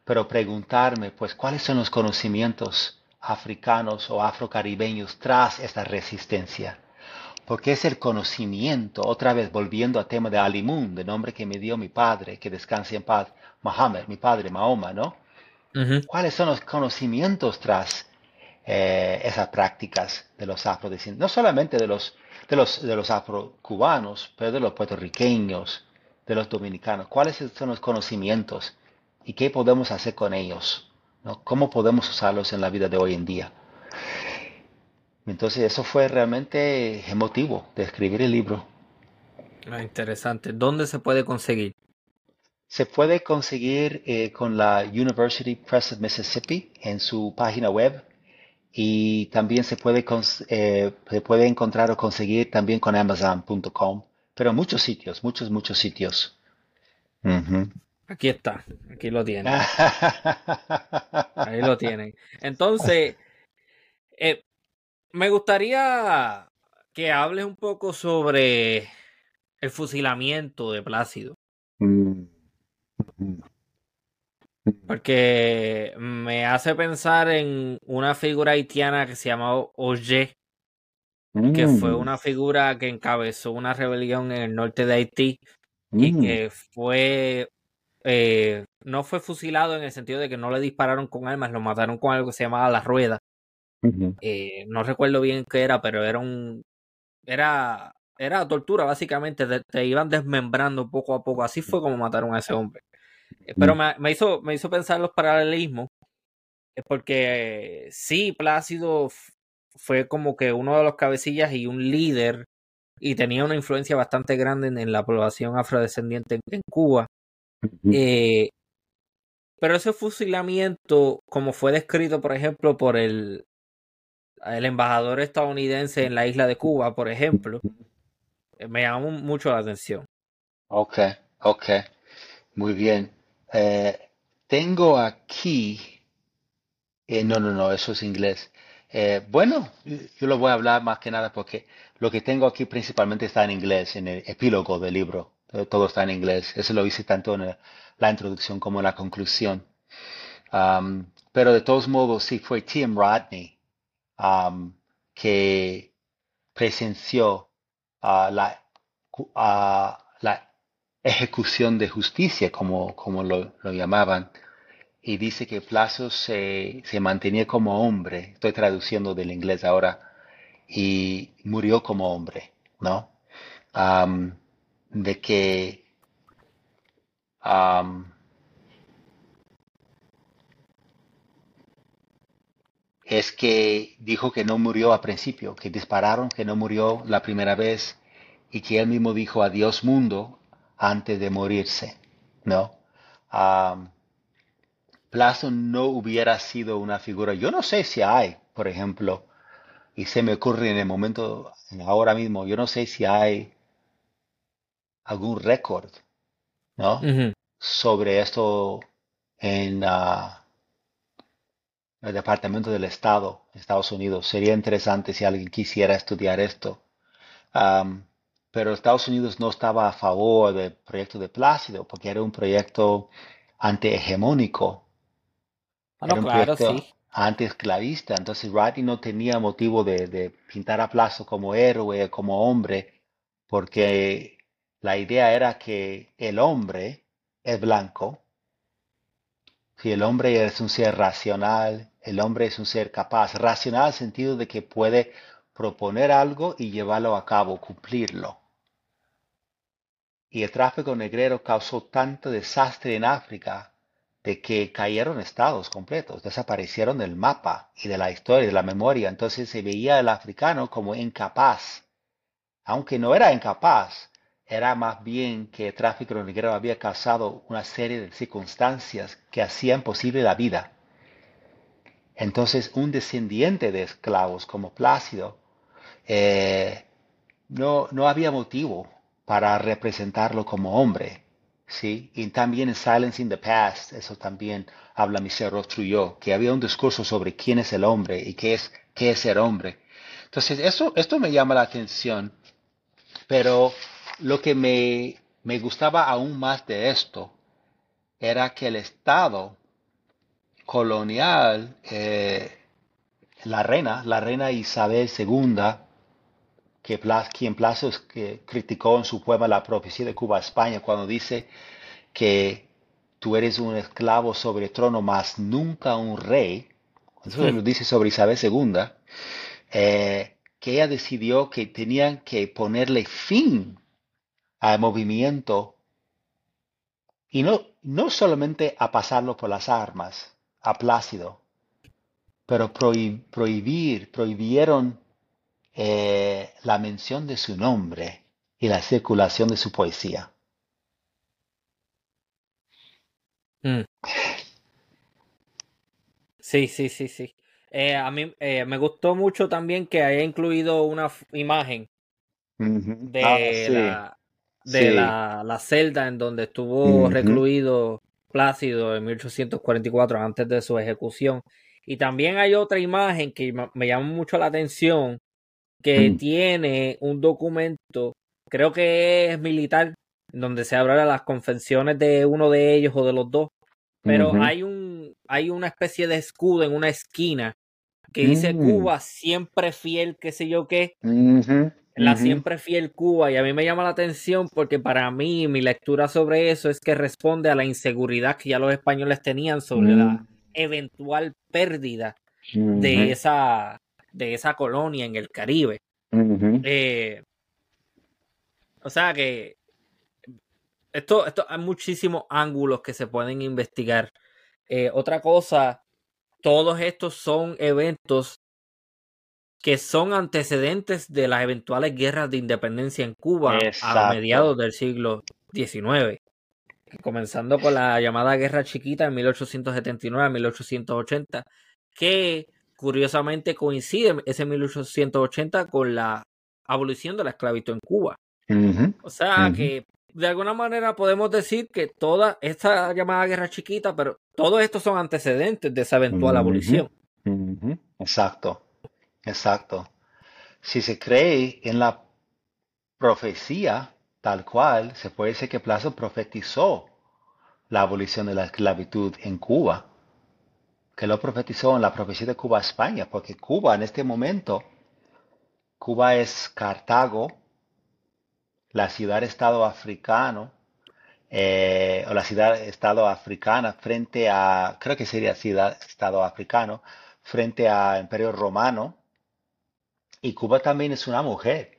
pero preguntarme, pues, ¿cuáles son los conocimientos africanos o afrocaribeños tras esta resistencia? Porque es el conocimiento, otra vez volviendo al tema de Alimun, de nombre que me dio mi padre, que descanse en paz, Mohammed, mi padre, Mahoma, ¿no? ¿Cuáles son los conocimientos tras eh, esas prácticas de los afrodescendientes? No solamente de los, de los, de los afrocubanos, pero de los puertorriqueños, de los dominicanos. ¿Cuáles son los conocimientos y qué podemos hacer con ellos? ¿no? ¿Cómo podemos usarlos en la vida de hoy en día? Entonces eso fue realmente emotivo de escribir el libro. Ah, interesante. ¿Dónde se puede conseguir? Se puede conseguir eh, con la University Press of Mississippi en su página web y también se puede, eh, se puede encontrar o conseguir también con Amazon.com, pero muchos sitios, muchos, muchos sitios. Aquí está. Aquí lo tienen. Ahí lo tienen. Entonces, eh, me gustaría que hables un poco sobre el fusilamiento de Plácido, Mm, mm, porque me hace pensar en una figura haitiana que se llamaba Oye, que fue mm, una figura que encabezó una rebelión en el norte de Haití y mm, que fue, eh, no fue fusilado en el sentido de que no le dispararon con armas, lo mataron con algo que se llamaba la rueda. Eh, no recuerdo bien qué era, pero era un, era, era tortura básicamente, te, te iban desmembrando poco a poco. Así fue como mataron a ese hombre. Eh, Pero mm, me, me hizo, me hizo pensar los paralelismos, eh, porque eh, sí, Plácido fue como que uno de los cabecillas y un líder y tenía una influencia bastante grande en, en la población afrodescendiente en, en Cuba. Eh, pero ese fusilamiento, como fue descrito, por ejemplo, por el, el embajador estadounidense en la isla de Cuba, por ejemplo, me llamó mucho la atención. Ok, ok, muy bien. Eh, tengo aquí Eh, no, no, no, eso es inglés. Eh, bueno, yo lo voy a hablar más que nada porque lo que tengo aquí principalmente está en inglés, en el epílogo del libro. Todo está en inglés. Eso lo hice tanto en la introducción como en la conclusión. Am, pero de todos modos, sí fue Tim Rodney am, que presenció ah, la, ah, la ejecución de justicia, como, como lo, lo llamaban. Y dice que Plazo se, se mantenía como hombre, estoy traduciendo del inglés ahora, y murió como hombre, ¿no? De que es que dijo que no murió al principio, que dispararon, que no murió la primera vez, y que él mismo dijo adiós mundo antes de morirse, ¿no? Am, Plazo no hubiera sido una figura. Yo no sé si hay, por ejemplo, y se me ocurre en el momento, en ahora mismo, yo no sé si hay algún récord, ¿no? Sobre esto en ah, el Departamento del Estado, Estados Unidos. Sería interesante si alguien quisiera estudiar esto. Pero Estados Unidos no estaba a favor del proyecto de Plácido porque era un proyecto antihegemónico. Ah, no, Era un claro, proyecto sí. antiesclavista. Entonces Rodney no tenía motivo de, de pintar a Plazo como héroe, como hombre, porque la idea era que el hombre es blanco, Si el hombre es un ser racional, el hombre es un ser capaz, racional en el sentido de que puede proponer algo y llevarlo a cabo, cumplirlo. Y el tráfico negrero causó tanto desastre en África de que cayeron estados completos, desaparecieron del mapa y de la historia de la memoria. Entonces se veía el africano como incapaz. Aunque no era incapaz, era más bien que el tráfico negro había causado una serie de circunstancias que hacían posible la vida. Entonces un descendiente de esclavos como Plácido eh, no, no había motivo para representarlo como hombre. ¿sí? Y también en Silence in the Past, eso también habla Michel Trujillo, que había un discurso sobre quién es el hombre y qué es, qué es ser hombre. Entonces, eso, esto me llama la atención, pero lo que me, me gustaba aún más de esto era que el Estado colonial, eh, la reina, la reina Isabel II, que, quien que criticó en su poema La profecía de Cuba a España cuando dice que tú eres un esclavo sobre el trono, mas nunca un rey. Eso lo dice sobre Isabel II. Eh, que ella decidió que tenían que ponerle fin al movimiento y no, no solamente a pasarlo por las armas, a Plácido, pero prohibir, prohibieron eh, la mención de su nombre y la circulación de su poesía. Mm. Sí, sí, sí, sí. Eh, a mí eh, me gustó mucho también que haya incluido una imagen de, ah, la, de la, celda en donde estuvo recluido Plácido en 1844 antes de su ejecución. Y también hay otra imagen que me llamó mucho la atención que mm. tiene un documento, creo que es militar, donde se habla de las confesiones de uno de ellos o de los dos, pero hay un hay una especie de escudo en una esquina que dice mm. Cuba siempre fiel, qué sé yo qué. La siempre fiel Cuba y a mí me llama la atención porque para mí mi lectura sobre eso es que responde a la inseguridad que ya los españoles tenían sobre la mm. eventual pérdida de esa de esa colonia en el Caribe. Eh, o sea que esto, esto hay muchísimos ángulos que se pueden investigar. Eh, otra cosa, todos estos son eventos que son antecedentes de las eventuales guerras de independencia en Cuba a mediados del siglo XIX. Comenzando con la llamada Guerra Chiquita en 1879 1880, que curiosamente coincide ese 1880 con la abolición de la esclavitud en Cuba. O sea que de alguna manera podemos decir que toda esta llamada guerra chiquita, pero todos estos son antecedentes de esa eventual abolición. Exacto, exacto. Si se cree en la profecía tal cual, se puede decir que Plazo profetizó la abolición de la esclavitud en Cuba, que lo profetizó en la profecía de Cuba a España, porque Cuba en este momento, Cuba es Cartago, la ciudad-estado africano, eh, o la ciudad-estado africana frente a, creo que sería ciudad-estado africano, frente a Imperio Romano. Y Cuba también es una mujer.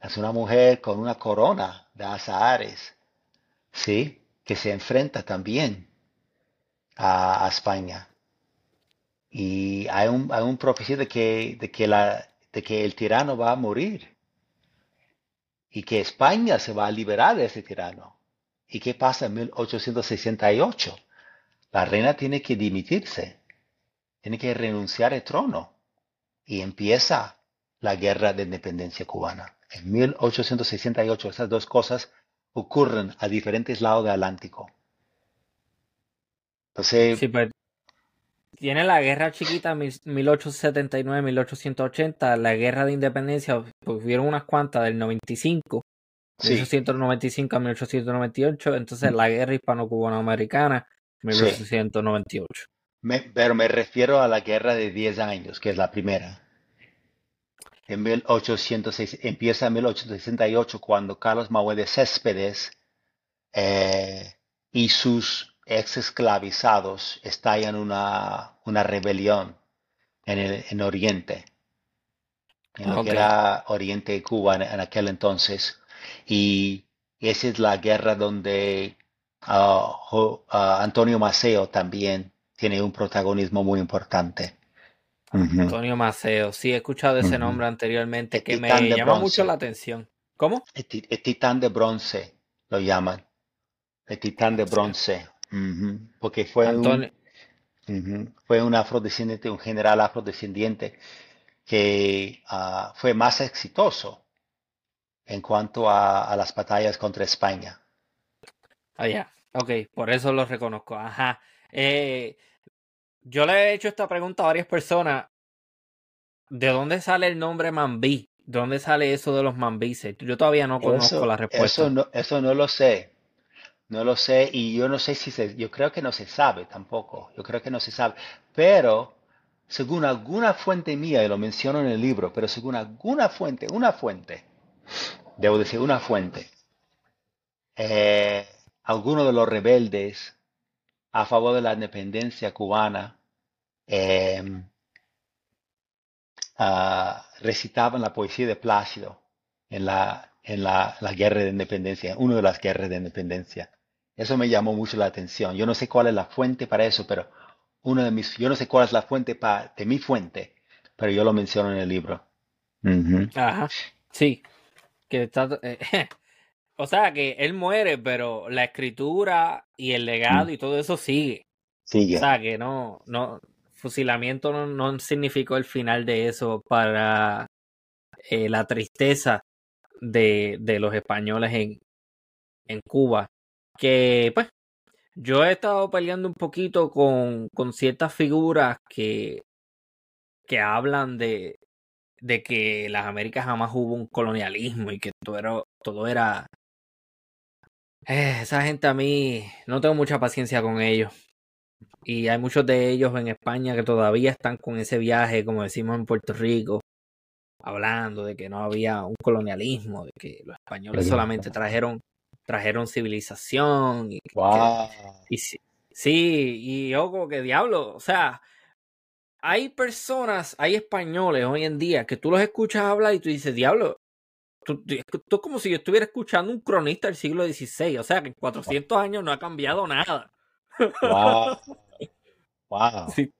Es una mujer con una corona de azahares, ¿sí? Que se enfrenta también a, España. Y hay un, hay un profecía de que, de, que la, de que el tirano va a morir y que España se va a liberar de ese tirano. ¿Y qué pasa en 1868? La reina tiene que dimitirse, tiene que renunciar al trono y empieza la guerra de independencia cubana. En 1868 esas dos cosas ocurren a diferentes lados del Atlántico. Entonces, tiene la guerra chiquita 1879-1880, la guerra de independencia, pues hubieron unas cuantas del 95, 1895 a 1898, entonces la guerra hispano-cubano-americana 1898. pero me refiero a la guerra de 10 años, que es la primera. En 1806, empieza en 1868 cuando Carlos Manuel de Céspedes eh, y sus ex esclavizados estallan una, una rebelión en el en Oriente, en lo que era Oriente y Cuba en, en aquel entonces. Y esa es la guerra donde ah, Antonio Maceo también tiene un protagonismo muy importante. Antonio Maceo. Sí, he escuchado ese nombre anteriormente El que me llama mucho la atención. ¿Cómo? el, el titán de bronce lo llaman, el titán de bronce, ujú, porque fue un, Antonio. ujú, fue un afrodescendiente, un general afrodescendiente que ah, fue más exitoso en cuanto a, a las batallas contra España. Ah, ya. Ok, por eso lo reconozco. Ajá. Eh, yo le he hecho esta pregunta a varias personas. ¿De dónde sale el nombre Mambí? ¿De dónde sale eso de los mambises? Yo todavía no conozco Eso, la eso respuesta. no, eso no lo sé, no lo sé y yo no sé si se, yo creo que no se sabe tampoco, yo creo que no se sabe, pero según alguna fuente mía, y lo menciono en el libro, pero según alguna fuente, una fuente, debo decir una fuente, eh, algunos de los rebeldes a favor de la independencia cubana eh, ah, recitaban la poesía de Plácido en la, en la, la guerra de independencia, una de las guerras de independencia. Eso me llamó mucho la atención. Yo no sé cuál es la fuente para eso, pero una de mis, yo no sé cuál es la fuente pa- de mi fuente, pero yo lo menciono en el libro. Ajá. Sí. Que está, eh, o sea, que él muere, pero la escritura y el legado Mm. y todo eso sigue. O Sigue. sea, que no, no, fusilamiento no, no significó el final de eso para eh, la tristeza de, de los españoles en, en Cuba. Que, pues, yo he estado peleando un poquito con, con ciertas figuras que, que hablan de, de que las Américas jamás hubo un colonialismo y que todo era, todo era... Eh, esa gente a mí no tengo mucha paciencia con ellos. Y hay muchos de ellos en España que todavía están con ese viaje, como decimos en Puerto Rico, hablando de que no había un colonialismo, de que los españoles solamente trajeron, trajeron civilización y que, Wow. y sí, sí, y yo como que diablo, o sea, hay personas, hay españoles hoy en día que tú los escuchas hablar y tú dices, diablo, tú, tú- es como si yo estuviera escuchando un cronista del siglo XVI, o sea, que en 400 años no ha cambiado nada. Wow. Wow. Sí,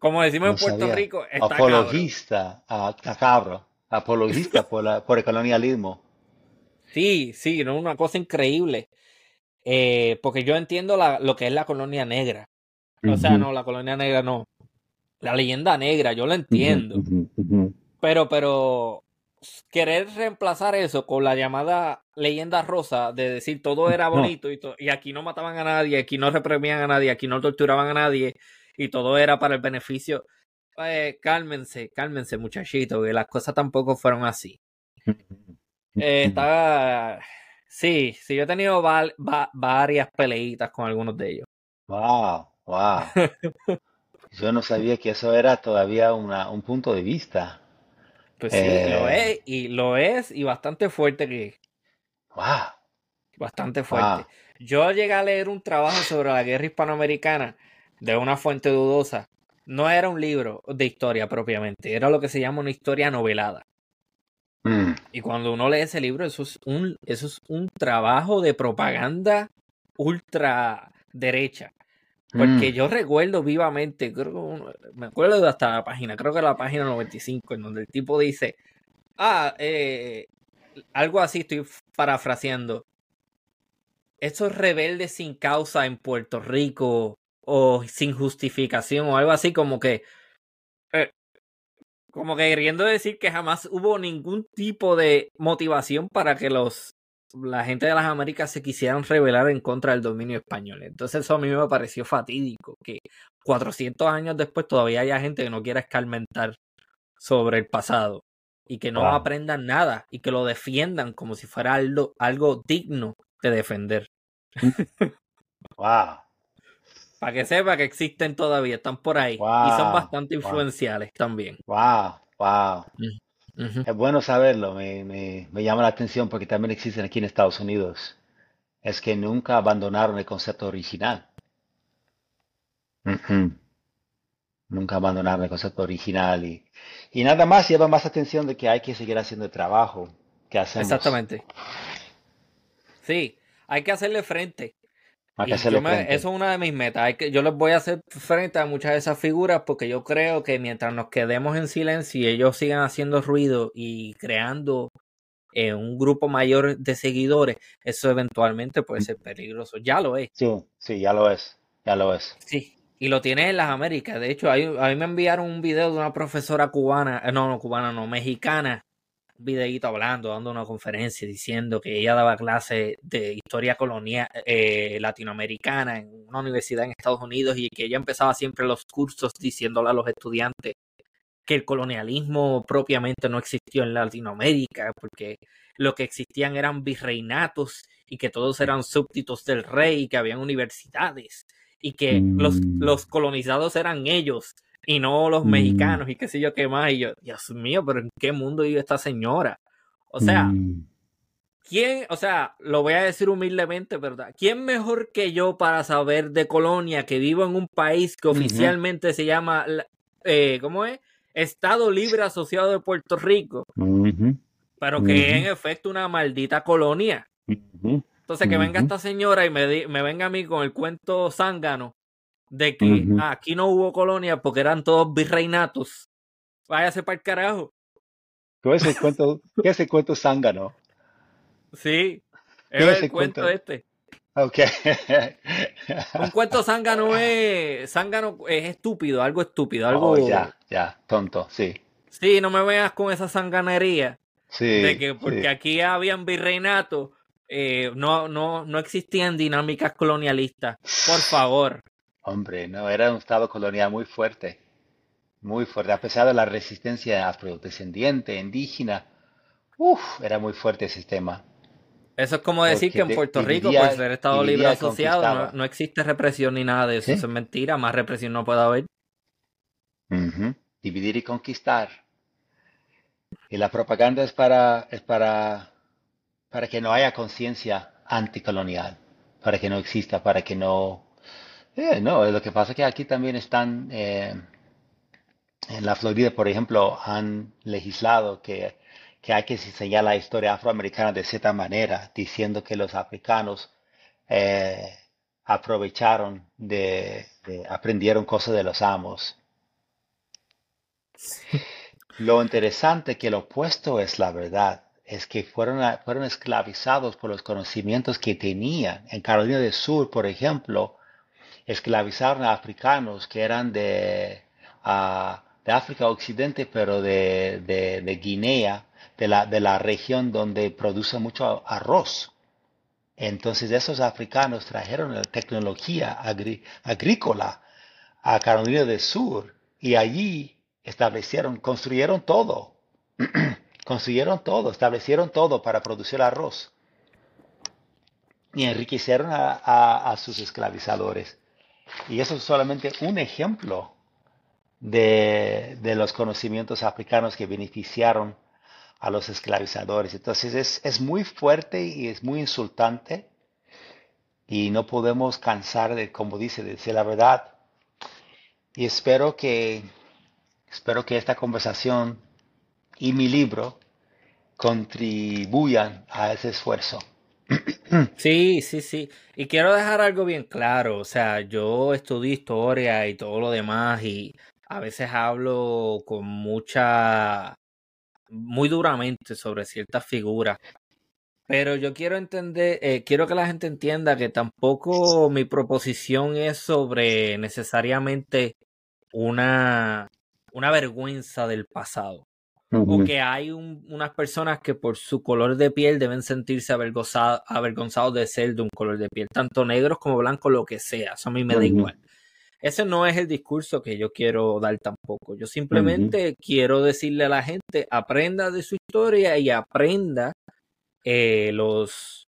como decimos No en Puerto sabía. Rico, está. Apologista, ah, está cabro. Apologista por, la, por el colonialismo. Sí, sí, no, una cosa increíble. Eh, porque yo entiendo la- lo que es la colonia negra. O sea, no, la colonia negra no. La leyenda negra, yo la entiendo. Pero, pero querer reemplazar eso con la llamada leyenda rosa de decir todo era No. bonito y, to- y aquí no mataban a nadie, aquí no reprimían a nadie, aquí no torturaban a nadie y todo era para el beneficio. Eh, cálmense, cálmense, muchachitos, que las cosas tampoco fueron así. Eh, estaba. Sí, sí, yo he tenido va- varias peleitas con algunos de ellos. Wow, wow. Yo no sabía que eso era todavía una, un punto de vista. Pues sí, lo Eh, es, y lo es, y bastante fuerte que, wow, bastante wow. fuerte. Yo llegué a leer un trabajo sobre la guerra hispanoamericana de una fuente dudosa. No era un libro de historia propiamente, era lo que se llama una historia novelada. Mm, Y cuando uno lee ese libro, eso es un, eso es un trabajo de propaganda ultra derecha. Porque mm, yo recuerdo vivamente, creo me acuerdo hasta la página, creo que la página 95, en donde el tipo dice, ah, eh, algo así, estoy parafraseando. Estos rebeldes sin causa en Puerto Rico o sin justificación o algo así como que, eh, como que queriendo decir que jamás hubo ningún tipo de motivación para que los la gente de las Américas se quisieran rebelar en contra del dominio español. Entonces eso a mí me pareció fatídico, que 400 años después todavía haya gente que no quiera escarmentar sobre el pasado y que no wow, aprendan nada y que lo defiendan como si fuera algo, algo digno de defender. wow, Para que sepa que existen todavía, están por ahí y son bastante wow, influenciales también. wow, wow. Mm. Es bueno saberlo, me, me, me llama la atención porque también existen aquí en Estados Unidos. Es que nunca abandonaron el concepto original. Nunca abandonar el concepto original y, y nada más lleva más atención de que hay que seguir haciendo el trabajo que hacemos. Exactamente. Sí, hay que hacerle frente. Yo me, eso es una de mis metas. Hay que, yo les voy a hacer frente a muchas de esas figuras porque yo creo que mientras nos quedemos en silencio y ellos sigan haciendo ruido y creando eh, un grupo mayor de seguidores, eso eventualmente puede ser peligroso. Ya lo es. Sí, sí, ya lo es, ya lo es. Sí. Y lo tienes en las Américas. De hecho, hay- a mí me enviaron un video de una profesora cubana, eh, no, no cubana, no, mexicana, videíto hablando, dando una conferencia, diciendo que ella daba clases de historia colonial eh, latinoamericana en una universidad en Estados Unidos y que ella empezaba siempre los cursos diciéndole a los estudiantes que el colonialismo propiamente no existió en Latinoamérica, porque lo que existían eran virreinatos y que todos eran súbditos del rey, que habían universidades y que los, Mm, los colonizados eran ellos y no los mm, mexicanos y qué sé yo qué más. Y yo, Dios mío, pero ¿en qué mundo vive esta señora? O sea, mm, ¿quién, o sea, lo voy a decir humildemente, ¿verdad? ¿Quién mejor que yo para saber de Colonia que vivo en un país que oficialmente se llama, la- eh, ¿cómo es? Estado Libre Asociado de Puerto Rico, pero que es en efecto una maldita colonia. Entonces que venga esta señora y me, me venga a mí con el cuento zángano de que ah, aquí no hubo colonia porque eran todos virreinatos. Váyase para el carajo. ¿Qué es el cuento, qué es el cuento zángano? Sí, ¿Qué es es el el cuento cuento? este. Ok. Un cuento zángano es, zángano es estúpido, algo estúpido, Oh, algo... ya, ya, tonto, sí, Sí, no me veas con esa zanganería de sí, que porque sí. aquí habían virreinatos, eh, no, no, no existían dinámicas colonialistas. Por favor. Hombre, no, era un estado colonial muy fuerte, muy fuerte, a pesar de la resistencia afrodescendiente, indígena, uf, era muy fuerte ese sistema, Eso es como decir que en Puerto Rico, por dividía, ser Estado Libre Asociado, no, existe represión ni nada de eso. ¿Sí? Eso es mentira. Más represión no puede haber. Dividir y conquistar. Y la propaganda es para, es para, para que no haya conciencia anticolonial, para que no exista, para que no... Eh, no, lo que pasa es que aquí también están, eh, en la Florida, por ejemplo, han legislado que, que hay que enseñar la historia afroamericana de cierta manera, diciendo que los africanos eh, aprovecharon de, de- aprendieron cosas de los amos. Lo interesante que lo opuesto es la verdad, es que fueron, fueron esclavizados por los conocimientos que tenían. En Carolina del Sur, por ejemplo, esclavizaron a africanos que eran de, de África Occidente, pero de, de- de Guinea, de la, de la región donde produce mucho arroz. Entonces esos africanos trajeron la tecnología agrícola a Carolina del Sur y allí establecieron, construyeron todo, construyeron todo, establecieron todo para producir arroz y enriquecieron a, a- a sus esclavizadores. Y eso es solamente un ejemplo de, de los conocimientos africanos que beneficiaron a los esclavizadores. Entonces es, es muy fuerte y es muy insultante y no podemos cansar de, como dice, de decir la verdad. Y espero que, espero que esta conversación y mi libro contribuyan a ese esfuerzo. Sí, sí, sí. Y quiero dejar algo bien claro. O sea, yo estudio historia y todo lo demás y a veces hablo con mucha, muy duramente sobre ciertas figuras. Pero yo quiero entender, eh, quiero que la gente entienda que tampoco mi proposición es sobre necesariamente una, una vergüenza del pasado. O que hay un- unas personas que por su color de piel deben sentirse avergonzados, de ser de un color de piel, tanto negros como blancos, lo que sea. Eso a mí me da igual. Ese no es el discurso que yo quiero dar tampoco. Yo simplemente quiero decirle a la gente, aprenda de su historia y aprenda eh, los,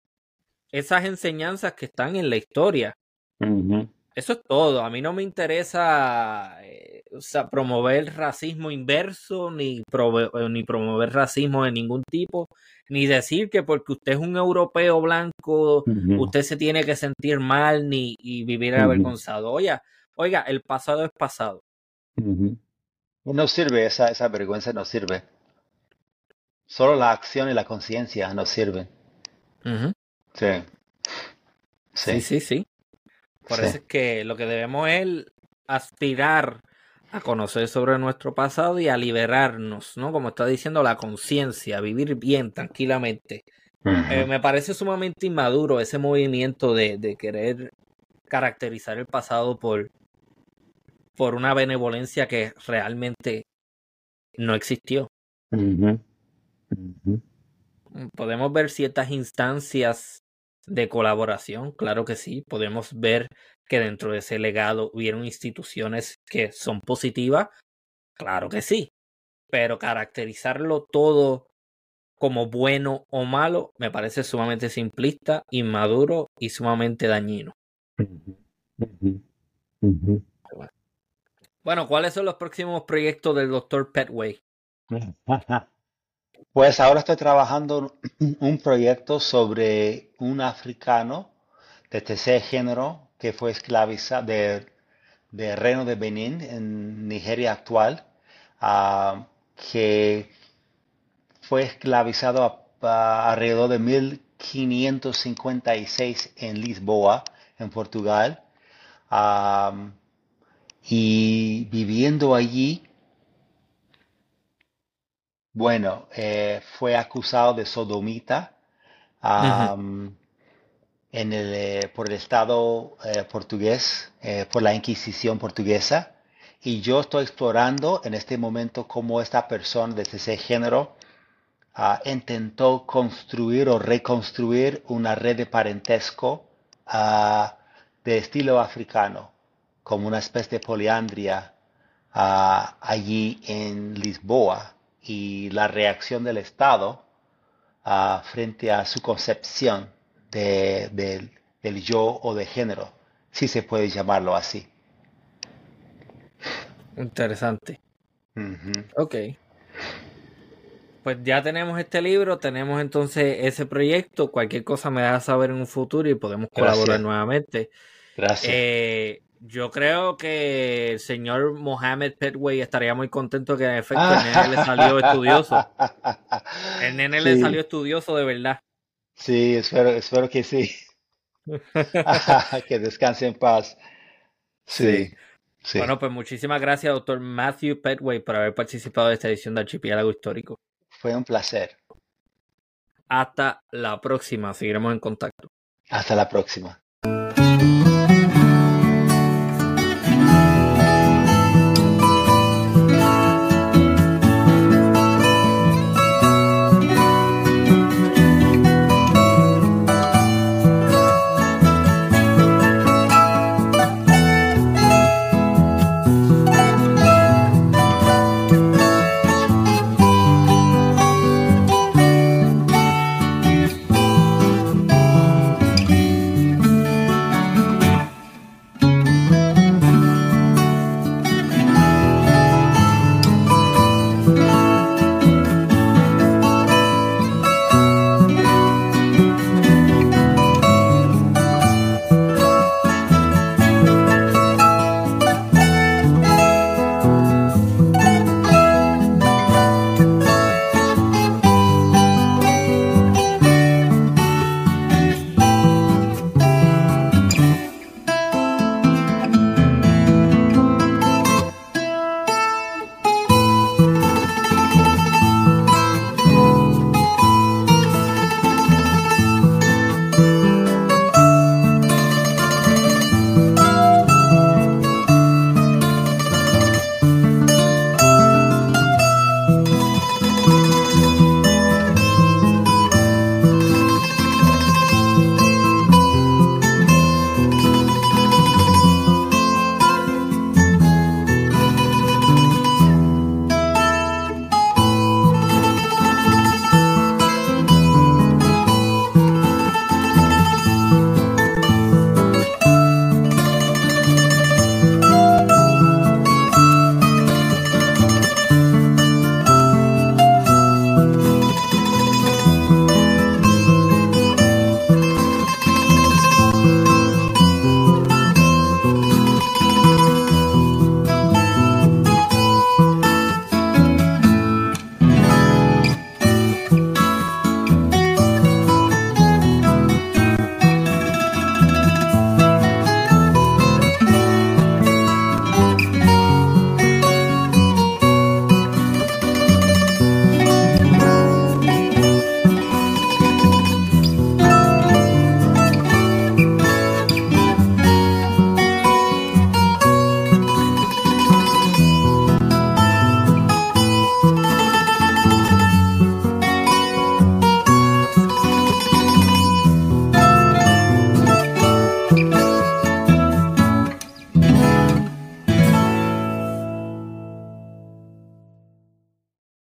esas enseñanzas que están en la historia. Eso es todo. A mí no me interesa eh, o sea, promover racismo inverso, ni, eh, ni promover racismo de ningún tipo, ni decir que porque usted es un europeo blanco, usted se tiene que sentir mal ni y vivir avergonzado. Oye, oiga, el pasado es pasado. No sirve, esa, esa vergüenza no sirve. Solo la acción y la conciencia nos sirven. Sí. Sí, sí, sí. Por eso es que lo que debemos es aspirar a conocer sobre nuestro pasado y a liberarnos, ¿no? Como está diciendo la conciencia, vivir bien, tranquilamente. Eh, me parece sumamente inmaduro ese movimiento de, de, querer caracterizar el pasado por, por una benevolencia que realmente no existió. Podemos ver ciertas instancias de colaboración, claro que sí. Podemos ver que dentro de ese legado hubieron instituciones que son positivas, claro que sí. Pero caracterizarlo todo como bueno o malo me parece sumamente simplista, inmaduro y sumamente dañino. Bueno, ¿cuáles son los próximos proyectos del Dr. Petway? Pues ahora estoy trabajando un proyecto sobre un africano de tercer género que fue esclavizado del de reino de Benín en Nigeria actual, ah, que fue esclavizado alrededor de 1556 en Lisboa, en Portugal, ah, y viviendo allí bueno, eh, fue acusado de sodomita en el, eh, por el Estado eh, portugués, por la Inquisición portuguesa. Y yo estoy explorando en este momento cómo esta persona de ese género ah, intentó construir o reconstruir una red de parentesco ah, de estilo africano, como una especie de poliandria ah, allí en Lisboa y la reacción del Estado uh, frente a su concepción de, del yo o de género, si se puede llamarlo así. Interesante. Ok. Pues ya tenemos este libro, tenemos entonces ese proyecto. Cualquier cosa me da saber en un futuro y podemos colaborar nuevamente. Gracias. Eh, yo creo que el señor Mohamed Petway estaría muy contento que en efecto el nene le salió estudioso. El nene le salió estudioso de verdad. Sí, espero, espero que sí. que descanse en paz. Sí, sí. Bueno, pues muchísimas gracias, doctor Matthew Petway, por haber participado de esta edición de Archipiélago Histórico. Fue un placer. Hasta la próxima, seguiremos en contacto. Hasta la próxima.